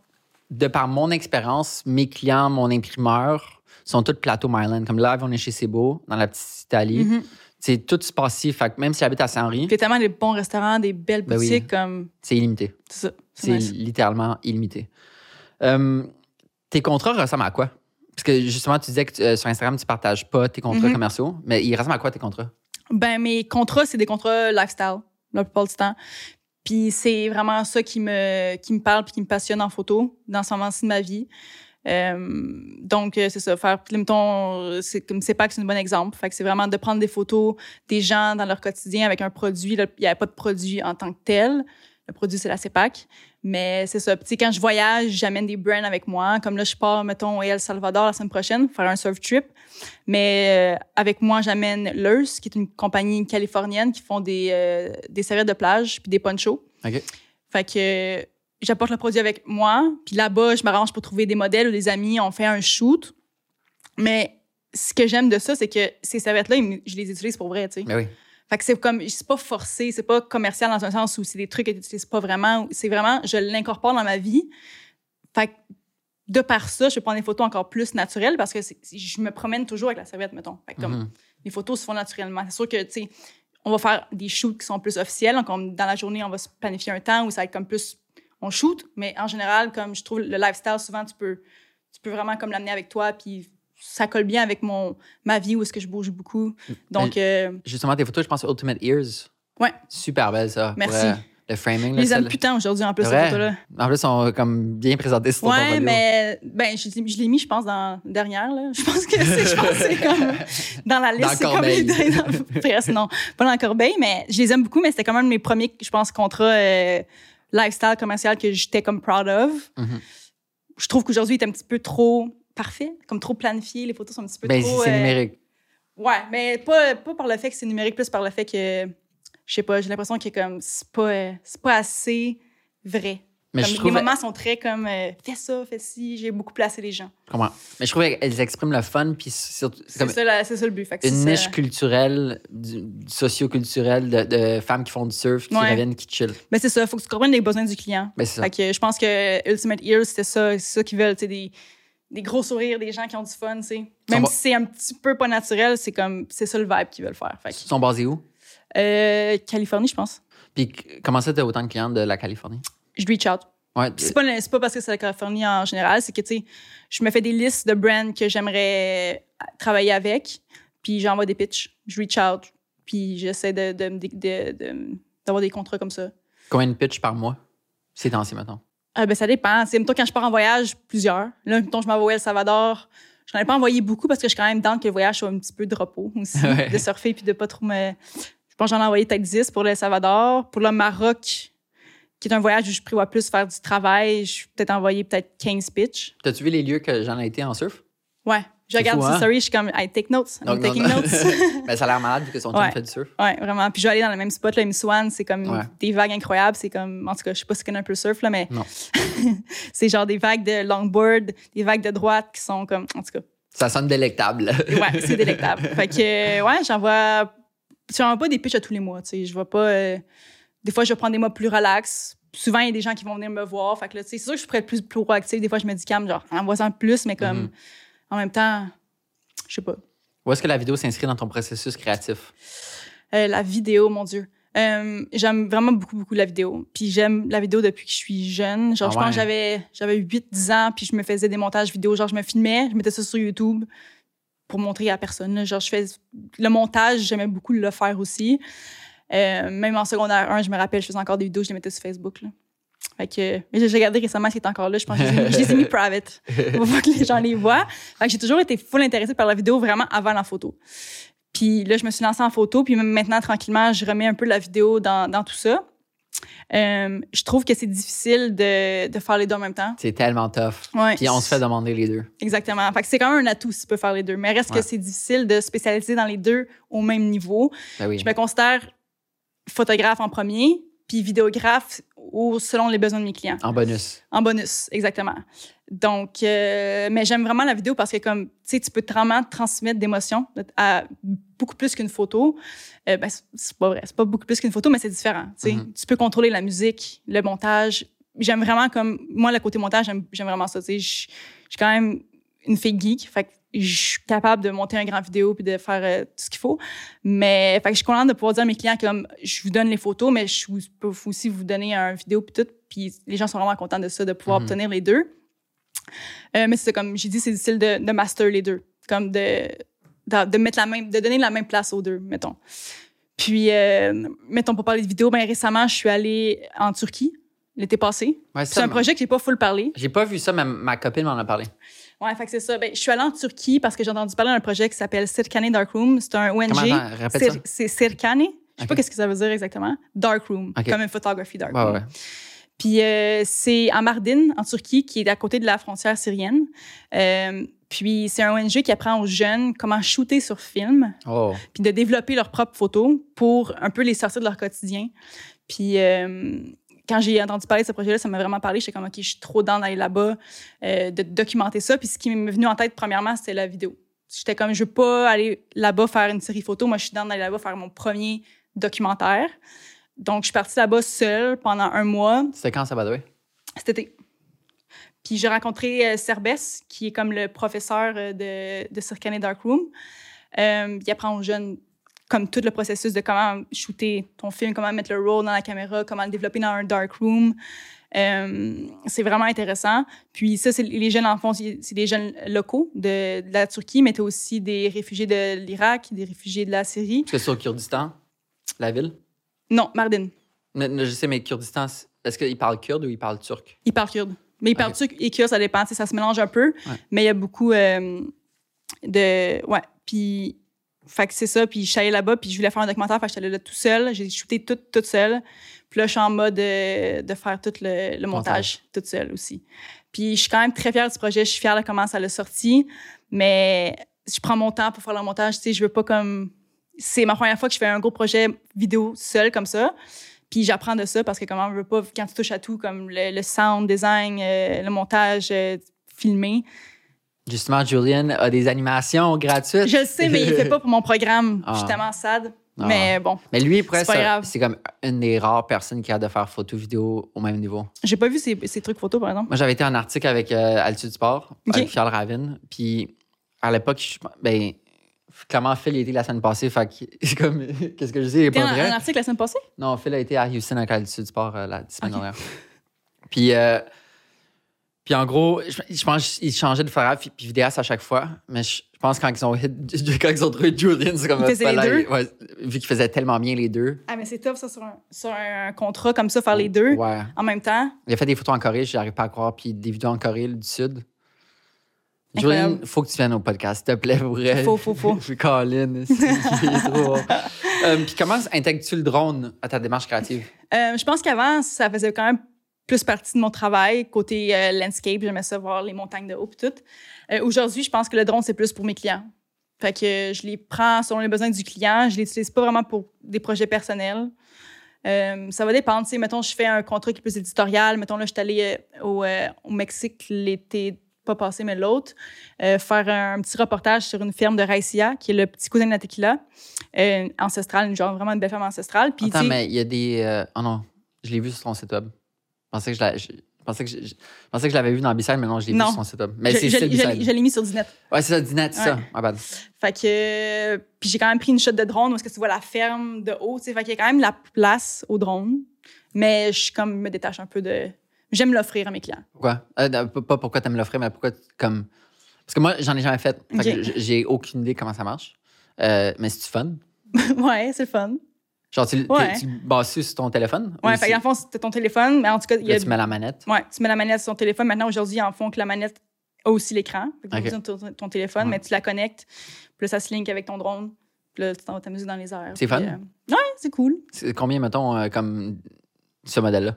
S1: de par mon expérience, mes clients, mon imprimeur, sont tous plateau Myland. Comme là, on est chez Sebo, dans la petite Italie.
S2: Mhm.
S1: C'est tout se passe ici. Fait que même si j'habite à Saint-Henri,
S2: Puis tellement des bons restaurants, des belles
S1: Ben oui.
S2: boutiques, comme.
S1: c'est illimité.
S2: C'est ça. C'est
S1: C'est
S2: nice.
S1: littéralement illimité. Euh, tes contrats ressemblent à quoi? Parce que justement, tu disais que euh, sur Instagram, tu partages pas tes contrats
S2: Mhm.
S1: commerciaux, mais ils ressemblent à quoi tes contrats?
S2: Ben, mes contrats, c'est des contrats lifestyle, la plupart du temps. Puis c'est vraiment ça qui me, qui me parle puis qui me passionne en photo dans ce moment-ci de ma vie. Euh, donc, euh, c'est ça. Faire, mettons, c'est comme c'est pas que c'est un bon exemple. Fait que c'est vraiment de prendre des photos des gens dans leur quotidien avec un produit. Là, Il n'y a pas de produit en tant que tel. Le produit, c'est la CEPAC. Mais c'est ça. Puis, tu sais, quand je voyage, j'amène des brands avec moi. Comme là, je pars, mettons, à El Salvador la semaine prochaine, faire un surf trip. Mais euh, avec moi, j'amène Lurs, qui est une compagnie californienne qui font des, euh, des serviettes de plage puis des ponchos.
S1: OK.
S2: Fait que j'apporte le produit avec moi. Puis là-bas, je m'arrange pour trouver des modèles ou des amis. On fait un shoot. Mais ce que j'aime de ça, c'est que ces serviettes-là, je les utilise pour vrai, tu sais.
S1: Ben oui.
S2: Fait que c'est comme, c'est pas forcé, c'est pas commercial dans un sens où c'est des trucs que tu utilises pas vraiment. C'est vraiment, je l'incorpore dans ma vie. Fait que de par ça, je prendre des photos encore plus naturelles parce que je me promène toujours avec la serviette, mettons. Fait que comme,
S1: Mhm.
S2: les photos se font naturellement. C'est sûr que, tu sais, on va faire des shoots qui sont plus officiels. Donc, on- dans la journée, on va se planifier un temps où ça va être comme plus, on shoot. Mais en général, comme je trouve le lifestyle, souvent, tu peux, tu peux vraiment comme l'amener avec toi. Puis ça colle bien avec mon, ma vie où est-ce que je bouge beaucoup. Donc, euh,
S1: Justement, tes photos, je pense Ultimate Ears.
S2: Ouais.
S1: Super belle, ça.
S2: Merci.
S1: Pour, euh, le framing. là,
S2: les aime
S1: celle-
S2: putain aujourd'hui, en plus, ces photos-là.
S1: En plus, ils sont comme bien présentés sur
S2: Ouais, mais ben, je, je l'ai mis, je pense, dans derrière. Là. Je pense que c'est comme dans la liste.
S1: Dans
S2: c'est comme
S1: corbeille.
S2: dans- Presque, non, pas dans la corbeille, mais je les aime beaucoup, mais c'était quand même mes premiers, je pense, contrats euh, lifestyle commercial que j'étais comme proud of.
S1: Mhm.
S2: Je trouve qu'aujourd'hui, il est un petit peu trop parfait, comme trop planifié. Les photos sont un petit peu
S1: Ben,
S2: trop.
S1: c'est
S2: euh,
S1: numérique.
S2: Ouais, mais pas, pas par le fait que c'est numérique, plus par le fait que, je sais pas, j'ai l'impression que comme c'est pas, euh, pas assez vrai.
S1: Mais
S2: Comme
S1: je trouve,
S2: Les moments sont très comme euh, fais ça, fais ci. J'ai beaucoup placé les gens.
S1: je comprends. Mais je trouve qu'elles expriment le fun, puis surtout, c'est
S2: ça, ça le but. Fait
S1: une niche
S2: ça.
S1: culturelle, du, du socio-culturel de, de femmes qui font du surf, qui
S2: Ouais.
S1: reviennent, qui chill.
S2: Mais c'est ça, faut que tu comprennes les besoins du client.
S1: Ben, c'est ça.
S2: Fait que je pense que Ultimate Ears, c'était ça, c'est ça qu'ils veulent, tu sais, des, des gros sourires, des gens qui ont du fun, tu sais. Même si c'est un petit peu pas naturel, c'est comme, c'est ça le vibe qu'ils veulent faire. Fait que,
S1: Ils sont basés où?
S2: euh, Californie, je pense.
S1: Puis comment ça, t'as autant de clients de la Californie?
S2: Je reach out.
S1: Ouais.
S2: C'est pas, pas parce que c'est la Californie en général, c'est que, tu sais, je me fais des listes de brands que j'aimerais travailler avec, puis j'envoie des pitches. Je reach out, puis j'essaie de, de, de- de- de- d'avoir des contrats comme ça.
S1: Combien de pitch par mois? C'est temps-ci, maintenant.
S2: Ah, ben, ça dépend. C'est mettons, quand je pars en voyage, plusieurs. Là, mettons, je m'envoie à El Salvador. Je n'en ai pas envoyé beaucoup parce que je suis quand même dans que le voyage soit un petit peu de repos aussi,
S1: Ouais.
S2: de surfer puis de pas trop me. Je pense que j'en ai envoyé peut-être 10 pour le Salvador. Pour le Maroc, qui est un voyage où je prévois plus faire du travail, je vais peut-être envoyer peut-être 15 pitch.
S1: T'as-tu vu les lieux que j'en ai été en surf?
S2: Ouais. Je regarde
S1: hein?
S2: stories, je suis comme, I take notes. I'm
S1: Donc,
S2: taking
S1: non.
S2: notes.
S1: Ben, ça a l'air malade vu que son
S2: Ouais.
S1: fait du surf.
S2: ouais, vraiment. Puis je vais aller dans le même spot, là, Swan, c'est comme
S1: Ouais.
S2: des vagues incroyables. C'est comme, en tout cas, je sais pas si tu connais un peu le surf, là, mais c'est genre des vagues de longboard, des vagues de droite qui sont comme, en tout cas,
S1: Ça sonne délectable.
S2: ouais, c'est délectable. fait que, euh, ouais, j'envoie, j'envoie pas des pitches à tous les mois, tu sais. Je vais pas, euh, des fois, je vais prendre des mois plus relax. Souvent, il y a des gens qui vont venir me voir. Fait que là, tu sais, c'est sûr que je pourrais être plus proactive. Des fois, je me dis, calme, genre, envoie-en plus, mais comme,
S1: Mhm.
S2: En même temps, je sais pas.
S1: Où est-ce que la vidéo s'inscrit dans ton processus créatif?
S2: Euh, la vidéo, mon Dieu. Euh, j'aime vraiment beaucoup, beaucoup la vidéo. Puis j'aime la vidéo depuis que je suis jeune. Genre,
S1: Ah
S2: je pense que j'avais, j'avais 8-10 ans, puis je me faisais des montages vidéo. Genre, je me filmais, je mettais ça sur YouTube pour montrer à personne. Genre, je fais le montage, j'aimais beaucoup le faire aussi. Euh, même en secondaire 1, je me rappelle, je faisais encore des vidéos, je les mettais sur Facebook. Là. Fait que, mais j'ai regardé récemment s'il est encore là. Je pense que je les ai mis- je les ai mis private pour pas que les gens les voient. Fait que j'ai toujours été full intéressée par la vidéo vraiment avant la photo. Puis là, je me suis lancée en photo. Puis même maintenant, tranquillement, je remets un peu la vidéo dans, dans tout ça. Euh, je trouve que c'est difficile de, de faire les deux en même temps.
S1: C'est tellement tough.
S2: Ouais.
S1: Puis on se fait demander les deux.
S2: Exactement. Fait que c'est quand même un atout si tu peux faire les deux. Mais reste
S1: Ouais.
S2: que c'est difficile de spécialiser dans les deux au même niveau.
S1: Ben oui.
S2: Je me considère photographe en premier, puis vidéographe au, selon les besoins de mes clients.
S1: En bonus.
S2: En bonus, exactement. Donc, euh, mais j'aime vraiment la vidéo parce que comme, tu sais, tu peux vraiment transmettre d'émotions à beaucoup plus qu'une photo. Euh, ben, c'est- pas vrai, c'est pas beaucoup plus qu'une photo, mais c'est différent. Tu sais,
S1: Mhm.
S2: tu peux contrôler la musique, le montage. J'aime vraiment comme, moi, le côté montage, j'aime vraiment ça. Tu sais, je je suis quand même une fille geek, fait que je suis capable de monter un grand vidéo puis de faire euh, tout ce qu'il faut. Mais fait que je suis contente de pouvoir dire à mes clients que comme, je vous donne les photos, mais je vous- peux aussi vous donner un vidéo puis tout. Puis les gens sont vraiment contents de ça, de pouvoir
S1: Mhm.
S2: obtenir les deux. Euh, mais c'est comme j'ai dit, c'est difficile de, de master les deux, comme de, de, de mettre la même, de donner la même place aux deux, mettons. Puis, euh, mettons pour parler de vidéo, ben récemment, je suis allée en Turquie l'été passé.
S1: Ouais,
S2: C'est un projet que j'ai pas full parlé.
S1: J'ai pas vu ça, mais ma copine m'en a parlé.
S2: Ouais, fait que c'est ça. Ben, je suis allée en Turquie parce que j'ai entendu parler d'un projet qui s'appelle Sirkane Darkroom. C'est un ONG. C'est Sirkane. Je sais
S1: Ok.
S2: pas qu'est-ce que ça veut dire exactement. Darkroom, comme une photography
S1: Ouais,
S2: darkroom.
S1: ouais.
S2: Puis euh, c'est à Mardin, en Turquie, qui est à côté de la frontière syrienne. Euh, puis c'est un ONG qui apprend aux jeunes comment shooter sur film,
S1: Oh.
S2: puis de développer leurs propres photos pour un peu les sortir de leur quotidien. Puis euh, quand j'ai entendu parler de ce projet-là, ça m'a vraiment parlé. J'étais comme, OK, je suis trop dans d'aller là-bas, euh, de documenter ça. Puis ce qui m'est venu en tête, premièrement, c'était la vidéo. J'étais comme, je veux pas aller là-bas faire une série photo. Moi, je suis dans d'aller là-bas faire mon premier documentaire. Donc, je suis partie là-bas seule pendant un mois.
S1: C'était quand ça va douer?
S2: Cet été. Puis j'ai rencontré euh, Cerbès, qui est comme le professeur euh, de, de Circane Darkroom. Euh, il apprend aux jeunes comme tout le processus de comment shooter ton film, comment mettre le roll dans la caméra, comment le développer dans un darkroom. Euh, c'est vraiment intéressant. Puis ça, c'est les jeunes, en fond, c'est des jeunes locaux de, de la Turquie, mais tu aussi des réfugiés de l'Irak, des réfugiés de la Syrie.
S1: C'est au Kurdistan, la ville?
S2: Non, Mardin.
S1: Je sais, mais Kurdistan, est-ce qu'il parle kurde ou il parle turc?
S2: Il parle kurde. Mais il parle
S1: Ok.
S2: turc et kurde, ça dépend. Ça se mélange un peu.
S1: Ouais.
S2: Mais il y a beaucoup euh, de. Ouais. Puis. Fait que c'est ça. Puis je suis allée là-bas. Puis je voulais faire un documentaire. Fait que j'étais là tout seul. J'ai shooté tout, toute seule. Puis là, je suis en mode euh, de faire tout le, le montage toute seule aussi. Puis je suis quand même très fière du projet. Je suis fière de comment ça l'a sorti. Mais je prends mon temps pour faire le montage. Tu sais, je veux pas comme. C'est ma première fois que je fais un gros projet vidéo seul comme ça. Puis j'apprends de ça parce que comment on veut pas, quand tu touches à tout, comme le, le sound design, euh, le montage, euh, filmé.
S1: Justement, Julian a des animations gratuites.
S2: Je le sais, mais il le fait pas pour mon programme.
S1: Ah.
S2: Tellement sad.
S1: Ah.
S2: Mais bon,
S1: Mais lui,
S2: C'est pas
S1: ça,
S2: grave.
S1: c'est comme une des rares personnes qui a de faire photo vidéo au même niveau.
S2: j'ai pas vu ces, ces trucs photos, par exemple.
S1: Moi, j'avais été en Arctique avec euh, Altitude Sport, avec Charles Ravin. Puis à l'époque, je- ben, clairement, Phil été la semaine passée. Fait que, c'est comme, qu'est-ce que je dis, il est pas
S2: un,
S1: vrai.
S2: un article la semaine passée?
S1: Non, Phil a été à Houston en du Sud Sport euh, la semaine dernière. Puis, euh, puis en gros, je, je pense qu'ils changeaient de photographe puis vidéaste à chaque fois. Mais je, je pense que quand ils ont hit, quand ils ont trouvé Julian, c'est comme
S2: Ils faisaient les
S1: fallait-
S2: deux?
S1: ouais, vu qu'ils faisaient tellement bien les deux.
S2: Ah, mais c'est top, ça, sur un, sur un contrat comme ça, faire les deux
S1: Ouais.
S2: en même temps.
S1: Il a fait des photos en Corée, j'arrive pas à croire, puis des vidéos en Corée du Sud. Julian, faut que tu viennes au podcast, s'il te plaît, pour vrai.
S2: Faut, faut, faut.
S1: Je suis Colin. c'est- trop. Euh, puis comment intègres-tu le drone à ta démarche créative?
S2: Euh, je pense qu'avant, ça faisait quand même plus partie de mon travail. Côté euh, landscape, j'aimais ça voir les montagnes de haut et tout. Euh, Aujourd'hui, je pense que le drone, c'est plus pour mes clients. Fait que je les prends selon les besoins du client. Je les utilise pas vraiment pour des projets personnels. Euh, ça va dépendre. Tu sais, mettons, je fais un contrat qui est plus éditorial. Mettons, là, je suis allée euh, au, au Mexique l'été, pas passé, mais l'autre, euh, faire un, petit reportage sur une ferme de Raïsia, qui est le petit cousin de la tequila, euh, ancestrale, une genre vraiment une belle ferme ancestrale. Puis,
S1: Attends, mais il y a des. euh, Oh non, je l'ai vu sur ton site web. Je pensais que je, la- je- je pensais que je, je pensais que je l'avais vu dans B-Side, mais non, je l'ai vu sur son web. Mais
S2: je,
S1: c'est
S2: je- l'ai- mis sur Disnet.
S1: Ouais, c'est ça, Dinette, c'est ça.
S2: Ouais.
S1: Ah, bad.
S2: Fait que. puis j'ai quand même pris une shot de drone où est-ce que tu vois la ferme de haut. tu sais. Fait qu'il y a quand même la place au drone. Mais je comme, me détache un peu de. J'aime l'offrir à mes clients.
S1: Pourquoi? Euh, pas pourquoi t'aimes l'offrir, mais pourquoi, tu- comme. Parce que moi, j'en ai jamais fait. Fait
S2: Ok.
S1: que j- j'ai aucune idée comment ça marche. Euh, mais c'est-tu fun?
S2: ouais, c'est fun.
S1: Genre, tu,
S2: Ouais.
S1: tu bases sur ton téléphone?
S2: Ouais,
S1: Ou
S2: fait
S1: c'est-
S2: qu'en fond, c'était ton téléphone. Mais en tout cas, il y
S1: là,
S2: a.
S1: tu mets la manette.
S2: Ouais, tu mets la manette sur ton téléphone. Maintenant, aujourd'hui, en fond que la manette a aussi l'écran. Fait que t'as
S1: Ok.
S2: besoin de ton, ton téléphone,
S1: Ouais.
S2: mais tu la connectes. Puis là, ça se link avec ton drone. Puis là, tu t'en vas t'amuser dans les airs.
S1: C'est fun.
S2: euh, ouais, c'est cool.
S1: C'est combien, mettons, euh, comme ce modèle-là?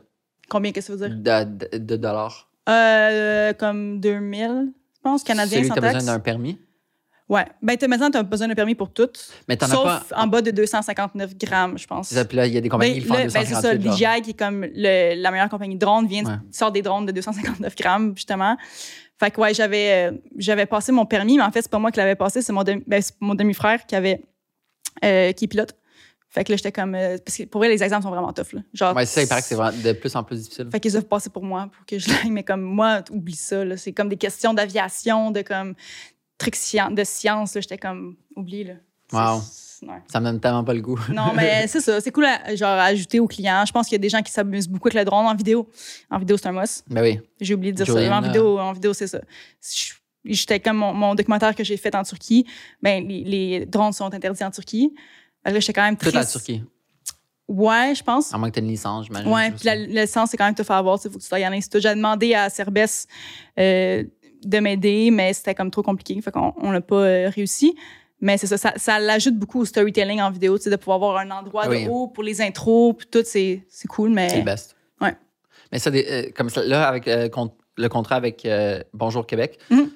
S2: Combien, qu'est-ce que ça veut dire?
S1: De, de- de dollars.
S2: Euh, comme 2000, je pense, canadiens
S1: Celui
S2: sans taxe.
S1: besoin d'un permis?
S2: Ouais. Ben, t'as- maintenant, tu as besoin d'un permis pour tout.
S1: Mais t'en as
S2: Sauf
S1: pas.
S2: en bas de 259 grammes, je pense.
S1: C'est là, il y a des compagnies
S2: Ben,
S1: qui font
S2: ben, c'est
S1: 258.
S2: ça. DJI, qui est comme le- la meilleure compagnie de drones, vient,
S1: Ouais.
S2: sort des drones de 259 grammes, justement. Fait que, ouais, j'avais, euh, j'avais passé mon permis, mais en fait, c'est pas moi qui l'avais passé, c'est mon, demi- ben, mon demi-frère qui avait, euh, qui est pilote. Fait que là, j'étais comme, euh, parce que pour vrai, les examens sont vraiment tough, là. Genre.
S1: Ouais, c'est ça, il paraît que c'est de plus en plus difficile.
S2: Fait qu'ils ont passé pour moi, pour que je l'aille. Mais comme moi, oublie ça. C'est comme des questions d'aviation, de comme scien- de science. J'étais comme, oublie. Là.
S1: Wow.
S2: ouais.
S1: Ça me donne tellement pas le goût.
S2: Non, mais c'est ça. C'est cool à, genre, à ajouter aux clients. Je pense qu'il y a des gens qui s'amusent beaucoup avec le drone en vidéo. En vidéo, c'est un must.
S1: Ben oui.
S2: J'ai oublié de dire ça. En
S1: là.
S2: vidéo, en vidéo, c'est ça. J'étais comme mon, mon documentaire que j'ai fait en Turquie. Ben, les, les drones sont interdits en Turquie. Que là, j'étais quand même
S1: Toute
S2: triste.
S1: la Turquie.
S2: Ouais, je pense.
S1: À moins que tu aies une licence, j'imagine.
S2: Ouais, puis la, la licence, c'est quand même te faire avoir. Il faut que tu sois en institut. J'ai demandé à Cerbès euh, de m'aider, mais c'était comme trop compliqué. Fait qu'on on n'a pas euh, réussi. Mais c'est ça, ça, ça l'ajoute beaucoup au storytelling en vidéo, tu sais, de pouvoir avoir un endroit
S1: oui.
S2: de haut pour les intros, puis tout, c'est cool, mais.
S1: C'est le best.
S2: Ouais.
S1: Mais ça, euh, comme ça, là, avec euh, le contrat avec euh, Bonjour Québec,
S2: Mhm.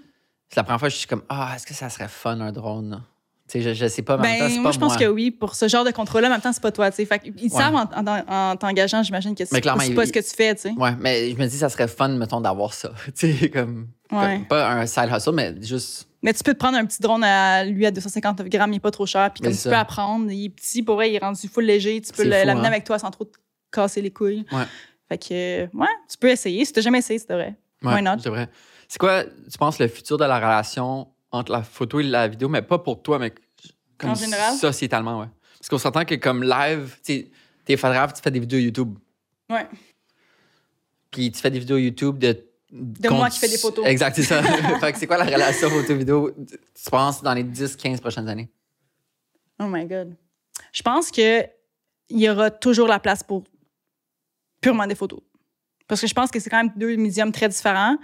S1: c'est la première fois que je suis comme, ah, est-ce que ça serait fun un drone? Tu je, je sais pas, mais en même temps,
S2: Ben, moi, je pense
S1: moi.
S2: que oui. Pour ce genre de contrôle-là, en même temps, c'est pas toi, tu qu'ils savent en, en- en t'engageant, j'imagine que c'est
S1: il-
S2: pas ce que tu fais, tu sais.
S1: Ouais, mais je me dis, ça serait fun, mettons, d'avoir ça. tu sais, comme,
S2: Ouais.
S1: comme- Pas un side hustle, mais juste.
S2: Mais tu peux te prendre un petit drone à lui à 259 grammes, il est pas trop cher, puis comme tu peux apprendre, il est petit, pour vrai, il est rendu full léger, tu peux l'amener
S1: hein.
S2: avec toi sans trop te casser les couilles.
S1: Ouais.
S2: Fait que, euh, ouais, tu peux essayer. Si t'as jamais essayé, c'est vrai.
S1: Ouais? C'est vrai. C'est quoi, tu penses, le futur de la relation entre la photo et la vidéo, mais pas pour toi, mais comme
S2: En général?
S1: sociétalement, ouais. Parce qu'on s'entend que comme live, tu t'es photographe, tu fais des vidéos YouTube.
S2: Ouais.
S1: Puis tu fais des vidéos YouTube de.
S2: De moi qui fais des photos.
S1: Exact, c'est ça. fait que c'est quoi la relation photo-vidéo, tu penses, dans les 10-15 prochaines années?
S2: Oh my God. Je pense que il y aura toujours la place pour purement des photos. Parce que je pense que c'est quand même deux médiums très différents.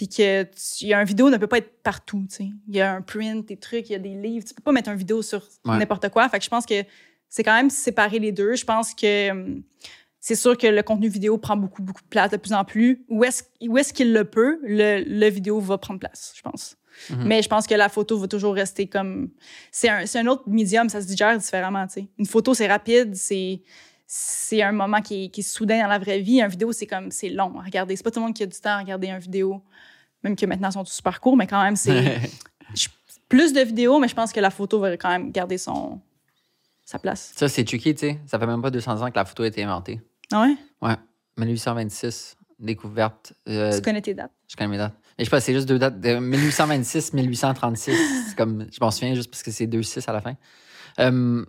S2: Puis que tu- y a un vidéo ne peut pas être partout, tu sais. Il y a un print, des trucs, il y a des livres. Tu peux pas mettre un vidéo sur
S1: Ouais.
S2: n'importe quoi. Fait que je pense que c'est quand même séparer les deux. Je pense que hum, c'est sûr que le contenu vidéo prend beaucoup, beaucoup de place de plus en plus. Où est-ce où est-ce qu'il le peut, le, le vidéo va prendre place, je pense.
S1: Mhm.
S2: Mais je pense que la photo va toujours rester comme. C'est un, c'est un autre médium, ça se digère différemment, tu sais. Une photo, c'est rapide, c'est. C'est un moment qui est, qui est soudain dans la vraie vie. Un vidéo, c'est comme. C'est long à regarder. C'est pas tout le monde qui a du temps à regarder une vidéo. Même que maintenant, ils sont tous super courts, mais quand même, c'est. plus de vidéos, mais je pense que la photo va quand même garder son. sa place.
S1: ça, c'est tricky, tu sais. Ça fait même pas 200 ans que la photo a été inventée.
S2: Ah ouais?
S1: Ouais. 1826. découverte. euh,
S2: Tu connais tes dates.
S1: je connais mes dates. Mais je sais pas, c'est juste deux dates. De 1826, 1836. C'est comme, je m'en souviens juste parce que c'est deux 6 à la fin. Euh,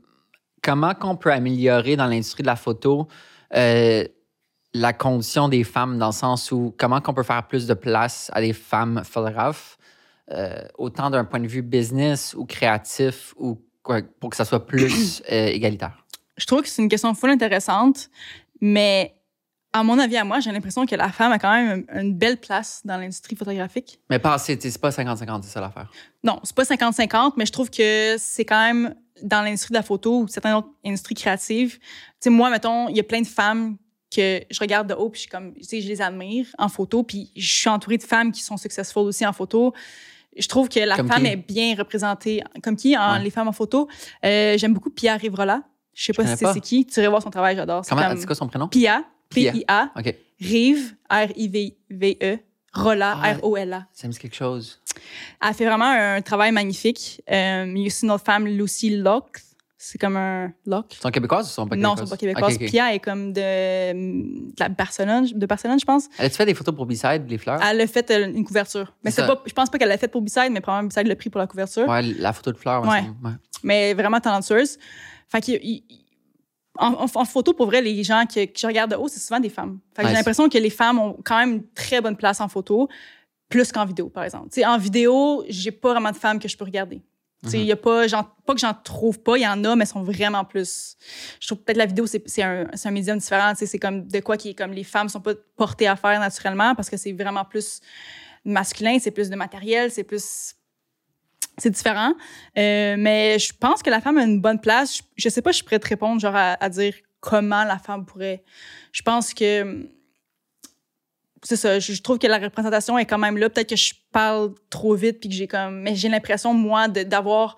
S1: comment qu'on peut améliorer dans l'industrie de la photo? Euh, la condition des femmes dans le sens où comment qu'on peut faire plus de place à des femmes photographes, euh, autant d'un point de vue business ou créatif ou quoi, pour que ça soit plus euh, égalitaire?
S2: Je trouve que c'est une question full intéressante, mais à mon avis, à moi, j'ai l'impression que la femme a quand même une belle place dans l'industrie photographique.
S1: Mais pas, c'est c'est pas 50-50, c'est ça l'affaire.
S2: Non, c'est pas 50-50, mais je trouve que c'est quand même dans l'industrie de la photo ou certaines autres industries créatives. Tu sais, moi, mettons, il y a plein de femmes que je regarde de haut, puis je suis comme, tu sais, je les admire en photo, puis je suis entourée de femmes qui sont successful aussi en photo. Je trouve que la
S1: Comme
S2: femme
S1: qui?
S2: est bien représentée. Comme qui, en,
S1: Ouais.
S2: les femmes en photo? Euh, J'aime beaucoup Pia Rivrola. Je sais pas si c'est qui. Tu irais voir son travail, j'adore.
S1: Comment,
S2: comme
S1: c'est quoi son prénom?
S2: Pia,
S1: Pia.
S2: P-I-A,
S1: OK.
S2: Rive, R-I-V-E, Rola,
S1: Ah.
S2: R-O-L-A.
S1: Ça me dit quelque chose.
S2: Elle fait vraiment un travail magnifique. Euh, il y a aussi une autre femme, Lucy Locke. C'est comme un Locke.
S1: Ils sont québécoises ou sont pas
S2: non,
S1: québécoises?
S2: ils sont pas québécoises.
S1: Ok, ok.
S2: Pia est comme de, de la Barcelone, de Barcelone, je pense.
S1: Elle a-tu fait des photos pour B-Side, les fleurs?
S2: Elle a fait euh, une couverture. Mais
S1: C'est
S2: pas, je pense pas qu'elle l'a fait pour B-Side, mais probablement B-Side l'a pris pour la couverture.
S1: Ouais, la photo de fleurs.
S2: Ouais. Mais vraiment talentueuse. Fait qu'il- en, en- en photo, pour vrai, les gens que, que je regarde de haut, c'est souvent des femmes. Fait que
S1: Ouais,
S2: j'ai l'impression que les femmes ont quand même une très bonne place en photo, plus qu'en vidéo, par exemple. En vidéo, j'ai pas vraiment de femmes que je peux regarder.
S1: Mhm.
S2: il y a pas, pas que j'en trouve pas, il y en a, mais sont vraiment plus. Je trouve peut-être la vidéo, c'est un, un médium différent. C'est comme de quoi qui est comme les femmes sont pas portées à faire naturellement parce que c'est vraiment plus masculin, c'est plus de matériel, c'est plus. C'est différent. Euh, mais je pense que la femme a une bonne place. Je, je sais pas, je suis prête te répondre, genre à, à dire comment la femme pourrait. Je pense que c'est ça. Je, je trouve que la représentation est quand même là. Peut-être que je parle trop vite puis que j'ai comme. Mais j'ai l'impression, moi, d'avoir.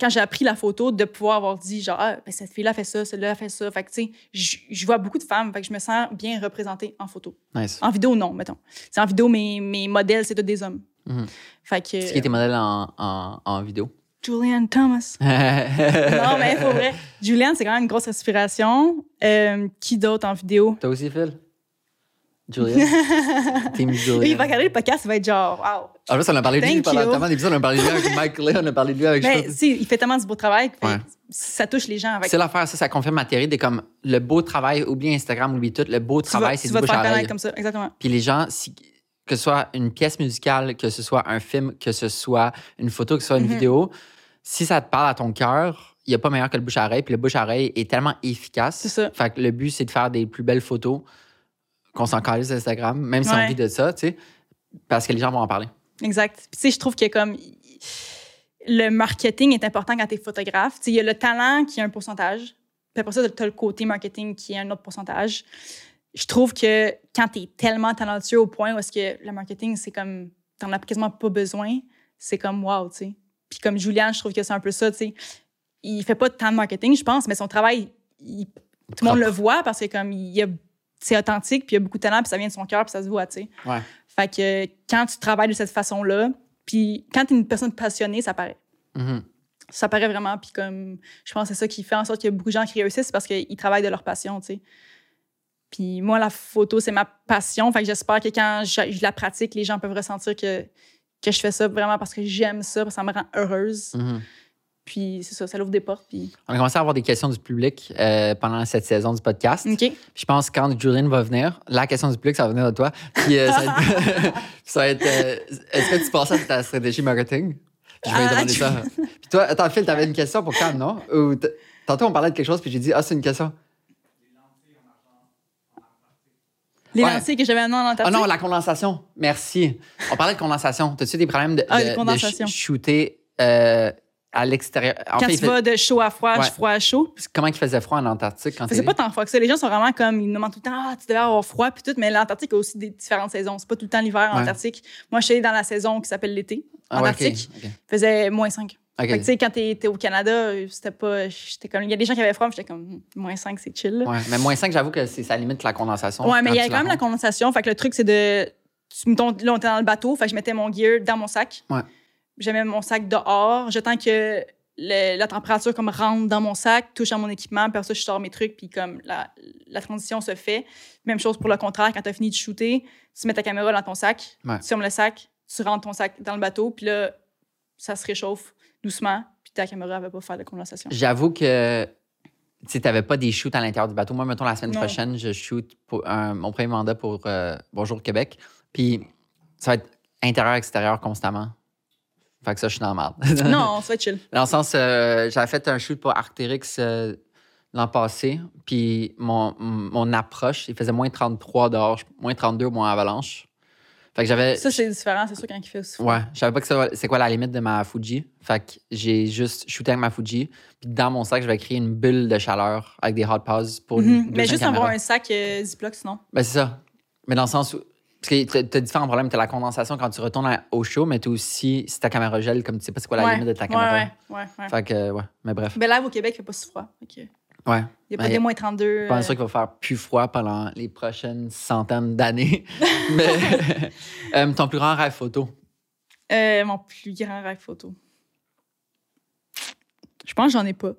S2: Quand j'ai appris la photo, de pouvoir avoir dit, genre, ah, ben, cette fille-là fait ça, celle-là fait ça. Fait que, tu sais, je, je vois beaucoup de femmes. Fait que je me sens bien représentée en photo.
S1: Nice.
S2: En vidéo, non, mettons. C'est en vidéo, mes, mes modèles, c'est tous des hommes.
S1: Mhm.
S2: Fait que.
S1: C'est qui était modèle en, en, en vidéo?
S2: Julianne Thomas. non, mais pour vrai. Julianne, c'est quand même une grosse inspiration. Euh, qui d'autre en vidéo?
S1: Toi aussi, Phil? Julian? Team
S2: Lui,
S1: Julian.
S2: il va regarder le podcast, il va être genre, wow.
S1: En plus, on a parlé de lui pendant tellement d'épisodes. On a parlé de lui avec Mike Lay, on a parlé de lui avec
S2: Mais
S1: pas-
S2: si, il fait tellement du beau travail que
S1: Ouais.
S2: ça touche les gens. Que
S1: C'est l'affaire, ça, ça confirme ma théorie de comme le beau travail, oublie Instagram, oublie tout, le beau
S2: tu
S1: travail, c'est du bouche à
S2: comme ça, exactement.
S1: Puis les gens, si- que ce soit une pièce musicale, que ce soit un film, que ce soit une photo, que ce soit une
S2: Mhm.
S1: vidéo, si ça te parle à ton cœur, il n'y a pas meilleur que le bouche à oreille. Puis le bouche à oreille est tellement efficace.
S2: C'est ça.
S1: Fait que le but, c'est de faire des plus belles photos qu'on s'en calisse sur Instagram, même si on
S2: Ouais.
S1: vit de ça, tu sais, parce que les gens vont en parler.
S2: Exact. Puis, tu sais, je trouve que comme le marketing est important quand tu es photographe. Tu sais, il y a le talent qui est un pourcentage. Puis après ça, tu as le côté marketing qui est un autre pourcentage. Je trouve que quand tu es tellement talentueux au point où est-ce que le marketing, c'est comme, t'en as quasiment pas besoin, c'est comme wow, tu sais. Puis comme Julian, je trouve que c'est un peu ça, tu sais. Il fait pas tant de marketing, je pense, mais son travail, il- tout le monde le voit parce que comme il y a c'est authentique, puis il y a beaucoup de talent, puis ça vient de son cœur, puis ça se voit, tu sais.
S1: Ouais.
S2: Fait que quand tu travailles de cette façon-là, puis quand tu es une personne passionnée, ça paraît.
S1: Mhm.
S2: Ça paraît vraiment. Puis comme, je pense que c'est ça qui fait en sorte qu'il y a beaucoup de gens qui réussissent parce qu'ils travaillent de leur passion, tu sais. Puis moi, la photo, c'est ma passion. Fait que j'espère que quand je, je la pratique, les gens peuvent ressentir que, que je fais ça vraiment parce que j'aime ça, parce que ça me rend heureuse.
S1: Mhm.
S2: Puis c'est ça, ça l'ouvre des portes. Puis...
S1: On a commencé à avoir des questions du public euh, pendant cette saison du podcast.
S2: OK.
S1: Puis je pense que quand Julian va venir, la question du public, ça va venir de toi. Puis euh, ça va être. ça va être, euh, Est-ce que tu penses à ta stratégie marketing? Puis je vais lui
S2: Ah,
S1: demander
S2: tu-
S1: ça. Puis toi, attends, Phil, t'avais une question pour Cam, non? Ou tantôt, on parlait de quelque chose, puis j'ai dit, ah, c'est une question.
S2: Les
S1: Ouais.
S2: lentilles que j'avais amenées en
S1: Ah
S2: Antarctique.
S1: non, la condensation. Merci. On parlait de condensation. T'as-tu des problèmes de,
S2: Ah,
S1: de- sh- shooter euh, à l'extérieur?
S2: Quand
S1: fait,
S2: tu
S1: fait-
S2: vas de chaud à froid,
S1: Ouais.
S2: froid à chaud.
S1: comment il faisait froid en Antarctique quand
S2: C'est pas tant froid que ça. Les gens sont vraiment comme, ils me demandent tout le temps, ah, tu devais avoir froid, puis tout. Mais l'Antarctique a aussi des différentes saisons. C'est pas tout le temps l'hiver en
S1: Ouais.
S2: Antarctique. Moi, je suis allée dans la saison qui s'appelle l'été,
S1: Ah
S2: en
S1: ouais,
S2: Arctique.
S1: ok, ok.
S2: Il faisait moins 5.
S1: Ok.
S2: Fait que, tu sais, quand t'es au Canada, c'était pas. J'étais comme. Il y a des gens qui avaient froid, mais j'étais comme, Hum, moins 5, c'est chill. là.
S1: Ouais, mais moins 5, j'avoue que c'est ça limite la condensation.
S2: Ouais, mais il y a quand même la condensation. Fait que le truc, c'est de. tu- mettons, là, on était dans le bateau. Fait que je mettais mon gear dans mon sac.
S1: Ouais.
S2: Je mets mon sac dehors. J'attends que le- la température comme rentre dans mon sac, touche à mon équipement, puis ça, je sors mes trucs, puis comme la, la transition se fait. Même chose pour le contraire, quand tu as fini de shooter, tu mets ta caméra dans ton sac,
S1: Ouais.
S2: tu fermes le sac, tu rentres ton sac dans le bateau, puis là, ça se réchauffe doucement, puis ta caméra ne va pas faire de condensation.
S1: J'avoue que tu n'avais pas des shoots à l'intérieur du bateau. Moi, mettons, la semaine
S2: Non.
S1: prochaine, je shoot pour un- mon premier mandat pour euh, Bonjour Québec. Puis ça va être intérieur-extérieur constamment. Fait que ça, je suis dans la merde.
S2: non, ça va être chill.
S1: Dans le sens, euh, j'avais fait un shoot pour Arcteryx euh, l'an passé, puis mon, mon approche, il faisait moins 33 dehors, moins 32 moins avalanche. Fait que j'avais.
S2: Ça, c'est différent, c'est sûr, quand il fait aussi.
S1: Ouais, je savais pas que ça- c'est quoi la limite de ma Fuji. Fait que j'ai juste shooté avec ma Fuji, puis dans mon sac, je vais créer une bulle de chaleur avec des hot pauses pour
S2: Mhm.
S1: une
S2: Mais juste avoir
S1: avoir
S2: un sac euh, Ziploc, sinon.
S1: Ben, c'est ça. Mais dans le sens où. Parce que t'as- t'as différents problèmes. T'as la condensation quand tu retournes à- au show, mais t'as aussi, si ta caméra gèle, comme tu sais pas c'est quoi la
S2: ouais.
S1: limite de ta
S2: ouais,
S1: caméra.
S2: ouais, ouais, ouais.
S1: Fait que, ouais. Mais bref.
S2: Ben, live au Québec, il fait pas si froid. Ok. Il
S1: Ouais.
S2: n'y a pas
S1: Ouais.
S2: des moins 32.
S1: Je pense
S2: euh,
S1: qu'il va faire plus froid pendant les prochaines centaines d'années. mais. euh, ton plus grand rêve photo?
S2: euh, mon plus grand rêve photo. Je pense que j'en ai pas.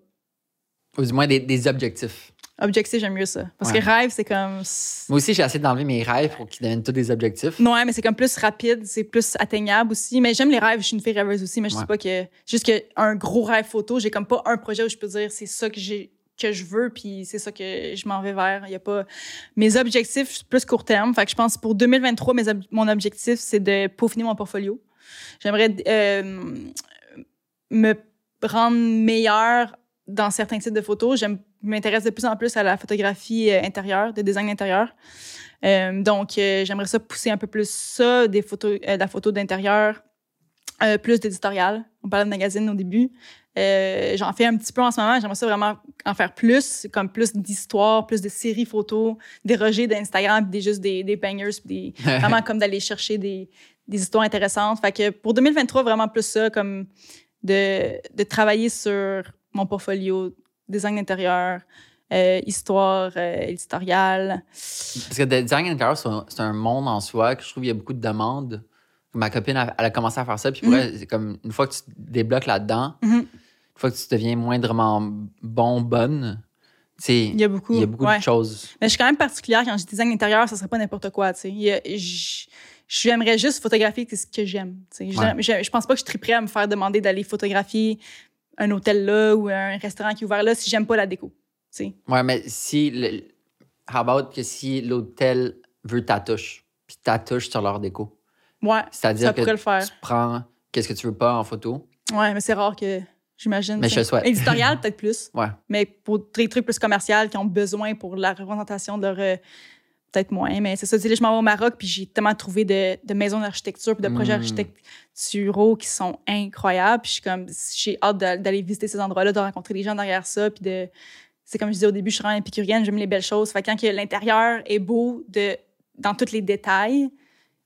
S1: Ou du moins des, des objectifs.
S2: Objectif, j'aime mieux ça. Parce
S1: Ouais.
S2: que rêve, c'est comme.
S1: Moi aussi, j'ai essayé d'enlever mes rêves pour qu'ils deviennent tous des objectifs.
S2: Non, mais c'est comme plus rapide, c'est plus atteignable aussi. Mais j'aime les rêves, je suis une fille rêveuse aussi, mais je
S1: Ouais.
S2: sais pas que. Juste qu'un gros rêve photo, j'ai comme pas un projet où je peux dire c'est ça que j'ai que je veux, puis c'est ça que je m'en vais vers. Il y a pas. Mes objectifs, plus court terme. Fait que je pense pour 2023, mes ob- mon objectif, c'est de peaufiner mon portfolio. J'aimerais euh, me rendre meilleure dans certains types de photos. J'aime- m'intéresse de plus en plus à la photographie euh, intérieure, de design intérieur. Euh, donc, euh, j'aimerais ça pousser un peu plus ça, des photos, euh, de la photo d'intérieur, plus d'éditorial. On parlait de magazine au début. J'en fais un petit peu en ce moment. J'aimerais ça vraiment en faire plus, comme plus d'histoires, plus de séries photos, déroger d'Instagram, puis des, juste des, des bangers, puis des, vraiment comme d'aller chercher des, des histoires intéressantes. Fait que pour 2023, vraiment plus ça, comme de, de travailler sur mon portfolio, design intérieur, euh, histoire euh, éditoriale.
S1: Parce que le design intérieur, c'est un, monde en soi que je trouve qu'il y a beaucoup de demandes. Ma copine, elle, elle a commencé à faire ça. Puis pour elle, c'est comme une fois que tu te débloques là-dedans,
S2: Mhm.
S1: une fois que tu deviens moindrement bon, bonne, tu sais,
S2: Il y a beaucoup.
S1: il y a beaucoup
S2: ouais.
S1: de choses.
S2: Mais je suis quand même particulière quand je design intérieur, ça serait pas n'importe quoi, J'aimerais juste photographier ce que j'aime. tu sais. Je-
S1: Ouais.
S2: Je, je pense pas que je prêt à me faire demander d'aller photographier un hôtel là ou un restaurant qui est ouvert là si j'aime pas la déco. tu sais.
S1: Ouais, mais si. Le, how about que si l'hôtel veut ta touche, puis ta touche sur leur déco?
S2: Ouais,
S1: C'est-à-dire que
S2: le faire.
S1: tu prends qu'est-ce que tu veux pas en photo?
S2: Ouais, mais c'est rare que j'imagine.
S1: Mais je souhaite.
S2: Éditorial, peut-être plus.
S1: Ouais.
S2: Mais pour des trucs plus commerciaux qui ont besoin pour la représentation de leur. Peut-être moins. Mais c'est ça. Je m'en vais au Maroc, puis j'ai tellement trouvé de, de maisons d'architecture, puis de projets
S1: Mm.
S2: architecturaux qui sont incroyables. Puis je suis comme. J'ai hâte d'a- d'aller visiter ces endroits-là, de rencontrer les gens derrière ça, puis de. C'est comme je disais au début, je suis vraiment épicurienne, j'aime les belles choses. Fait que quand l'intérieur est beau de, dans tous les détails,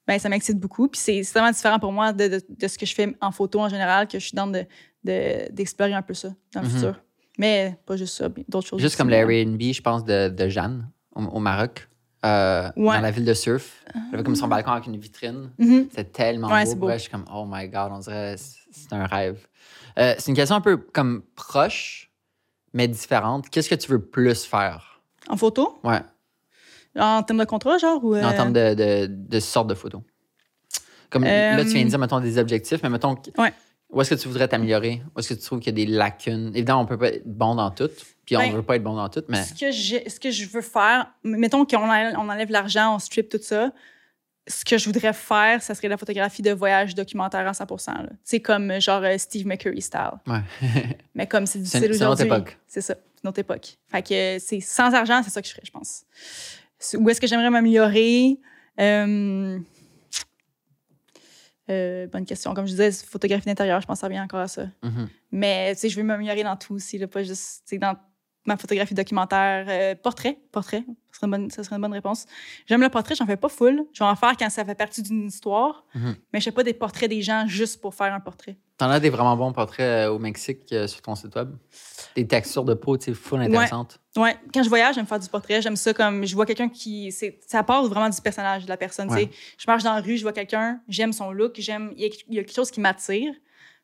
S2: ben ça m'excite beaucoup. Puis c'est tellement différent pour moi de, de- de ce que je fais en photo en général que je suis dans de de- d'explorer un peu ça dans le
S1: Mhm.
S2: futur. Mais pas juste ça, d'autres choses.
S1: Juste
S2: aussi,
S1: comme l'Airbnb, je pense, de, de Jeanne, au, au Maroc, euh,
S2: Ouais.
S1: dans la ville de Surf. Avait comme son balcon avec une vitrine.
S2: Mhm.
S1: C'est tellement
S2: Ouais,
S1: beau. je suis comme, oh my God, on dirait c'est un rêve. Euh, c'est une question un peu comme proche, mais différente. Qu'est-ce que tu veux plus faire?
S2: En photo?
S1: Ouais,
S2: En termes de contrat, genre? Ou,
S1: en
S2: euh,
S1: termes de, de, de sorte de photo. Comme là, tu viens de dire, mettons, des objectifs, mais mettons,
S2: Ouais.
S1: Où est-ce que tu voudrais t'améliorer? Où est-ce que tu trouves qu'il y a des lacunes? Évidemment, on peut pas être bon dans tout, puis on
S2: Ben,
S1: veut pas être bon dans tout, mais
S2: ce, que ce que je veux faire, mettons qu'on enlève, on enlève l'argent, on strip tout ça, ce que je voudrais faire, ça serait la photographie de voyage documentaire à 100 là. Tu sais, comme genre euh, Steve McCurry style.
S1: ouais.
S2: Mais comme c'est
S1: C'est-
S2: difficile
S1: c'est notre
S2: aujourd'hui.
S1: époque.
S2: C'est ça, c'est notre époque. Fait que c'est sans argent, c'est ça que je ferais, je pense. C'est- Où est-ce que j'aimerais m'améliorer? Euh, euh, bonne question. Comme je disais, photographie d'intérieur, je pense revient encore à ça.
S1: Mhm.
S2: Mais tu sais, je veux m'améliorer dans tout aussi, là, pas juste dans ma photographie documentaire. Euh, portrait, portrait, ça serait, une bonne, ça serait une bonne réponse. J'aime le portrait, j'en fais pas full. Je vais en faire quand ça fait partie d'une histoire,
S1: Mhm.
S2: mais je fais pas des portraits des gens juste pour faire un portrait.
S1: T'en as des vraiment bons portraits euh, au Mexique euh, sur ton site web? Des textures de peau, tu sais, full intéressantes.
S2: Ouais, quand je voyage, j'aime faire du portrait. J'aime ça comme je vois quelqu'un qui. Ça part vraiment du personnage de la personne. tu sais.
S1: Ouais.
S2: Je marche dans la rue, je vois quelqu'un, j'aime son look, j'aime. Il y, a- il y a quelque chose qui m'attire.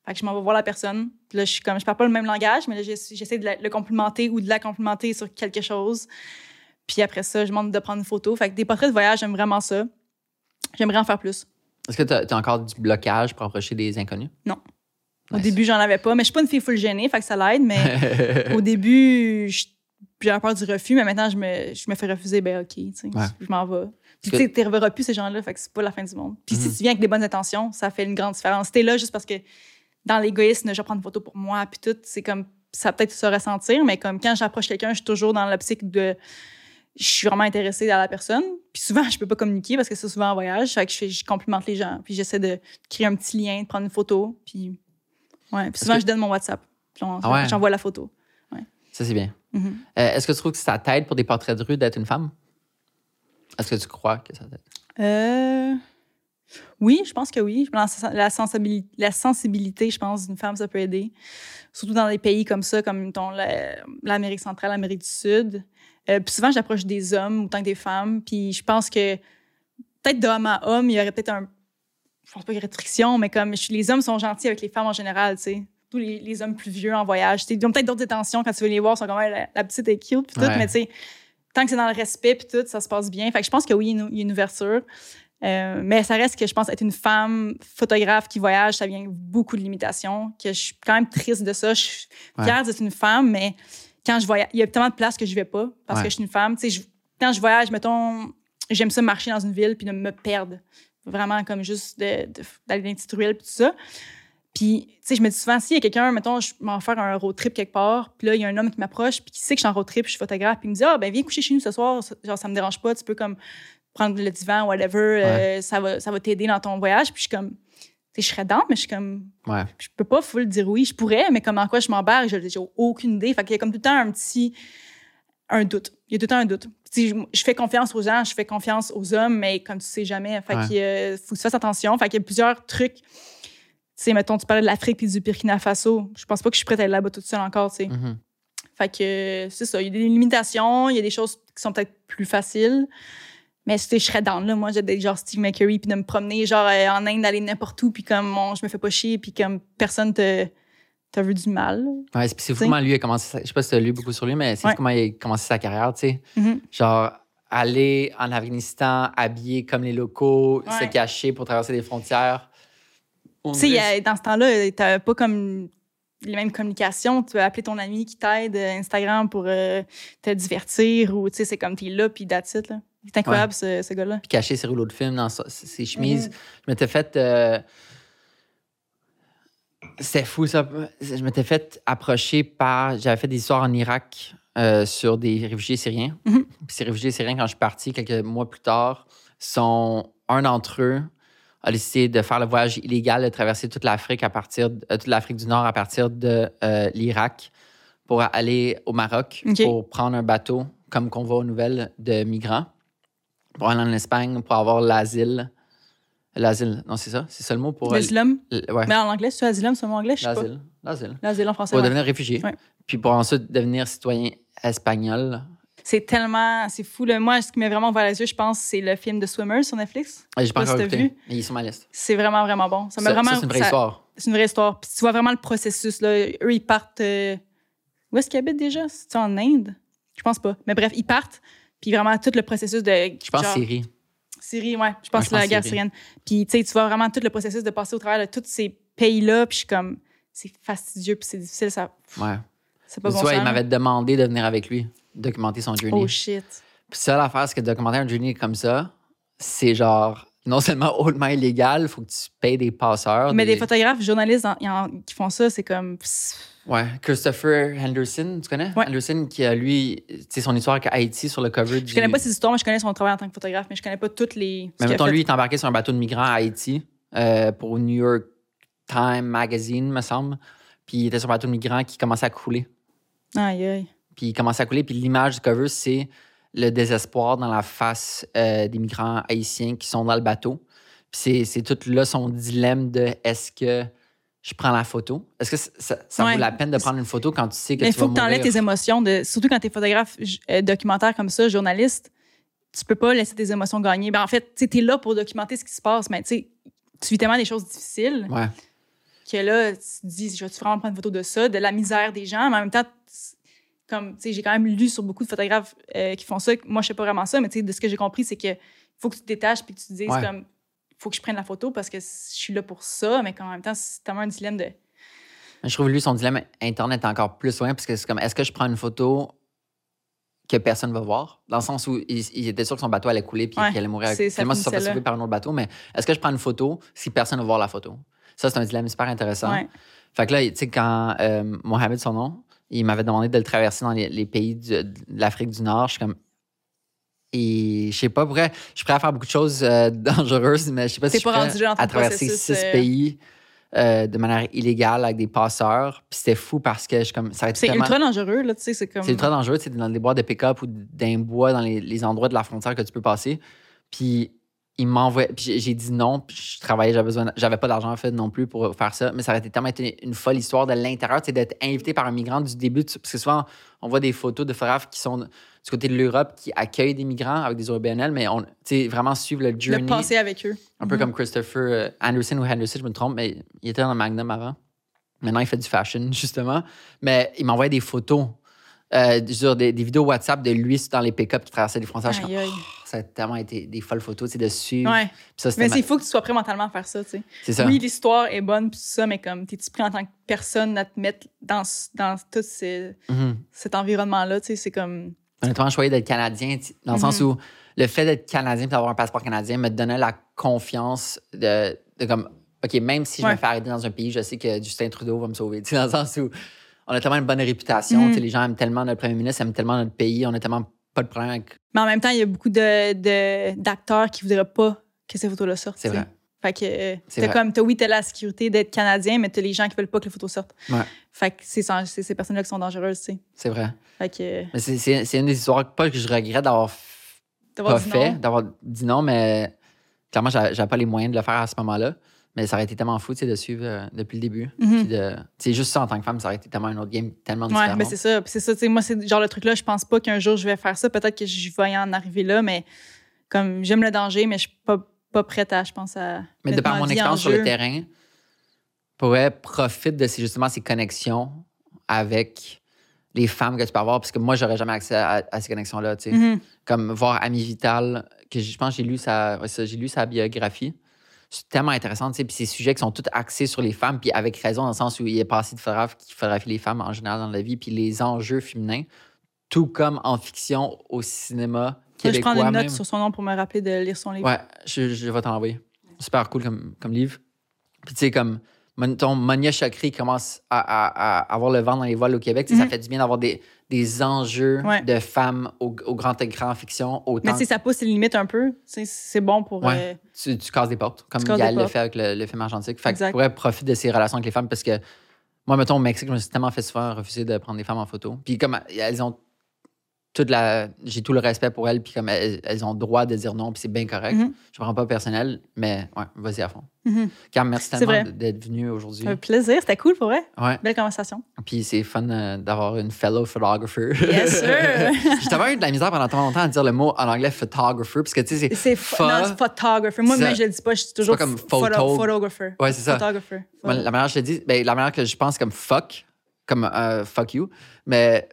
S2: Fait que je m'en vais voir la personne. Puis là, je suis comme, je parle pas le même langage, mais là, j'essa- j'essaie de la- le complimenter ou de la complimenter sur quelque chose. Puis après ça, je demande de prendre une photo. Fait que des portraits de voyage, j'aime vraiment ça. J'aimerais en faire plus.
S1: Est-ce que tu as, encore du blocage pour approcher des inconnus?
S2: Au
S1: Nice.
S2: début, j'en avais pas, mais je suis pas une fille full gênée, fait que ça l'aide. Mais au début, j'avais peur du refus, mais maintenant, je me, je me fais refuser, ben OK, tu sais,
S1: Ouais.
S2: je m'en vais. Puis tu sais, tu reverras plus ces gens-là, fait que c'est pas la fin du monde. Puis si
S1: Mhm.
S2: tu viens avec des bonnes intentions, ça fait une grande différence. T'es là juste parce que dans l'égoïsme, je vais prendre une photo pour moi, puis tout, c'est comme, ça peut-être se ressentir, mais comme quand j'approche quelqu'un, je suis toujours dans l'optique de, je suis vraiment intéressée à la personne. Puis souvent, je peux pas communiquer parce que c'est souvent en voyage, fait que je, je complimente les gens, puis j'essaie de créer un petit lien, de prendre une photo, puis ouais. Puis souvent,
S1: que-
S2: je donne mon WhatsApp, puis
S1: Ah ouais?
S2: j'envoie la photo.
S1: Ça, c'est bien.
S2: Mhm.
S1: Euh, Est-ce que tu trouves que ça t'aide pour des portraits de rue d'être une femme? Est-ce que tu crois que ça t'aide?
S2: Euh, Oui, je pense que oui. La, sensibilité, la sensibilité, je pense, d'une femme, ça peut aider. Surtout dans des pays comme ça, comme l'Amérique centrale, l'Amérique du Sud. Euh, puis souvent, j'approche des hommes autant que des femmes. Puis je pense que peut-être d'homme à homme, il y aurait peut-être un. Je pense pas qu'il y aurait de friction, mais comme je- les hommes sont gentils avec les femmes en général, tu sais. Tous les, les hommes plus vieux en voyage. tu sais, Ils ont peut-être d'autres intentions quand tu veux les voir, ils sont comme Ouais, la, la petite est cute, puis tout,
S1: Ouais.
S2: mais tu sais, tant que c'est dans le respect, puis tout, ça se passe bien. Fait que je pense que oui, il y a une- a ouverture. Euh, mais ça reste que je pense être une femme photographe qui voyage, ça vient avec beaucoup de limitations. Que je suis quand même triste de ça. Je suis fière d'être une femme, mais quand je voyage, il y a tellement de places que je vais pas parce
S1: Ouais.
S2: que je suis une femme. Tu sais, je- quand je voyage, mettons, j'aime ça marcher dans une ville puis de me perdre. Vraiment comme juste d'aller dans ruelles puis tout ça. Puis, tu sais, je me dis souvent, s'il y a quelqu'un, mettons, je m'en faire un road trip quelque part, puis là, il y a un homme qui m'approche, puis qui sait que je suis en road trip, je suis photographe, puis il me dit, ah, ben, viens coucher chez nous ce soir, genre, ça me dérange pas, tu peux comme prendre le divan, whatever, euh, ça va, ça va t'aider dans ton voyage. Puis je suis comme, tu sais, je serais dans, mais je suis comme,
S1: Ouais.
S2: je peux pas full dire oui. Je pourrais, mais comme en quoi je m'embarque, j'ai j'ai aucune idée. Fait qu'il y a comme tout le temps un petit, un doute. Il y a tout le temps un doute. Je, fais confiance aux gens, je fais confiance aux hommes, mais comme tu sais jamais, fait
S1: Ouais.
S2: qu'il euh, faut que tu fasses attention. Fait qu'il y a plusieurs trucs. Tu sais, mettons, tu parlais de l'Afrique puis du Burkina Faso. Je pense pas que je suis prête à aller là-bas toute seule encore, tu sais.
S1: Mhm.
S2: Fait que euh, c'est ça. Il y a des limitations, il y a des choses qui sont peut-être plus faciles. Mais tu sais, je serais dans là. Moi, j'ai d'être genre Steve McCurry puis de me promener genre euh, en Inde, d'aller n'importe où, puis comme on- je me fais pas chier, puis comme personne te t'a vu du mal.
S1: Ouais, c'est- comment lui a commencé. sa- Je sais pas si tu as lu beaucoup sur lui, mais c'est
S2: Ouais.
S1: comment il a commencé sa carrière, tu sais.
S2: Mhm.
S1: Genre, aller en Afghanistan, habillé comme les locaux, se cacher pour traverser les frontières. On
S2: Tu sais, dans ce temps-là, t'avais pas comme les mêmes communications. Tu peux appeler ton ami qui t'aide euh, Instagram pour euh, te divertir ou tu sais, c'est comme t'es là puis that's it, là. C'est incroyable, ce, ce gars-là.
S1: puis cacher ses rouleaux de film dans ses chemises.
S2: Mhm.
S1: Je m'étais fait. euh, C'était fou, ça. Je m'étais fait approcher par. J'avais fait des histoires en Irak euh, sur des réfugiés syriens.
S2: Mhm.
S1: Puis ces réfugiés syriens, quand je suis parti quelques mois plus tard, sont. Un d'entre eux a décidé de faire le voyage illégal, de traverser toute l'Afrique à partir de- euh, toute l'Afrique du Nord à partir de euh, l'Irak pour aller au Maroc pour prendre un bateau, comme qu'on voit aux nouvelles, de migrants, pour aller en Espagne, pour avoir l'asile. L'asile, non, c'est ça? C'est mot pour.
S2: L'asylum.
S1: l- ouais,
S2: Mais en anglais, c'est asylum, c'est mon anglais, je sais pas.
S1: l'asile. L'asile.
S2: L'asile en français.
S1: Pour
S2: ouais.
S1: devenir réfugié.
S2: Ouais.
S1: Puis pour ensuite devenir citoyen espagnol.
S2: C'est tellement. C'est fou. Là. Moi, ce qui m'est vraiment ouvert les yeux, je pense, c'est le film de Swimmers sur Netflix.
S1: Ah, J'ai pas
S2: pas
S1: encore
S2: si t'as
S1: écouté,
S2: vu.
S1: mais ils sont sur ma liste.
S2: C'est vraiment, vraiment bon. Ça
S1: Ça,
S2: m'a vraiment.
S1: c'est une vraie
S2: ça-
S1: histoire.
S2: C'est une vraie histoire. Puis tu vois vraiment le processus. Là. Eux, ils partent. euh, Où est-ce qu'ils habitent déjà? C'est en Inde? Je pense pas. Mais bref, ils partent. Puis vraiment tout le processus de.
S1: Je pense
S2: genre-
S1: Syrie.
S2: Syrie, ouais. Je pense
S1: Ouais,
S2: que c'est la guerre
S1: Syrie.
S2: syrienne. Puis tu sais, tu vois vraiment tout le processus de passer au travers de tous ces pays-là. Puis je suis comme. C'est fastidieux. Puis c'est difficile. Ça,
S1: Ouais.
S2: c'est pas
S1: tu
S2: bon
S1: vois,
S2: sens,
S1: il m'avait demandé de venir avec lui, documenter son journey.
S2: Oh shit.
S1: Puis ça, l'affaire, c'est que documenter un journey comme ça, c'est genre non seulement hautement illégal, il faut que tu payes des passeurs.
S2: Mais des photographes, journalistes en- en- qui font ça, c'est comme.
S1: Ouais. Christopher Henderson, tu connais?
S2: Ouais.
S1: Henderson, qui a lui, c'est son histoire avec Haïti sur le cover du.
S2: Je connais pas ses histoires, mais je connais son travail en tant que photographe, mais je connais pas toutes les.
S1: Mais mettons, lui, il est embarqué sur un bateau de migrants à Haïti euh, pour New York Time Magazine, me semble. Puis il était sur un bateau de migrants qui commençait à couler.
S2: Aïe, aïe.
S1: Puis il commençait à couler. Puis l'image du cover, c'est le désespoir dans la face euh, des migrants haïtiens qui sont dans le bateau. Puis c'est- c'est tout là son dilemme de est-ce que je prends la photo? Est-ce que ça, ça- ça
S2: Ouais.
S1: vaut la peine de prendre une photo quand tu sais que
S2: Mais il
S1: tu
S2: faut
S1: vas
S2: que tu enlèves tes émotions, de, surtout quand tu es photographe euh, documentaire comme ça, journaliste. Tu peux pas laisser tes émotions gagner. Ben, en fait, tu es là pour documenter ce qui se passe, mais tu vis tellement des choses difficiles.
S1: Ouais.
S2: que là, tu te dis, je vais vraiment prendre une photo de ça, de la misère des gens, mais en même temps, comme, j'ai quand même lu sur beaucoup de photographes euh, qui font ça. Moi, je sais pas vraiment ça, mais de ce que j'ai compris, c'est que faut que tu te détaches puis que tu te dises,
S1: Ouais.
S2: comme, faut que je prenne la photo parce que je suis là pour ça, mais qu'en même temps, c'est tellement un dilemme de.
S1: Je trouve lui, son dilemme interne est encore plus loin parce que c'est comme est-ce que je prends une photo que personne va voir? Dans le sens où il, il était sûr que son bateau allait couler puis
S2: Ouais,
S1: qu'il allait mourir.
S2: c'est- ça
S1: se sauvé par un autre bateau, mais est-ce que je prends une photo si personne va voir la photo? Ça, c'est un dilemme super intéressant.
S2: Ouais.
S1: Fait que là, tu sais, quand euh, Mohamed, son nom, il m'avait demandé de le traverser dans les, les pays du- de l'Afrique du Nord, je suis comme. Et je sais pas, je suis prêt à faire beaucoup de choses euh, dangereuses, mais je sais pas si je
S2: pas
S1: suis
S2: rendu
S1: prêt à traverser six
S2: euh,
S1: pays euh, de manière illégale avec des passeurs. Puis c'était fou parce que je comme. Ça
S2: C'est
S1: tellement-
S2: ultra dangereux, là, tu sais, c'est comme.
S1: c'est ultra dangereux, c'est dans des bois de pick-up ou d'un bois dans les, les endroits de la frontière que tu peux passer. Puis il m'envoie, puis j'ai- dit non, puis je travaillais, j'avais besoin, j'avais pas d'argent en fait non plus pour faire ça, mais ça aurait été tellement été une folle histoire de l'intérieur, c'est d'être invité par un migrant du début, parce que souvent on voit des photos de photographes qui sont du côté de l'Europe qui accueillent des migrants avec des OBNL, mais on, vraiment suivre le journey.
S2: passer avec eux.
S1: Un peu
S2: Mhm.
S1: comme Christopher euh, Anderson ou Henderson, je me trompe, mais il était dans le Magnum avant. Maintenant, il fait du fashion, justement. Mais il m'envoyait des photos, euh, dire, des, des vidéos WhatsApp de lui dans les pick-up qui traversaient les frontières.
S2: Aïe,
S1: comme, oh, ça a tellement été des folles photos, tu sais, de suivre.
S2: Ouais.
S1: Ça,
S2: Mais
S1: ma-
S2: il faut que tu sois prêt mentalement à faire ça, tu sais.
S1: ça.
S2: Oui, l'histoire est bonne, puis ça, mais comme, t'es-tu prêt en tant que personne à te mettre dans, dans tout
S1: Mhm.
S2: cet environnement-là, tu sais, c'est comme.
S1: Honnêtement, je d'être Canadien, dans le sens
S2: Mhm.
S1: où le fait d'être Canadien et d'avoir un passeport canadien me donnait la confiance de, de comme, OK, même si je
S2: Ouais.
S1: me fais arrêter dans un pays, je sais que Justin Trudeau va me sauver. Dans le sens où on a tellement une bonne réputation,
S2: Mhm.
S1: les gens aiment tellement notre premier ministre, aiment tellement notre pays, on a tellement pas de problème avec.
S2: Mais en même temps, il y a beaucoup de, de- d'acteurs qui voudraient pas que ces photos-là sortent.
S1: C'est vrai.
S2: Fait que euh, t'as comme, t'as, oui, t'as la sécurité d'être Canadien, mais t'as les gens qui veulent pas que les photos sortent.
S1: Ouais.
S2: Fait que c'est, ces personnes-là qui sont dangereuses, tu sais.
S1: C'est vrai.
S2: Fait que euh,
S1: Mais c'est- une des histoires pas que je regrette d'avoir pas fait,
S2: non.
S1: d'avoir dit non, mais clairement, j'a- j'avais pas les moyens de le faire à ce moment-là. Mais ça aurait été tellement fou de suivre euh, depuis le début. Puis de- C'est juste ça en tant que femme, ça aurait été tellement un autre game, tellement
S2: Ouais,
S1: différent.
S2: mais c'est ça. C'est ça, moi, c'est genre le truc là, je pense pas qu'un jour je vais faire ça. Peut-être que je vais en arriver là, mais comme j'aime le danger, mais je suis pas, pas prête à, je pense, à.
S1: Mais de par mon expérience sur le terrain, pourrait profite de ces, justement ces connexions avec les femmes que tu peux avoir, parce que moi, j'aurais jamais accès à, à ces connexions-là. tu sais.
S2: Mhm.
S1: Comme voir Ami Vital, que je pense j'ai lu sa, j'ai lu sa biographie. C'est tellement intéressant, tu sais, puis ces sujets qui sont tous axés sur les femmes, puis avec raison, dans le sens où il est passé de photographe qui photographie les femmes en général dans la vie, puis les enjeux féminins, tout comme en fiction, au cinéma
S2: Je
S1: québécois
S2: prendre une note
S1: même.
S2: sur son nom pour me rappeler de lire son livre.
S1: Ouais, je, je vais t'en envoyer. Super cool comme, comme livre. Puis tu sais, comme ton Monia Chakri commence à, à- à avoir le vent dans les voiles au Québec, sais, ça
S2: Mhm.
S1: fait du bien d'avoir des, des enjeux
S2: Ouais.
S1: de femmes au, au grand écran fiction.
S2: Mais
S1: Autant
S2: tu sais, ça pousse les limites un peu. C'est bon pour.
S1: Ouais.
S2: euh,
S1: tu, tu casses des portes, comme
S2: des
S1: le fait avec le, le film argentique. Fait que
S2: Exact.
S1: tu pourrais profiter de ces relations avec les femmes parce que moi, mettons, au Mexique, je me suis tellement fait souvent refuser de prendre des femmes en photo. Puis comme elles ont toute la. J'ai tout le respect pour elles, puis comme elles, elles ont le droit de dire non, puis c'est bien correct.
S2: Mhm.
S1: Je prends pas personnel, mais ouais, vas-y à fond. Cam, merci tellement d'être venu aujourd'hui.
S2: Un plaisir. C'était cool pour vrai.
S1: Ouais.
S2: Belle conversation.
S1: Puis c'est fun euh, d'avoir une fellow photographer.
S2: Yes, sir.
S1: J'ai tellement eu de la misère pendant tellement longtemps à dire le mot en anglais photographer, parce que tu sais, c'est.
S2: C'est photographer. Moi, mais je le dis pas, je suis toujours
S1: comme
S2: photo-
S1: photo-
S2: photographer.
S1: Ouais, c'est ça.
S2: Photographer.
S1: Moi, la manière que je te dis, ben, la manière que je pense comme fuck, comme euh, fuck you, mais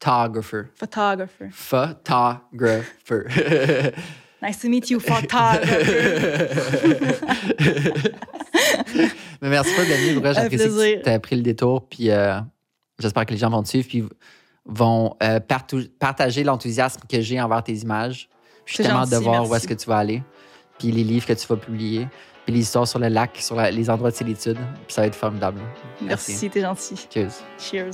S1: photographer.
S2: Photographer.
S1: Photographer.
S2: Nice to meet you, photographer.
S1: mais merci pas d'être venu. Pour vrai,
S2: Un
S1: J'apprécie que tu as pris le détour. Puis euh, j'espère que les gens vont te suivre. Puis vont euh, partager l'enthousiasme que j'ai envers tes images. Je suis tellement de voir où
S2: merci.
S1: est-ce que tu vas aller. Puis les livres que tu vas publier. Puis les histoires sur le lac, sur la- les endroits de solitude. Puis ça va être formidable.
S2: Merci, t'es gentil.
S1: Cheers.
S2: Cheers.